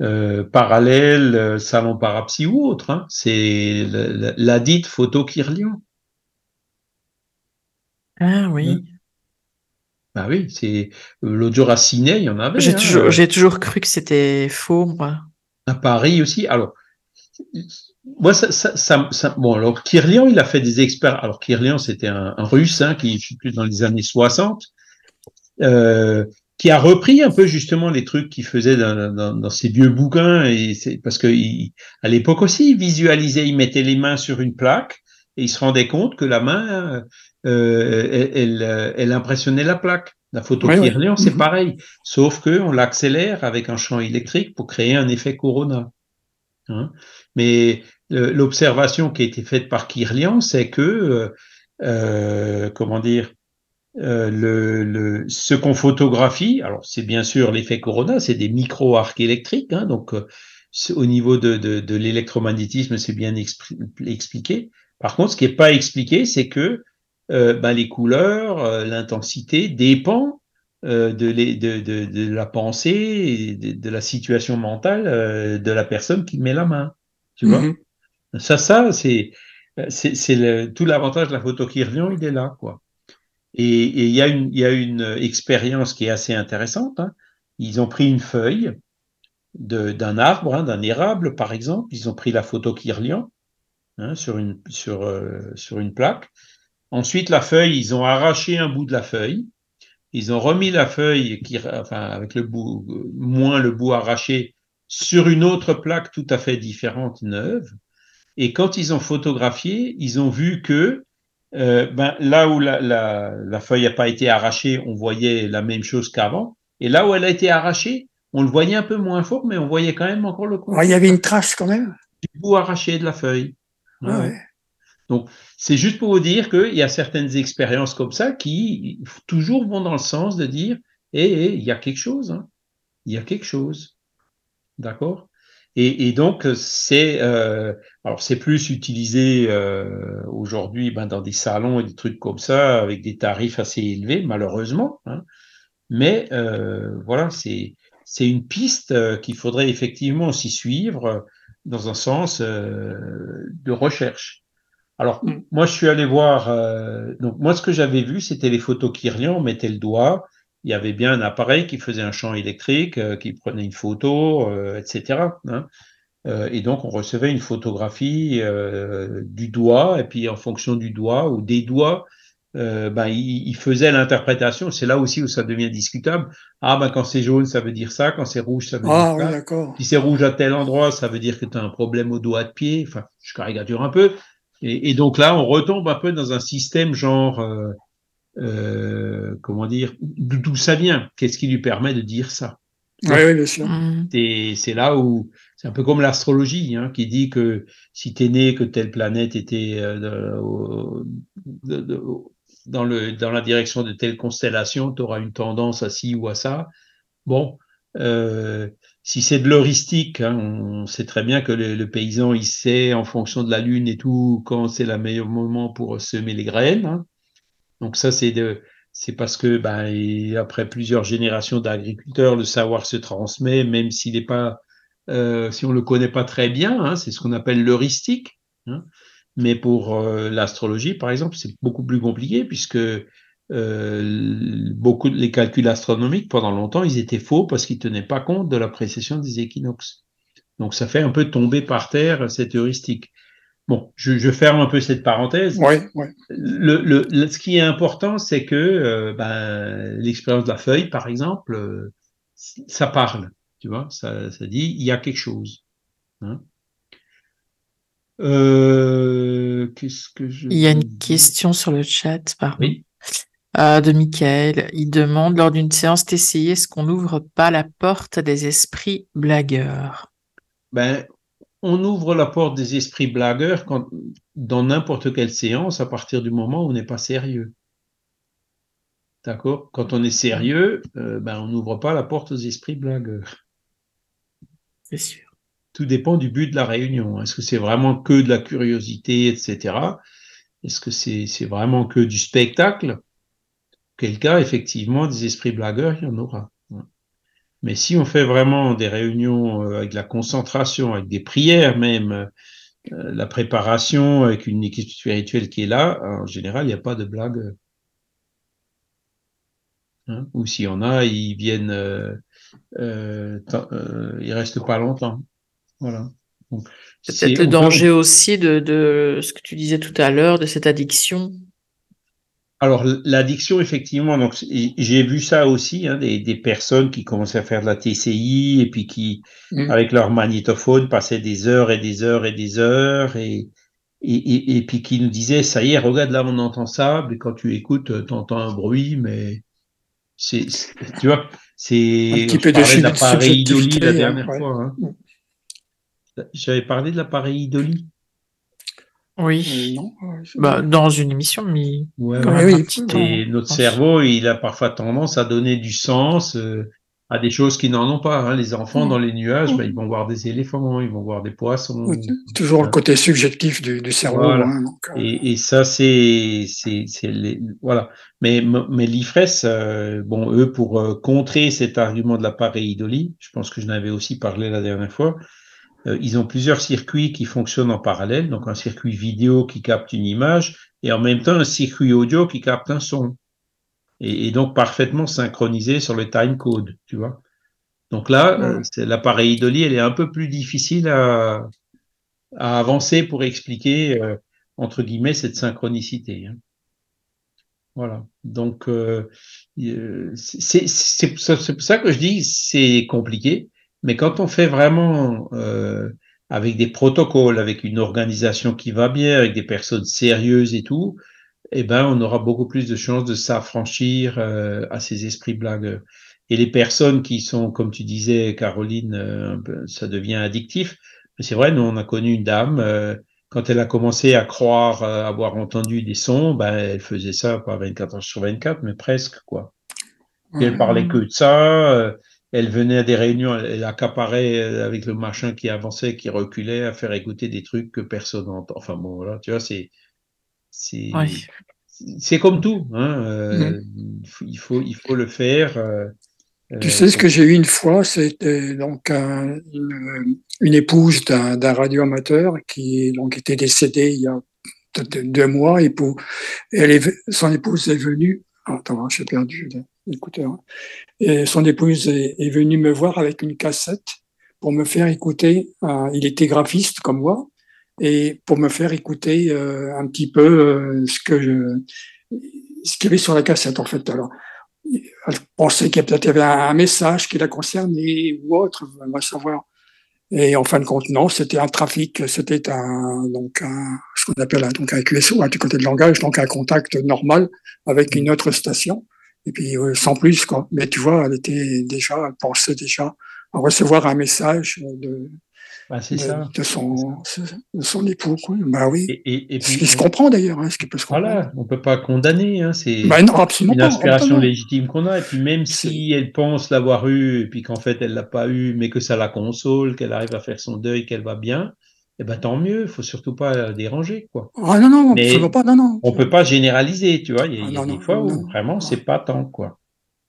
euh, parallèles, salon parapsy ou autres. Hein, c'est la, la, dite photo Kirlian. Ah oui. Bah oui, c'est euh, l'audio raciné, il y en avait. J'ai hein, toujours, euh. toujours, cru que c'était faux, moi. À Paris aussi. Alors, moi, ça, ça, ça, bon, alors Kirlian, il a fait des experts. Alors Kirlian, c'était un, Russe hein, qui fut plus dans les années 60, euh, qui a repris un peu justement les trucs qu'il faisait dans, dans, dans, ses vieux bouquins. Et c'est parce que il, à l'époque aussi, il visualisait, il mettait les mains sur une plaque et il se rendait compte que la main, euh, elle, elle, impressionnait la plaque. La photo oui, c'est mhm. pareil, sauf que on l'accélère avec un champ électrique pour créer un effet corona. Hein. Mais l'observation qui a été faite par Kirlian, c'est que, euh, euh comment dire, euh, le, le, ce qu'on photographie, alors c'est bien sûr l'effet corona, c'est des micro-arcs électriques, hein, donc euh, au niveau de, de, de l'électromagnétisme, c'est bien expliqué. Par contre, ce qui n'est pas expliqué, c'est que euh, ben, les couleurs, euh, l'intensité dépend euh, de, de, de, de, la pensée, de, de, la situation mentale de la personne qui met la main. Tu vois mm-hmm. Ça, ça, c'est tout l'avantage de la photo Kirlian, il est là, quoi. Et il y a une il y a une expérience qui est assez intéressante. Hein. Ils ont pris une feuille d'un arbre, hein, d'un érable, par exemple. Ils ont pris la photo Kirlian hein, sur une sur sur une plaque Ensuite, la feuille, ils ont arraché un bout de la feuille. Ils ont remis la feuille, qui, enfin, avec le bout, moins le bout arraché, sur une autre plaque tout à fait différente, neuve. Et quand ils ont photographié, ils ont vu que euh, ben, là où la, la, la feuille n'a pas été arrachée, on voyait la même chose qu'avant. Et là où elle a été arrachée, on le voyait un peu moins fort, mais on voyait quand même encore le coup. il y avait une trace quand même. Du bout arraché de la feuille. Ah ouais. Donc, c'est juste pour vous dire qu'il y a certaines expériences comme ça qui toujours vont dans le sens de dire, eh, eh, il y a quelque chose, hein. il y a quelque chose. D'accord? Et, donc, c'est euh, alors c'est plus utilisé euh, aujourd'hui ben, dans des salons et des trucs comme ça, avec des tarifs assez élevés, malheureusement. Hein. Mais euh, voilà, c'est c'est une piste qu'il faudrait effectivement aussi suivre dans un sens de recherche. Alors, mm. moi, je suis allé voir. Euh, donc, moi, ce que j'avais vu, c'était les photos. On mettait le doigt. Il y avait bien un appareil qui faisait un champ électrique, euh, qui prenait une photo, euh, etc. Hein. et donc, on recevait une photographie du doigt. Et puis, en fonction du doigt ou des doigts, ben, il, faisait l'interprétation. C'est là aussi où ça devient discutable. Ah, ben, quand c'est jaune, ça veut dire ça. Quand c'est rouge, ça veut ah, dire oui, ça. Si c'est rouge à tel endroit, ça veut dire que tu as un problème au doigt de pied. Enfin, je caricature un peu. Et, et, donc là, on retombe un peu dans un système genre, euh, euh, comment dire, d'où ça vient? Qu'est-ce qui lui permet de dire ça? Oui, oui, bien sûr. Mm. Et c'est là où c'est un peu comme l'astrologie, hein, qui dit que si tu es né, que telle planète était euh, de, de, dans, le, dans la direction de telle constellation, tu auras une tendance à ci ou à ça. Bon, euh, si c'est de l'heuristique, hein, on sait très bien que le, paysan, il sait en fonction de la lune et tout quand c'est le meilleur moment pour semer les graines. Hein. Donc ça, c'est de, c'est parce que ben, après plusieurs générations d'agriculteurs, le savoir se transmet, même s'il n'est pas, euh, si on le connaît pas très bien. Hein, c'est ce qu'on appelle l'heuristique. Mais pour euh, l'astrologie, par exemple, c'est beaucoup plus compliqué puisque euh, beaucoup de les calculs astronomiques pendant longtemps ils étaient faux parce qu'ils tenaient pas compte de la précession des équinoxes. Donc ça fait un peu tomber par terre cette heuristique. Bon, je, je ferme un peu cette parenthèse. Ouais, ouais. Le, le, ce qui est important, c'est que euh, ben, l'expérience de la feuille, par exemple, euh, ça parle, tu vois, ça, ça dit il y a quelque chose. Hein. Euh, qu'est-ce que je. Il y a une question sur le chat, pardon. Oui. Euh, de Michael. Il demande lors d'une séance TCI, est-ce qu'on n'ouvre pas la porte des esprits blagueurs? Ben, on ouvre la porte des esprits blagueurs quand, dans n'importe quelle séance à partir du moment où on n'est pas sérieux. D'accord? Quand on est sérieux, euh, ben, on n'ouvre pas la porte aux esprits blagueurs. C'est sûr. Tout dépend du but de la réunion. Est-ce que c'est vraiment que de la curiosité, etc. Est-ce que c'est vraiment que du spectacle? Quel cas, effectivement, des esprits blagueurs, il y en aura. Mais si on fait vraiment des réunions euh, avec de la concentration, avec des prières même, euh, la préparation avec une équipe spirituelle qui est là, en général, il n'y a pas de blague. Hein? Ou s'il y en a, ils viennent, euh, euh, euh, ils restent pas longtemps. Voilà. C'est peut-être le danger aussi de, de, ce que tu disais tout à l'heure, de cette addiction alors l'addiction, effectivement, donc j'ai vu ça aussi, hein, des, des, personnes qui commençaient à faire de la TCI et puis qui, mmh. avec leur magnétophone, passaient des heures et des heures et des heures et, et, et, et, puis qui nous disaient, ça y est, regarde là, on entend ça, mais quand tu écoutes, tu entends un bruit, mais c'est, tu vois, c'est, un petit peu de, de l'appareil Idoli la dernière ouais. fois. Hein. J'avais parlé de l'appareil Idoli. Oui, euh, non, bah, dans une émission, mais ouais, ouais, oui, et notre cerveau, il a parfois tendance à donner du sens euh, à des choses qui n'en ont pas. Hein. Les enfants mmh. dans les nuages, mmh. bah, ils vont voir des éléphants, ils vont voir des poissons. Oui, toujours le côté subjectif du, du cerveau. Voilà. Hein, donc, euh... et, et, ça, c'est, c'est, les... voilà. Mais, mais l'IFRES, euh, bon, eux, pour contrer cet argument de l'appareil idoli, je pense que je n'avais aussi parlé la dernière fois. Euh, ils ont plusieurs circuits qui fonctionnent en parallèle, donc un circuit vidéo qui capte une image et en même temps un circuit audio qui capte un son. Et, et donc parfaitement synchronisé sur le time code, tu vois. Donc là, ouais. euh, l'appareil Idoli, elle est un peu plus difficile à, à avancer pour expliquer, euh, entre guillemets, cette synchronicité. Hein. Voilà. Donc, euh, c'est pour ça que je dis c'est compliqué. Mais quand on fait vraiment euh, avec des protocoles, avec une organisation qui va bien, avec des personnes sérieuses et tout, eh ben, on aura beaucoup plus de chances de s'affranchir euh, à ces esprits blagueurs. Et les personnes qui sont, comme tu disais, Caroline, euh, ça devient addictif. Mais c'est vrai, nous, on a connu une dame, euh, quand elle a commencé à croire euh, avoir entendu des sons, ben, elle faisait ça pas 24 heures sur 24, mais presque, quoi. Et elle parlait que de ça. Euh, elle venait à des réunions, elle accaparait avec le machin qui avançait, qui reculait, à faire écouter des trucs que personne n'entend. Enfin bon, voilà, tu vois, c'est c'est comme tout. Hein, euh, il faut il faut le faire. euh, Tu euh, sais, ce que j'ai eu une fois, c'était donc un- une, une épouse d'un d'un radioamateur qui donc était décédée il y a deux mois et pour, elle est, son épouse est venue. Attends, j'ai perdu l'écouteur. Et son épouse est, venue me voir avec une cassette pour me faire écouter. euh, il était graphiste comme moi et pour me faire écouter euh, un petit peu euh, ce que ce qu'il y avait sur la cassette en fait. Alors, elle pensait qu'il y peut-être avait un, un message qui la concernait ou autre, on va savoir. Et en fin de compte, non, c'était un trafic, c'était un, donc ce qu'on appelle un, donc un QSO, un côté de langage, donc un contact normal avec une autre station. Et puis, euh, sans plus, quoi. Mais tu vois, elle était déjà, elle pensait déjà à recevoir un message de, bah, c'est de, ça. de son, de son époux, quoi. Bah oui. Et, et, et Ce puis, qui se comprend d'ailleurs, hein, ce qui peut se comprendre. voilà, on peut pas condamner. Hein, c'est Bah une inspiration légitime qu'on a. Et puis même si elle pense l'avoir eu, et puis qu'en fait elle l'a pas eu, mais que ça la console, qu'elle arrive à faire son deuil, qu'elle va bien, eh ben tant mieux. Faut surtout pas la déranger, quoi. Ah non, non, Mais absolument pas, non, non. On peut pas généraliser, tu vois. Il y a, Ah il y a non, des non, fois où vraiment c'est pas tant, quoi.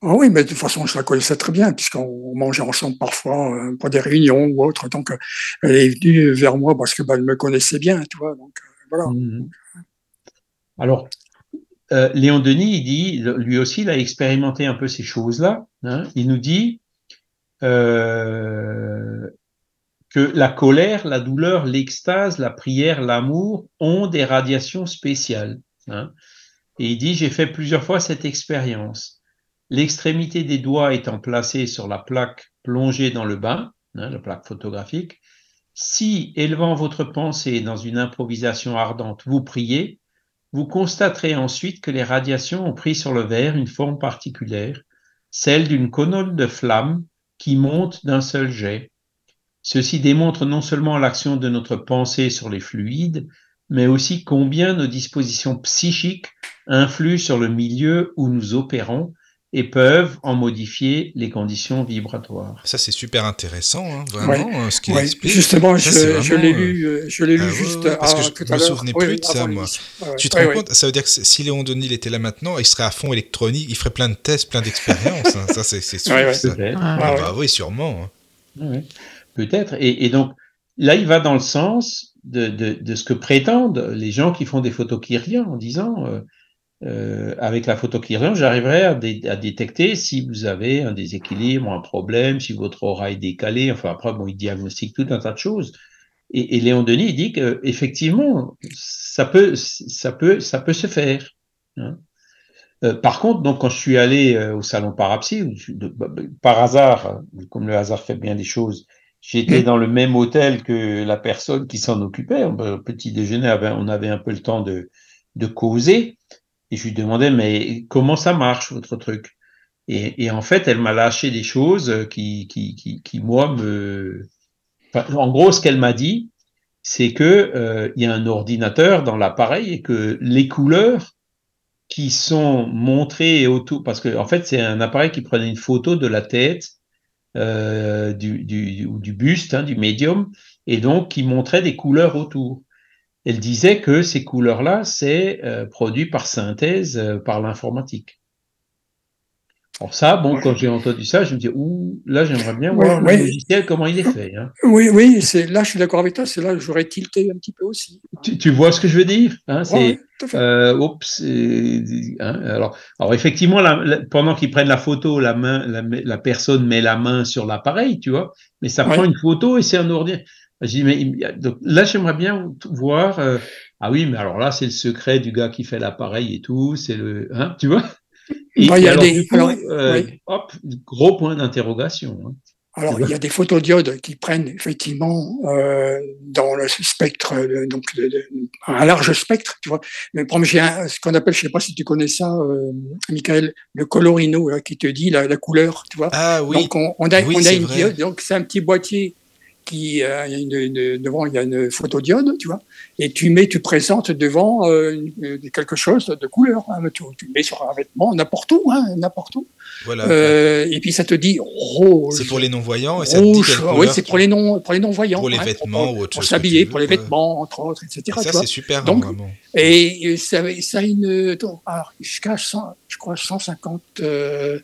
Ah oui, mais de toute façon, je la connaissais très bien, puisqu'on mangeait ensemble parfois euh, pour des réunions ou autres. Donc, euh, elle est venue vers moi parce que bah, elle me connaissait bien, tu vois. Donc, euh, voilà. Mhm. Alors, euh, Léon Denis, il dit, lui aussi, il a expérimenté un peu ces choses-là. hein. Il nous dit euh, que la colère, la douleur, l'extase, la prière, l'amour ont des radiations spéciales. hein. Et il dit, j'ai fait plusieurs fois cette expérience. L'extrémité des doigts étant placée sur la plaque plongée dans le bain, hein, la plaque photographique, Si, élevant votre pensée dans une improvisation ardente, vous priez, vous constaterez ensuite que les radiations ont pris sur le verre une forme particulière, celle d'une colonne de flamme qui monte d'un seul jet. Ceci démontre non seulement l'action de notre pensée sur les fluides, mais aussi combien nos dispositions psychiques influent sur le milieu où nous opérons et peuvent en modifier les conditions vibratoires. Ça, c'est super intéressant, hein, vraiment, ouais. ce qu'il ouais. explique. Justement, je, je l'ai lu, euh, je l'ai lu Ah, juste ouais, ouais, parce à, que je tout me souvenais Oui, plus de ça, moi. l'émission. Ouais, ouais. Tu te rends ouais. compte Ça veut dire que si Léon Denis il était là maintenant, il serait à fond électronique, il ferait plein de tests, plein d'expériences. hein. Ça, c'est sûr. Ouais, ouais. ça. Ah, Ah, ouais. bah oui, sûrement. hein. Peut-être. Et, donc, là, il va dans le sens de, de, de ce que prétendent les gens qui font des photos Kirlian en disant, euh, euh, avec la photo Kirlian, j'arriverai à, dé- à détecter si vous avez un déséquilibre, un problème, si votre aura est décalée. Enfin, après, bon, il diagnostique tout un tas de choses. Et, et Léon Denis il dit que effectivement, ça peut, ça peut, ça peut se faire. hein. Euh, par contre, donc, quand je suis allé euh, au salon Parapsy, où bah, bah, par hasard, comme le hasard fait bien des choses, j'étais Mm. dans le même hôtel que la personne qui s'en occupait. Au petit déjeuner, on avait un peu le temps de, de causer. Et je lui demandais, mais comment ça marche, votre truc? Et, et en fait, elle m'a lâché des choses qui, qui, qui, qui moi, me... Enfin, en gros, ce qu'elle m'a dit, c'est que euh, il y a un ordinateur dans l'appareil et que les couleurs qui sont montrées autour, parce que en fait, c'est un appareil qui prenait une photo de la tête euh, du, du, ou du buste, hein, du médium, et donc qui montrait des couleurs autour. Elle disait que ces couleurs-là, c'est euh, produit par synthèse euh, par l'informatique. Alors ça, bon, quand j'ai entendu ça, je me dis, ouh, là, j'aimerais bien voir ouais. le logiciel, comment il est fait. Hein. Oui, oui, c'est là, je suis d'accord avec toi. C'est là que j'aurais tilté un petit peu aussi. Tu, tu vois ce que je veux dire hein, C'est fait. Euh, oups, euh, hein, alors, alors effectivement, la- la- pendant qu'ils prennent la photo, la main, la, la personne met la main sur l'appareil, tu vois, mais ça Ouais. prend une photo et c'est un ordinateur. Mais donc, là, j'aimerais bien voir. euh, ah oui, mais alors là, c'est le secret du gars qui fait l'appareil et tout, c'est le, hein, tu vois. Et, Bah, il y et a alors, des- du coup, alors, euh, oui. hop, gros point d'interrogation. hein. Alors, il y a des photodiodes qui prennent effectivement euh, dans le spectre, euh, donc de- de- un large spectre, tu vois. Mais par exemple, j'ai un- ce qu'on appelle, je sais pas si tu connais ça, euh, Michael, le colorino, là, qui te dit la, la couleur, tu vois. Ah oui, Donc, on, on a, Oui, on a une vrai. diode, donc c'est un petit boîtier qui, euh, devant, il y a une photodiode, tu vois, et tu mets, tu présentes devant euh, une- quelque chose de couleur, hein, tu, tu mets sur un vêtement, n'importe où, hein, n'importe où, voilà. euh, et puis ça te dit rouge, c'est pour les non-voyants et ça te dit rouge, oui, c'est pour les non, pour les non voyants, Pour les vêtements ou autre pour chose que s'habiller, pour les vêtements, entre autres, etc. Et ça, c'est super, Donc, normalement. Et ça, ça a une, alors, jusqu'à 100, je crois 150, euh,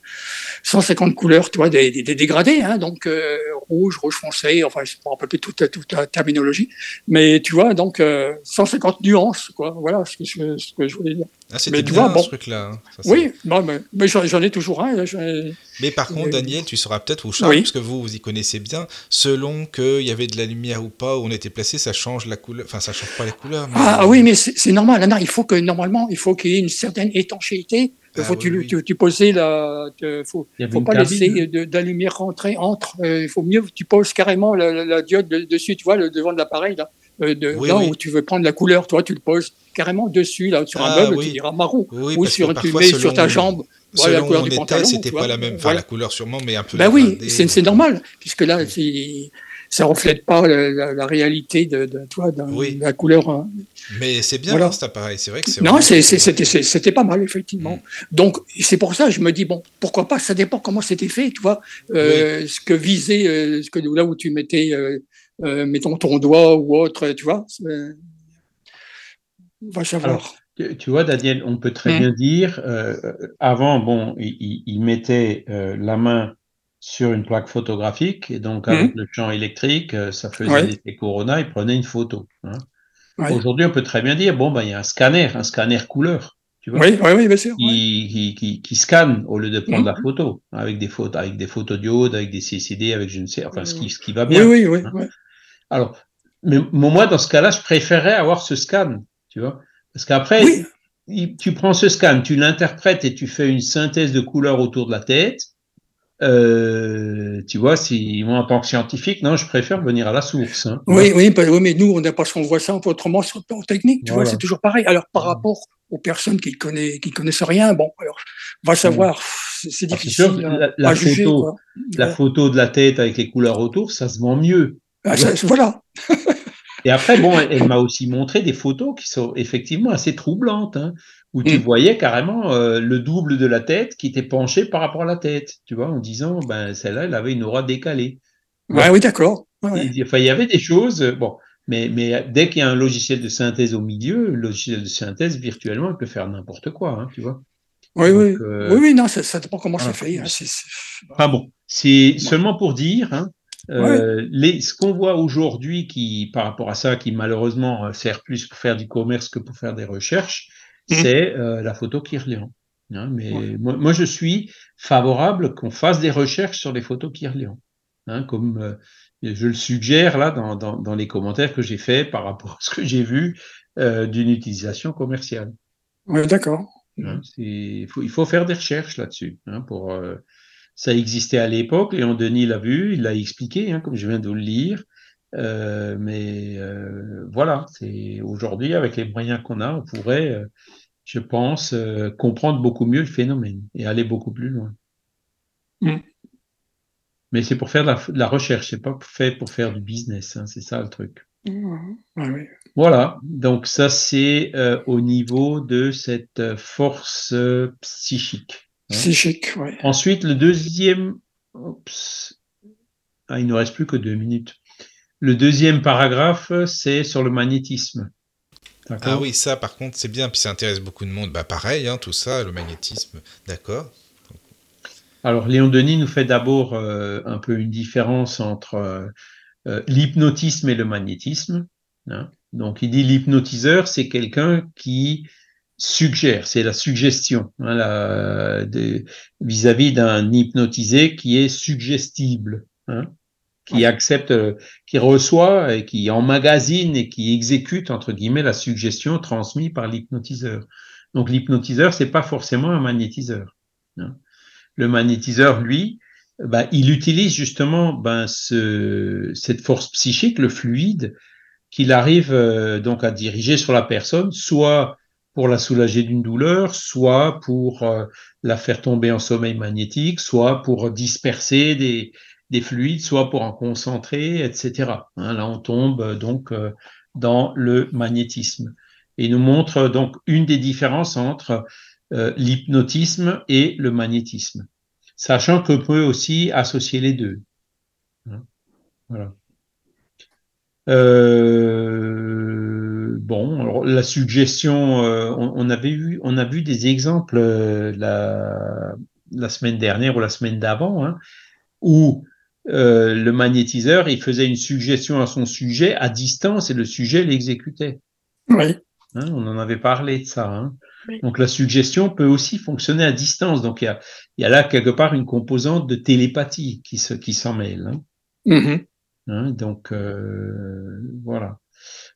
150 couleurs, tu vois, des, des, des dégradés, hein, donc euh, rouge, rouge foncé, enfin, je ne me rappelle plus toute, toute la terminologie, mais tu vois, donc euh, 150 nuances, quoi. Voilà ce que, je- ce que je voulais dire. Ah, c'était mais tu bien vois, bon. ce truc-là. hein. Ça, Oui, mais, mais j'en j'en ai toujours un. là, Mais par contre, Daniel, tu sauras peut-être, ou Charles, oui. parce que vous, vous y connaissez bien, selon qu'il y avait de la lumière ou pas, où on était placé, ça change la couleur. Enfin, ça change pas les couleurs. mais- Ah, ah oui, mais c'est normal. Non, il faut que normalement, il faut qu'il y ait une certaine étanchéité. Il Ah faut oui, tu, oui. tu, tu poser la, te- faut, pas cabine, laisser de, de la lumière rentrer entre. euh, il faut mieux que tu poses carrément la, la- la diode de- dessus, tu vois, le devant de l'appareil là, euh, de, Oui, là oui. où tu veux prendre la couleur, toi, tu le poses carrément dessus là sur un Ah, meuble, oui. tu diras marron, ou sur tu le parfois, mets selon- sur ta jambe. Voilà, la Selon couleur du pantalon, c'était pas la même. Enfin, Voilà. la couleur sûrement, mais un peu. Ben oui, c'est normal, puisque là, c'est- ça reflète pas la, la- la réalité de, de, toi, de, Oui. la couleur. hein. Mais c'est bien, Voilà. cet appareil. C'est vrai que c'est. Non, c'était pas mal, effectivement. Mm. Donc, c'est pour ça que je me dis, bon, pourquoi pas, ça dépend comment c'était fait, tu vois, euh, ce que visait, euh, ce que, là où tu mettais, euh, euh, mettons, ton doigt ou autre, tu vois. On va savoir. Alors, Tu vois, Daniel, on peut très Mm. bien dire, euh, avant, bon, il, mettait euh, la main sur une plaque photographique, et donc avec le champ électrique, euh, ça faisait Ouais. l'effet Corona, il prenait une photo. hein. Ouais. Aujourd'hui, on peut très bien dire, bon, ben, il y a un scanner, un scanner couleur, tu vois, Oui, oui, oui, bien sûr. qui, qui, qui, qui scanne au lieu de prendre la photo, avec des photos, avec des photodiodes, avec des CCD, avec je ne sais, enfin, ce qui, ce qui va Oui, bien. oui, oui. hein. ouais. Alors, mais moi, dans ce cas-là, je préférerais avoir ce scan, tu vois. Parce qu'après, Oui. il- tu prends ce scan, tu l'interprètes et tu fais une synthèse de couleurs autour de la tête. euh, tu vois, si moi en tant que scientifique, non, je préfère venir à la source. Hein. oui, oui, mais nous, on n'est pas qu'on voit ça autrement sur le plan technique, tu vois, c'est toujours pareil. Alors par rapport aux personnes qui connaissent, qui connaissent rien, bon, alors, on va savoir, c'est ah, difficile. la, photo, la photo de la tête avec les couleurs autour, ça se vend mieux. Ah, voilà. Et après, bon, elle, m'a aussi montré des photos qui sont effectivement assez troublantes, hein, où tu mm. voyais carrément euh, le double de la tête qui était penché par rapport à la tête, tu vois, en disant, ben, celle-là, elle avait une aura décalée. Ouais, oui, d'accord. il y avait des choses, bon, mais, mais dès qu'il y a un logiciel de synthèse au milieu, le logiciel de synthèse, virtuellement, il peut faire n'importe quoi, hein, tu vois. Oui, oui. Euh, oui, oui, non, ça, ça dépend comment ça fait. Hein, enfin bon, c'est seulement pour dire, euh, les, ce qu'on voit aujourd'hui qui, par rapport à ça, qui malheureusement euh, sert plus pour faire du commerce que pour faire des recherches, mmh. c'est euh, la photo Kirlian. Hein, mais moi, moi, je suis favorable qu'on fasse des recherches sur les photos Kirlian. Hein, comme euh, je le suggère là dans, dans, dans les commentaires que j'ai faits par rapport à ce que j'ai vu d'une utilisation commerciale. Oui, d'accord. Hein, il, faut, il faut faire des recherches là-dessus pour ça existait à l'époque, Léon Denis l'a vu, il l'a expliqué, hein, comme je viens de le lire. Euh, mais euh, voilà, c'est aujourd'hui avec les moyens qu'on a, on pourrait, euh, je pense, comprendre beaucoup mieux le phénomène et aller beaucoup plus loin. Mm. Mais c'est pour faire de la, de la recherche, c'est pas fait pour faire du business, hein, c'est ça le truc. Mm. Voilà, donc ça c'est au niveau de cette force psychique. Psychique, oui. Ensuite, le deuxième. Ah, il ne reste plus que deux minutes. Le deuxième paragraphe, c'est sur le magnétisme. Ah oui, ça, par contre, c'est bien, puis ça intéresse beaucoup de monde. Bah, pareil, hein, tout ça, le magnétisme, d'accord. Alors, Léon Denis nous fait d'abord euh, un peu une différence entre euh, euh, l'hypnotisme et le magnétisme. Hein. Donc, il dit l'hypnotiseur, c'est quelqu'un qui suggère, c'est la suggestion hein, vis-à-vis d'un hypnotisé qui est suggestible, hein, qui accepte, qui reçoit et qui emmagasine et qui exécute entre guillemets la suggestion transmise par l'hypnotiseur. Donc l'hypnotiseur, c'est pas forcément un magnétiseur. Hein. Le magnétiseur, lui, bah, il utilise justement ben, ce, cette force psychique, le fluide, qu'il arrive euh, donc à diriger sur la personne, soit pour la soulager d'une douleur, soit pour euh, la faire tomber en sommeil magnétique, soit pour disperser des, des fluides, soit pour en concentrer, etc. Hein, là, on tombe euh, donc euh, dans le magnétisme. Et il nous montre donc une des différences entre l'hypnotisme et le magnétisme, sachant qu'on peut aussi associer les deux. Hein, voilà. Bon, alors la suggestion, euh, on, avait eu, on a vu des exemples euh, la, la, semaine dernière ou la semaine d'avant, hein, où euh, le magnétiseur, il faisait une suggestion à son sujet à distance et le sujet l'exécutait. Oui. Hein, on en avait parlé de ça. Hein. Donc la suggestion peut aussi fonctionner à distance. Donc il y a, y a là quelque part une composante de télépathie qui se, qui s'en mêle. Hein. Mm-hmm. Donc voilà.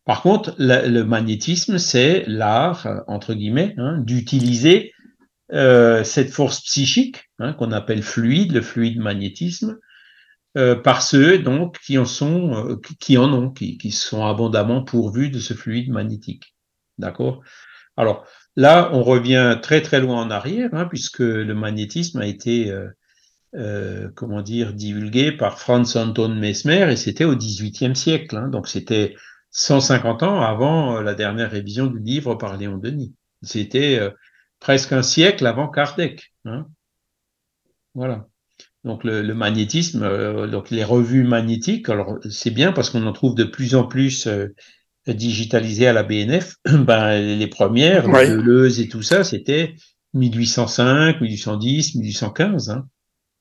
Par contre, le, magnétisme, c'est l'art, entre guillemets, hein, d'utiliser euh, cette force psychique hein, qu'on appelle fluide, le fluide magnétisme, euh, par ceux qui en sont, euh, qui en ont, qui, sont abondamment pourvus de ce fluide magnétique. D'accord? Alors là, on revient très très loin en arrière, hein, puisque le magnétisme a été comment dire, divulgué par Franz Anton Mesmer et c'était au XVIIIe siècle. Donc c'était 150 ans avant euh, la dernière révision du livre par Léon Denis. C'était euh, presque un siècle avant Kardec. Hein. Voilà. Donc le, le magnétisme, euh, donc les revues magnétiques, alors c'est bien parce qu'on en trouve de plus en plus digitalisées à la BNF. ben, les premières, ouais. Deleuze et tout ça, c'était 1805, 1810, 1815. Hein.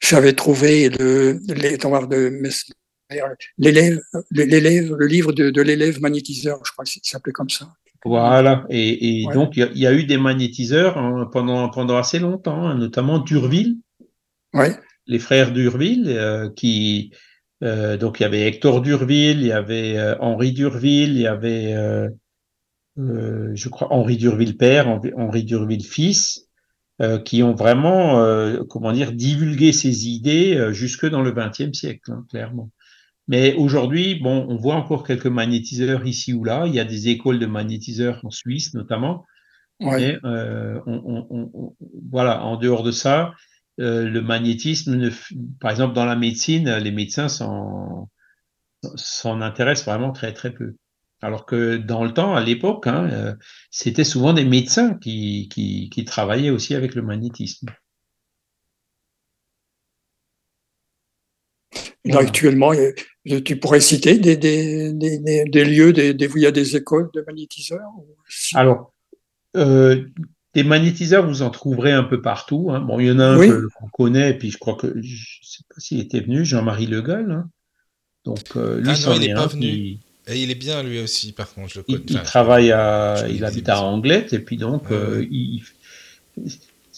J'avais trouvé le, les, de l'élève, l'élève, le livre de, l'élève magnétiseur, je crois qu'il s'appelait comme ça. Voilà, et, donc il y, a eu des magnétiseurs hein, pendant, pendant assez longtemps, hein, notamment Durville. Ouais. Les frères Durville, euh, qui. Euh, donc il y avait Hector Durville, il y avait euh, Henri Durville, il y avait, je crois, Henri Durville père, Henri Durville fils. qui ont vraiment, comment dire, divulgué ces idées jusque dans le XXe siècle, hein, clairement. Mais aujourd'hui, bon, on voit encore quelques magnétiseurs ici ou là. Il y a des écoles de magnétiseurs en Suisse, notamment. Mais on, voilà, en dehors de ça, le magnétisme, par exemple, dans la médecine, les médecins s'en intéressent vraiment très très peu. Alors que dans le temps, à l'époque, hein, euh, c'était souvent des médecins qui, qui, travaillaient aussi avec le magnétisme. Actuellement, tu pourrais citer des, des, des, lieux des, où il y a des écoles de magnétiseurs Alors, euh, des magnétiseurs, vous en trouverez un peu partout. Hein. Bon, il y en a un qu'on connaît, et puis je crois que, je ne sais pas s'il était venu, Jean-Marie Le Gall. Hein. Donc, euh, lui, ah non, il n'est pas venu. Et il est bien lui aussi, par contre, je le connais. Il, travaille à, il habite à Anglette, et puis donc, euh, il,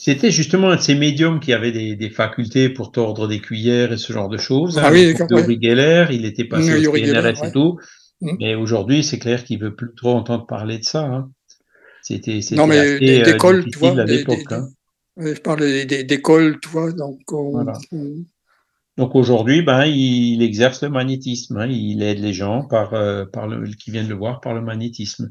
c'était justement un de ces médiums qui avait des, des, facultés pour tordre des cuillères et ce genre de choses. Ah oui, d'accord. Uri Geller, il était passé au PNRS et tout. Mm. Mais aujourd'hui, c'est clair qu'il veut plus trop entendre parler de ça. Hein. C'était, non, mais d'école, euh, tu vois, à l'époque. Hein. Je parle d'école, tu vois, donc. voilà. Donc aujourd'hui, ben, il, exerce le magnétisme. Hein. il aide les gens par, euh, par le, qui viennent le voir par le magnétisme.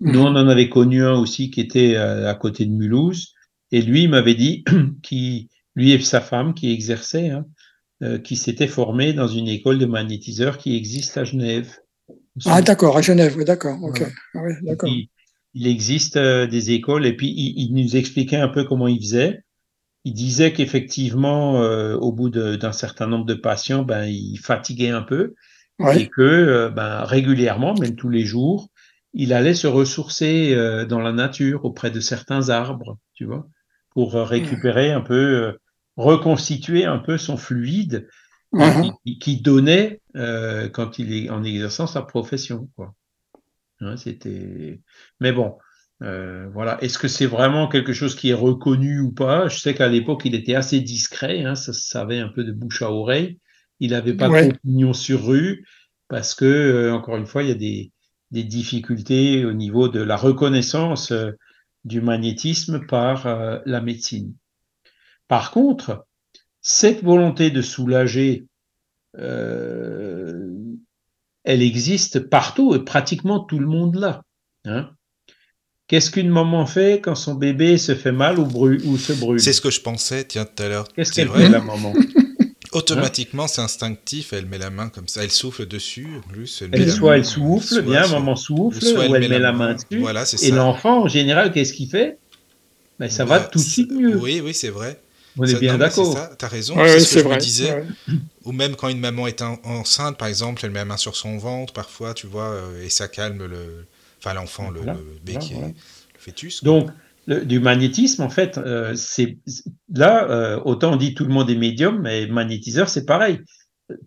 Nous, mhm. on en avait connu un aussi qui était euh, à, côté de Mulhouse. Et lui, il m'avait dit qu'il, lui et sa femme qui exerçaient, hein, euh, qui s'étaient formés dans une école de magnétiseurs qui existe à Genève. Ah, d'accord, à Genève, oui, d'accord. Ah il, existe des écoles et puis il, il, nous expliquait un peu comment il faisait. Il disait qu'effectivement, euh, au bout d'un certain nombre de patients, ben, il fatiguait un peu et que euh, ben, régulièrement, même tous les jours, il allait se ressourcer euh, dans la nature auprès de certains arbres, tu vois, pour récupérer un peu, reconstituer un peu son fluide qui, donnait quand il est en exerçant sa profession, quoi. Hein, C'était, mais bon, euh, voilà. Est-ce que c'est vraiment quelque chose qui est reconnu ou pas? Je sais qu'à l'époque, il était assez discret, hein, ça se savait un peu de bouche à oreille. Il n'avait pas d'opinion sur rue parce que, euh, encore une fois, il y a des, des, difficultés au niveau de la reconnaissance euh, du magnétisme par la médecine. Par contre, cette volonté de soulager, elle existe partout et pratiquement tout le monde l'a. Hein Qu'est-ce qu'une maman fait quand son bébé se fait mal ou, ou se brûle? C'est ce que je pensais, tiens, tout à l'heure. Qu'est-ce qu'elle fait, la maman? Automatiquement, c'est instinctif, elle met la main comme ça, elle souffle dessus. plus, elle soit elle souffle, bien, maman souffle, ou elle, met, la main, dessus. Voilà, et l'enfant, en général, qu'est-ce qu'il fait? Ben, Ça va bah, tout de suite mieux. Oui, oui, c'est vrai. On est bien d'accord. Tu as raison, c'est ce que je me disais. Ou même quand une maman est enceinte, par exemple, elle met la main sur son ventre, parfois, tu vois, euh, et ça calme le, Enfin, l'enfant, le, bébé, le fœtus. Donc, du magnétisme, en fait, euh, c'est là, euh, autant on dit tout le monde est médium, mais magnétiseur, c'est pareil.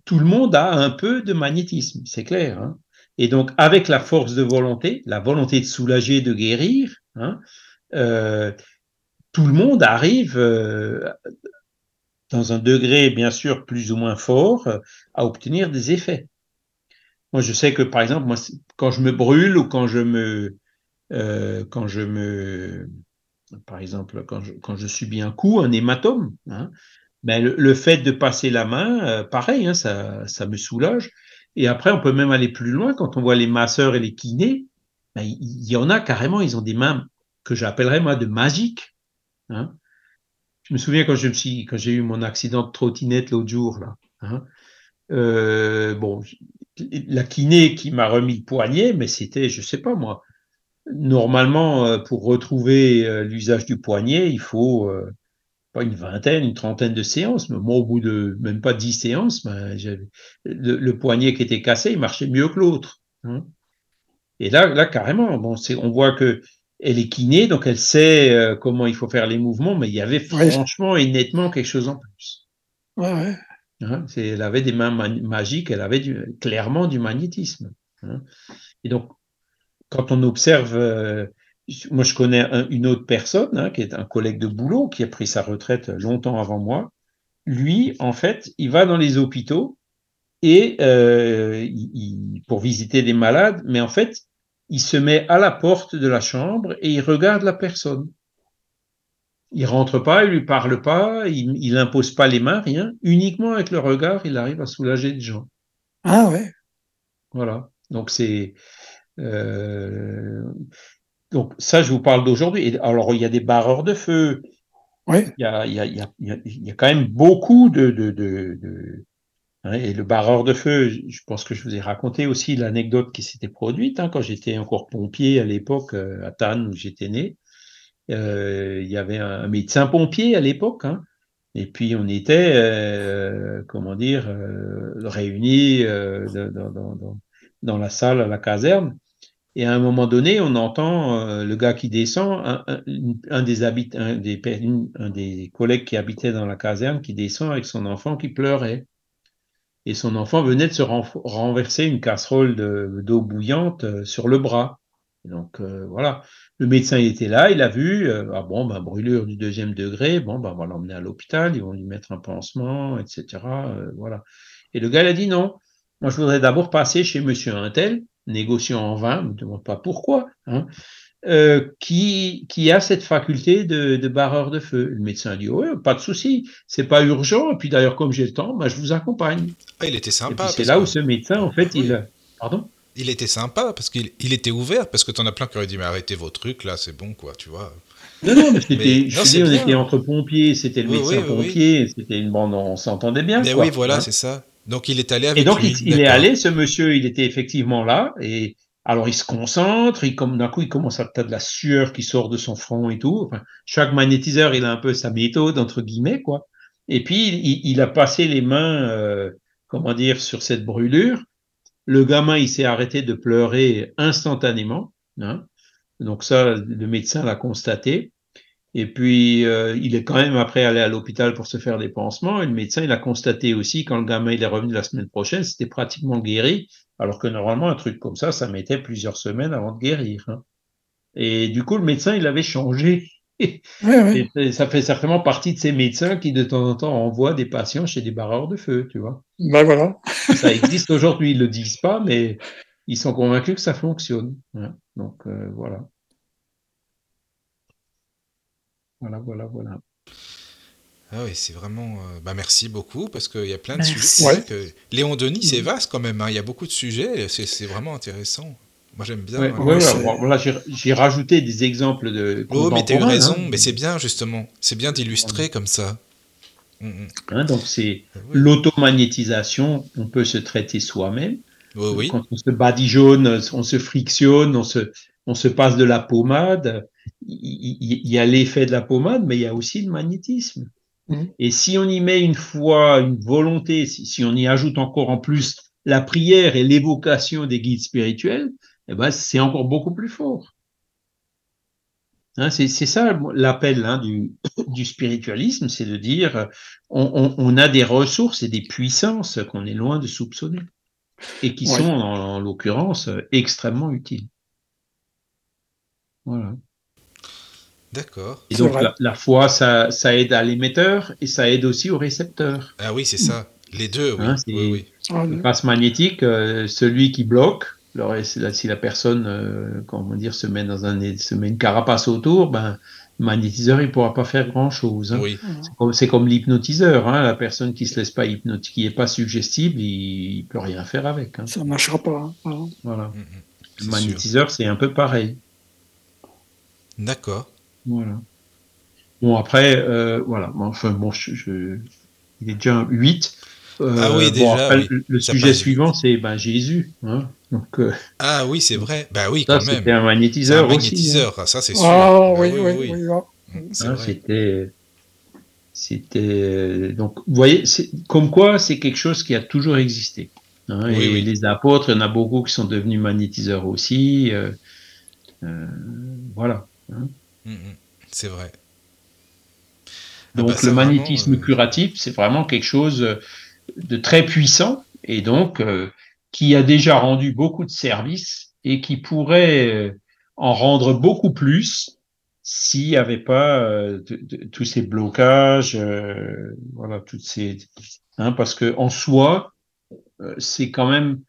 Tout le monde a un peu de magnétisme, c'est clair. Hein. Et donc, avec la force de volonté, la volonté de soulager, de guérir, hein, euh, tout le monde arrive dans un degré, bien sûr, plus ou moins fort, à obtenir des effets. Moi, je sais que, par exemple, moi, quand je me brûle ou quand je me, euh, quand je me, par exemple, quand je, quand je subis un coup, un hématome, hein, ben le, fait de passer la main, euh, pareil, hein, ça, ça me soulage. Et après, on peut même aller plus loin quand on voit les masseurs et les kinés. Ben, il y en a carrément, ils ont des mains que j'appellerais moi de magiques. Hein. Je me souviens quand je me suis, quand j'ai eu mon accident de trottinette l'autre jour là. Euh, bon, la kiné qui m'a remis le poignet, mais c'était, je sais pas moi, normalement, euh, pour retrouver euh, l'usage du poignet, il faut euh, pas une vingtaine, une trentaine de séances. Mais moi, au bout de même pas dix séances, ben, le, poignet qui était cassé, il marchait mieux que l'autre. Hein. Et là, là, carrément, bon, on voit que elle est kiné, donc elle sait comment il faut faire les mouvements, mais il y avait franchement et nettement quelque chose en plus. Ouais, ouais. Hein, elle avait des mains magiques, elle avait clairement du magnétisme. Hein. Et donc, quand on observe, euh, moi je connais une autre personne, hein, qui est un collègue de boulot, qui a pris sa retraite longtemps avant moi. Lui, en fait, il va dans les hôpitaux et euh, pour visiter des malades, mais en fait, il se met à la porte de la chambre et il regarde la personne. il rentre pas, il lui parle pas, il, il impose pas les mains, rien. Uniquement avec le regard, il arrive à soulager les gens. Ah ouais. Voilà. Donc c'est donc ça, je vous parle d'aujourd'hui. Alors il y a des barreurs de feu. Oui. Il y a, il y a, il y a, il y a quand même beaucoup de, de, de, de hein, et le barreur de feu, je pense que je vous ai raconté aussi l'anecdote qui s'était produite hein, quand j'étais encore pompier à l'époque à Tannes où j'étais né. Euh, il y avait un, médecin pompier à l'époque, hein, et puis on était, euh, comment dire, euh, réunis dans, dans, dans, la salle à la caserne. Et à un moment donné, on entend le gars qui descend, un, des un des, collègues qui habitait dans la caserne qui descend avec son enfant qui pleurait. Et son enfant venait de se renverser une casserole d'eau bouillante sur le bras. donc voilà. Le médecin il était là, il a vu, euh, ah bon, brûlure du deuxième degré, bon, bah, on va l'emmener à l'hôpital, ils vont lui mettre un pansement, etc. Euh, voilà. Et le gars, a dit non, moi je voudrais d'abord passer chez monsieur Intel, négociant en vain, ne me demande pas pourquoi, hein, euh, qui, qui a cette faculté de, de barreur de feu. Le médecin a dit, ouais, pas de souci, c'est pas urgent, et puis d'ailleurs, comme j'ai le temps, bah, je vous accompagne. Ah, il était sympa. C'est là où ce médecin, en fait, il... Pardon? Il était sympa parce qu'il il était ouvert parce que t'en as plein qui auraient dit mais arrêtez vos trucs là c'est bon quoi tu vois non non mais c'était je dis, on était entre pompiers c'était le médecin pompier c'était une bande on s'entendait bien mais oui voilà hein. c'est ça donc il est allé avec et donc il, est allé ce monsieur il était effectivement là et alors il se concentre il comme d'un coup il commence à t'as de la sueur qui sort de son front et tout enfin, chaque magnétiseur il a un peu sa méthode entre guillemets quoi et puis il, il a passé les mains euh, comment dire sur cette brûlure le gamin, il s'est arrêté de pleurer instantanément. Hein. Donc ça, le médecin l'a constaté. Et puis, euh, il est quand même après allé à l'hôpital pour se faire des pansements. Et le médecin, il a constaté aussi, quand le gamin il est revenu la semaine prochaine, c'était pratiquement guéri. Alors que normalement, un truc comme ça, ça mettait plusieurs semaines avant de guérir. Hein. Et du coup, le médecin, il avait changé ça fait certainement partie de ces médecins qui de temps en temps envoient des patients chez des barreurs de feu, tu vois. Ben voilà. ça existe aujourd'hui, ils le disent pas, mais ils sont convaincus que ça fonctionne. Donc euh, voilà. Voilà, voilà, voilà. Ah oui, c'est vraiment. Euh, bah merci beaucoup parce qu'il y a plein de sujets. Léon Denis, c'est vaste quand même. Hein. Il y a beaucoup de sujets. C'est vraiment intéressant. Moi, j'aime bien. Ouais, j'ai rajouté des exemples de. Oh, mais tu as eu raison, hein. mais c'est bien, justement. C'est bien d'illustrer comme ça. Mm, mm. Hein, donc, c'est ah l'automagnétisation, on peut se traiter soi-même. oui. Quand on se badigeonne, on se frictionne, on se, on se passe de la pommade. Il, y, a l'effet de la pommade, mais il y a aussi le magnétisme. Mm. Et si on y met une foi, une volonté, si, si on y ajoute encore en plus la prière et l'évocation des guides spirituels, eh ben, c'est encore beaucoup plus fort. Hein, c'est ça l'appel hein, du, du, spiritualisme, c'est de dire on, on, a des ressources et des puissances qu'on est loin de soupçonner et qui sont en, l'occurrence extrêmement utiles. Voilà. D'accord. Et donc la, foi, ça, ça aide à l'émetteur et ça aide aussi au récepteur. Ah oui, c'est ça. Les deux, oui. Hein, oui, oui. Le passe magnétique, euh, celui qui bloque, alors, si la personne, euh, comment dire, se met dans un, se met une carapace autour, ben, le magnétiseur, il pourra pas faire grand chose. Hein. Oui. C'est comme, l'hypnotiseur, hein, la personne qui se laisse pas hypnotiser, qui est pas suggestible, il, il peut rien faire avec. Hein. Ça marchera pas. Hein. Voilà. Mm, mm. le magnétiseur, c'est un peu pareil. D'accord. Voilà. Bon, après, euh, voilà. Enfin, bon, je, je, il est déjà 8. Euh, ah oui, déjà. Le, sujet suivant, c'est ben, Jésus. Hein donc, euh, ah oui, c'est vrai. Bah oui, quand même. C'était un magnétiseur. Un magnétiseur, hein. ça c'est sûr. Ah oui, oui, oui. oui, hein, c'était. C'était. Donc, vous voyez, comme quoi c'est quelque chose qui a toujours existé. Hein, et les apôtres, il y en a beaucoup qui sont devenus magnétiseurs aussi. Euh, voilà. Hein. Mm, mm. c'est vrai. Ah donc, bah, le magnétisme curatif, c'est vraiment quelque chose de très puissant et donc euh, qui a déjà rendu beaucoup de services et qui pourrait euh, en rendre beaucoup plus s'il n'y avait pas euh, tous ces blocages, voilà, toutes ces, hein, parce que en soi, c'est quand même,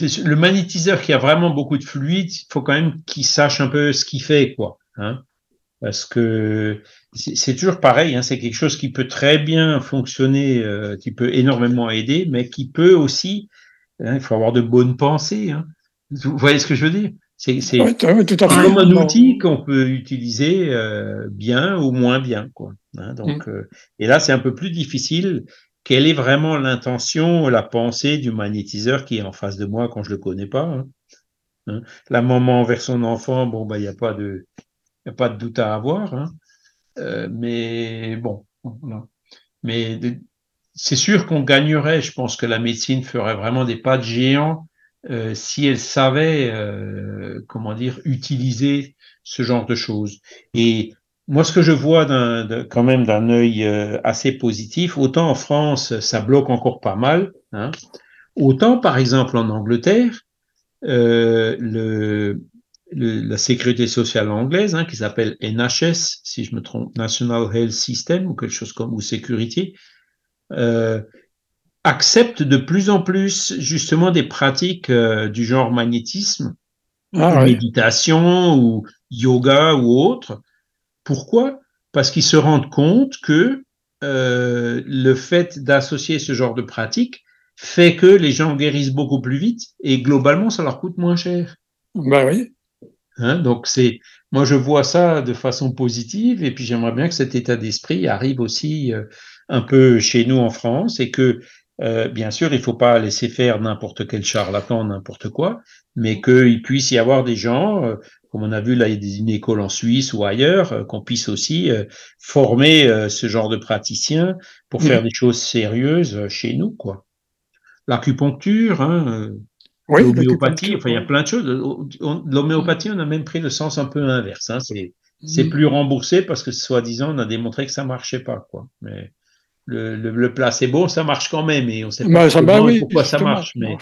le magnétiseur qui a vraiment beaucoup de fluide, il faut quand même qu'il sache un peu ce qu'il fait, quoi. Hein parce que c'est toujours pareil, hein, c'est quelque chose qui peut très bien fonctionner, euh, qui peut énormément aider, mais qui peut aussi, hein, il faut avoir de bonnes pensées. Hein. Vous voyez ce que je veux dire? C'est comme un outil qu'on peut utiliser euh, bien ou moins bien. Quoi, hein. donc, mm. euh, et là, c'est un peu plus difficile. Quelle est vraiment l'intention, la pensée du magnétiseur qui est en face de moi quand je le connais pas hein? La maman envers son enfant, bon, bah, il n'y a pas de, a pas de doute à avoir. Hein. Euh, mais bon, mais c'est sûr qu'on gagnerait. Je pense que la médecine ferait vraiment des pas de géant euh, si elle savait, euh, comment dire, utiliser ce genre de choses. Moi, ce que je vois quand même d'un œil assez positif, autant en France, ça bloque encore pas mal, hein, autant par exemple en Angleterre, le, la sécurité sociale anglaise, hein, qui s'appelle NHS, si je me trompe, National Health System ou quelque chose comme, ou sécurité, euh, accepte de plus en plus justement des pratiques euh, du genre magnétisme, ah méditation ou yoga ou autre. Pourquoi? Parce qu'ils se rendent compte que euh, le fait d'associer ce genre de pratique fait que les gens guérissent beaucoup plus vite et globalement ça leur coûte moins cher. Bah oui. Hein, donc c'est, moi je vois ça de façon positive et puis j'aimerais bien que cet état d'esprit arrive aussi euh, un peu chez nous en France et que euh, bien sûr il faut pas laisser faire n'importe quel charlatan n'importe quoi, mais qu'il puisse y avoir des gens euh, comme on a vu là il y a des, une école en Suisse ou ailleurs qu'on puisse aussi former ce genre de praticiens pour faire des choses sérieuses chez nous quoi. L'acupuncture, hein, oui, l'homéopathie, enfin, il y a plein de choses. L'homéopathie, on a même pris le sens un peu inverse. Hein. C'est, c'est mm. plus remboursé parce que, soi-disant, on a démontré que ça marchait pas, quoi. Mais le, le, le placebo, ça marche quand même et on sait pas bah, bah pourquoi ça marche. Mais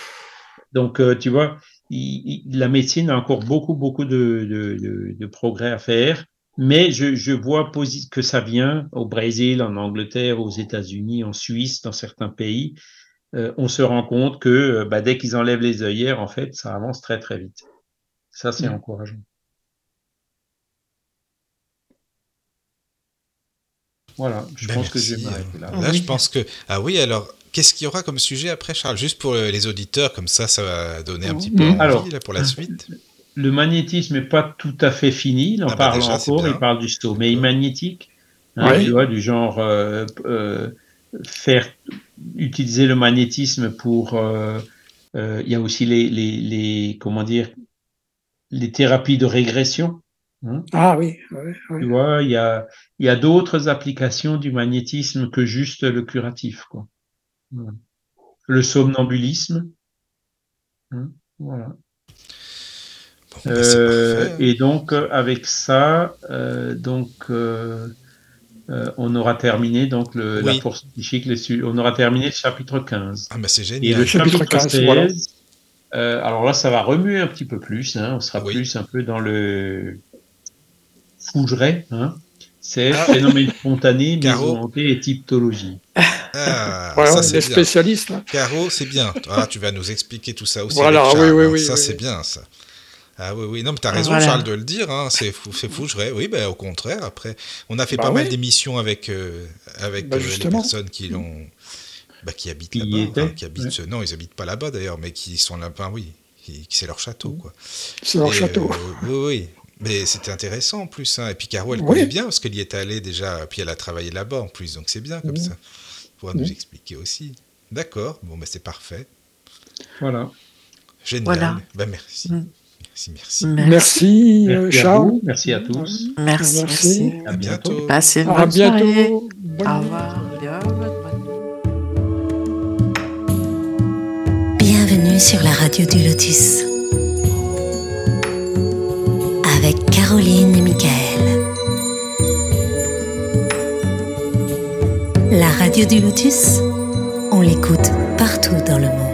donc, euh, tu vois, la médecine a encore beaucoup, beaucoup de, de, de, progrès à faire. Mais je, je vois que ça vient au Brésil, en Angleterre, aux États-Unis, en Suisse, dans certains pays. Euh, on se rend compte que euh, bah, dès qu'ils enlèvent les œillères, en fait, ça avance très très vite. Ça, c'est mm. encourageant. Voilà, je ben, pense que je vais m'arrêter là. Là, je pense que. Ah oui, alors, qu'est-ce qu'il y aura comme sujet après, Charles? Juste pour les auditeurs, comme ça, ça va donner un petit peu envie alors, pour la suite. Le magnétisme n'est pas tout à fait fini, il en ah bah parle encore, il parle du mais magnétique, hein, tu vois, du genre euh, faire utiliser le magnétisme pour. Euh, euh, il y a aussi les, les, les, comment dire les thérapies de régression. Hein? ah oui, Tu vois, il y a, il y a d'autres applications du magnétisme que juste le curatif. Quoi. Le somnambulisme. Hein, voilà. Bah, euh, et donc avec ça, donc euh, on aura terminé donc le, la force psychique, on aura terminé le chapitre 15. Ah, bah c'est génial. Et le chapitre 16, euh, alors là, ça va remuer un petit peu plus, hein, on sera plus un peu dans le fougeret, hein. c'est ah. phénomène spontané, volonté et typologie. Ah, ça, c'est spécialiste. Hein. Caro, c'est bien. Ah, tu vas nous expliquer tout ça aussi. Voilà, oui, oui, oui. Ça, c'est bien, ça. Ah oui, oui, non, mais t'as raison, Charles, de le dire, hein. c'est fou, c'est fou, je Oui, ben, au contraire, après, on a fait bah pas mal d'émissions avec, euh, avec bah, euh, les personnes qui l'ont. Bah, qui habitent là-bas, qui habitent, non, ils habitent pas là-bas d'ailleurs, mais qui sont là-bas, oui, qui, c'est leur château, quoi. C'est leur château. Euh, oui, oui. Mais c'était intéressant en plus. Hein. Et puis Caro, elle connaît bien parce qu'elle y est allée déjà. Puis elle a travaillé là-bas en plus. Donc c'est bien comme ça. Pour nous expliquer aussi. D'accord. Bon, ben c'est parfait. Voilà. Génial. Voilà. Ben, merci. Mm. Merci, merci. Merci, Charles. merci à tous. Merci. merci. À bientôt. Passez une à bientôt. Au revoir. Bienvenue sur la radio du Lotus. Caroline et Michael. La radio du Lotus, on l'écoute partout dans le monde.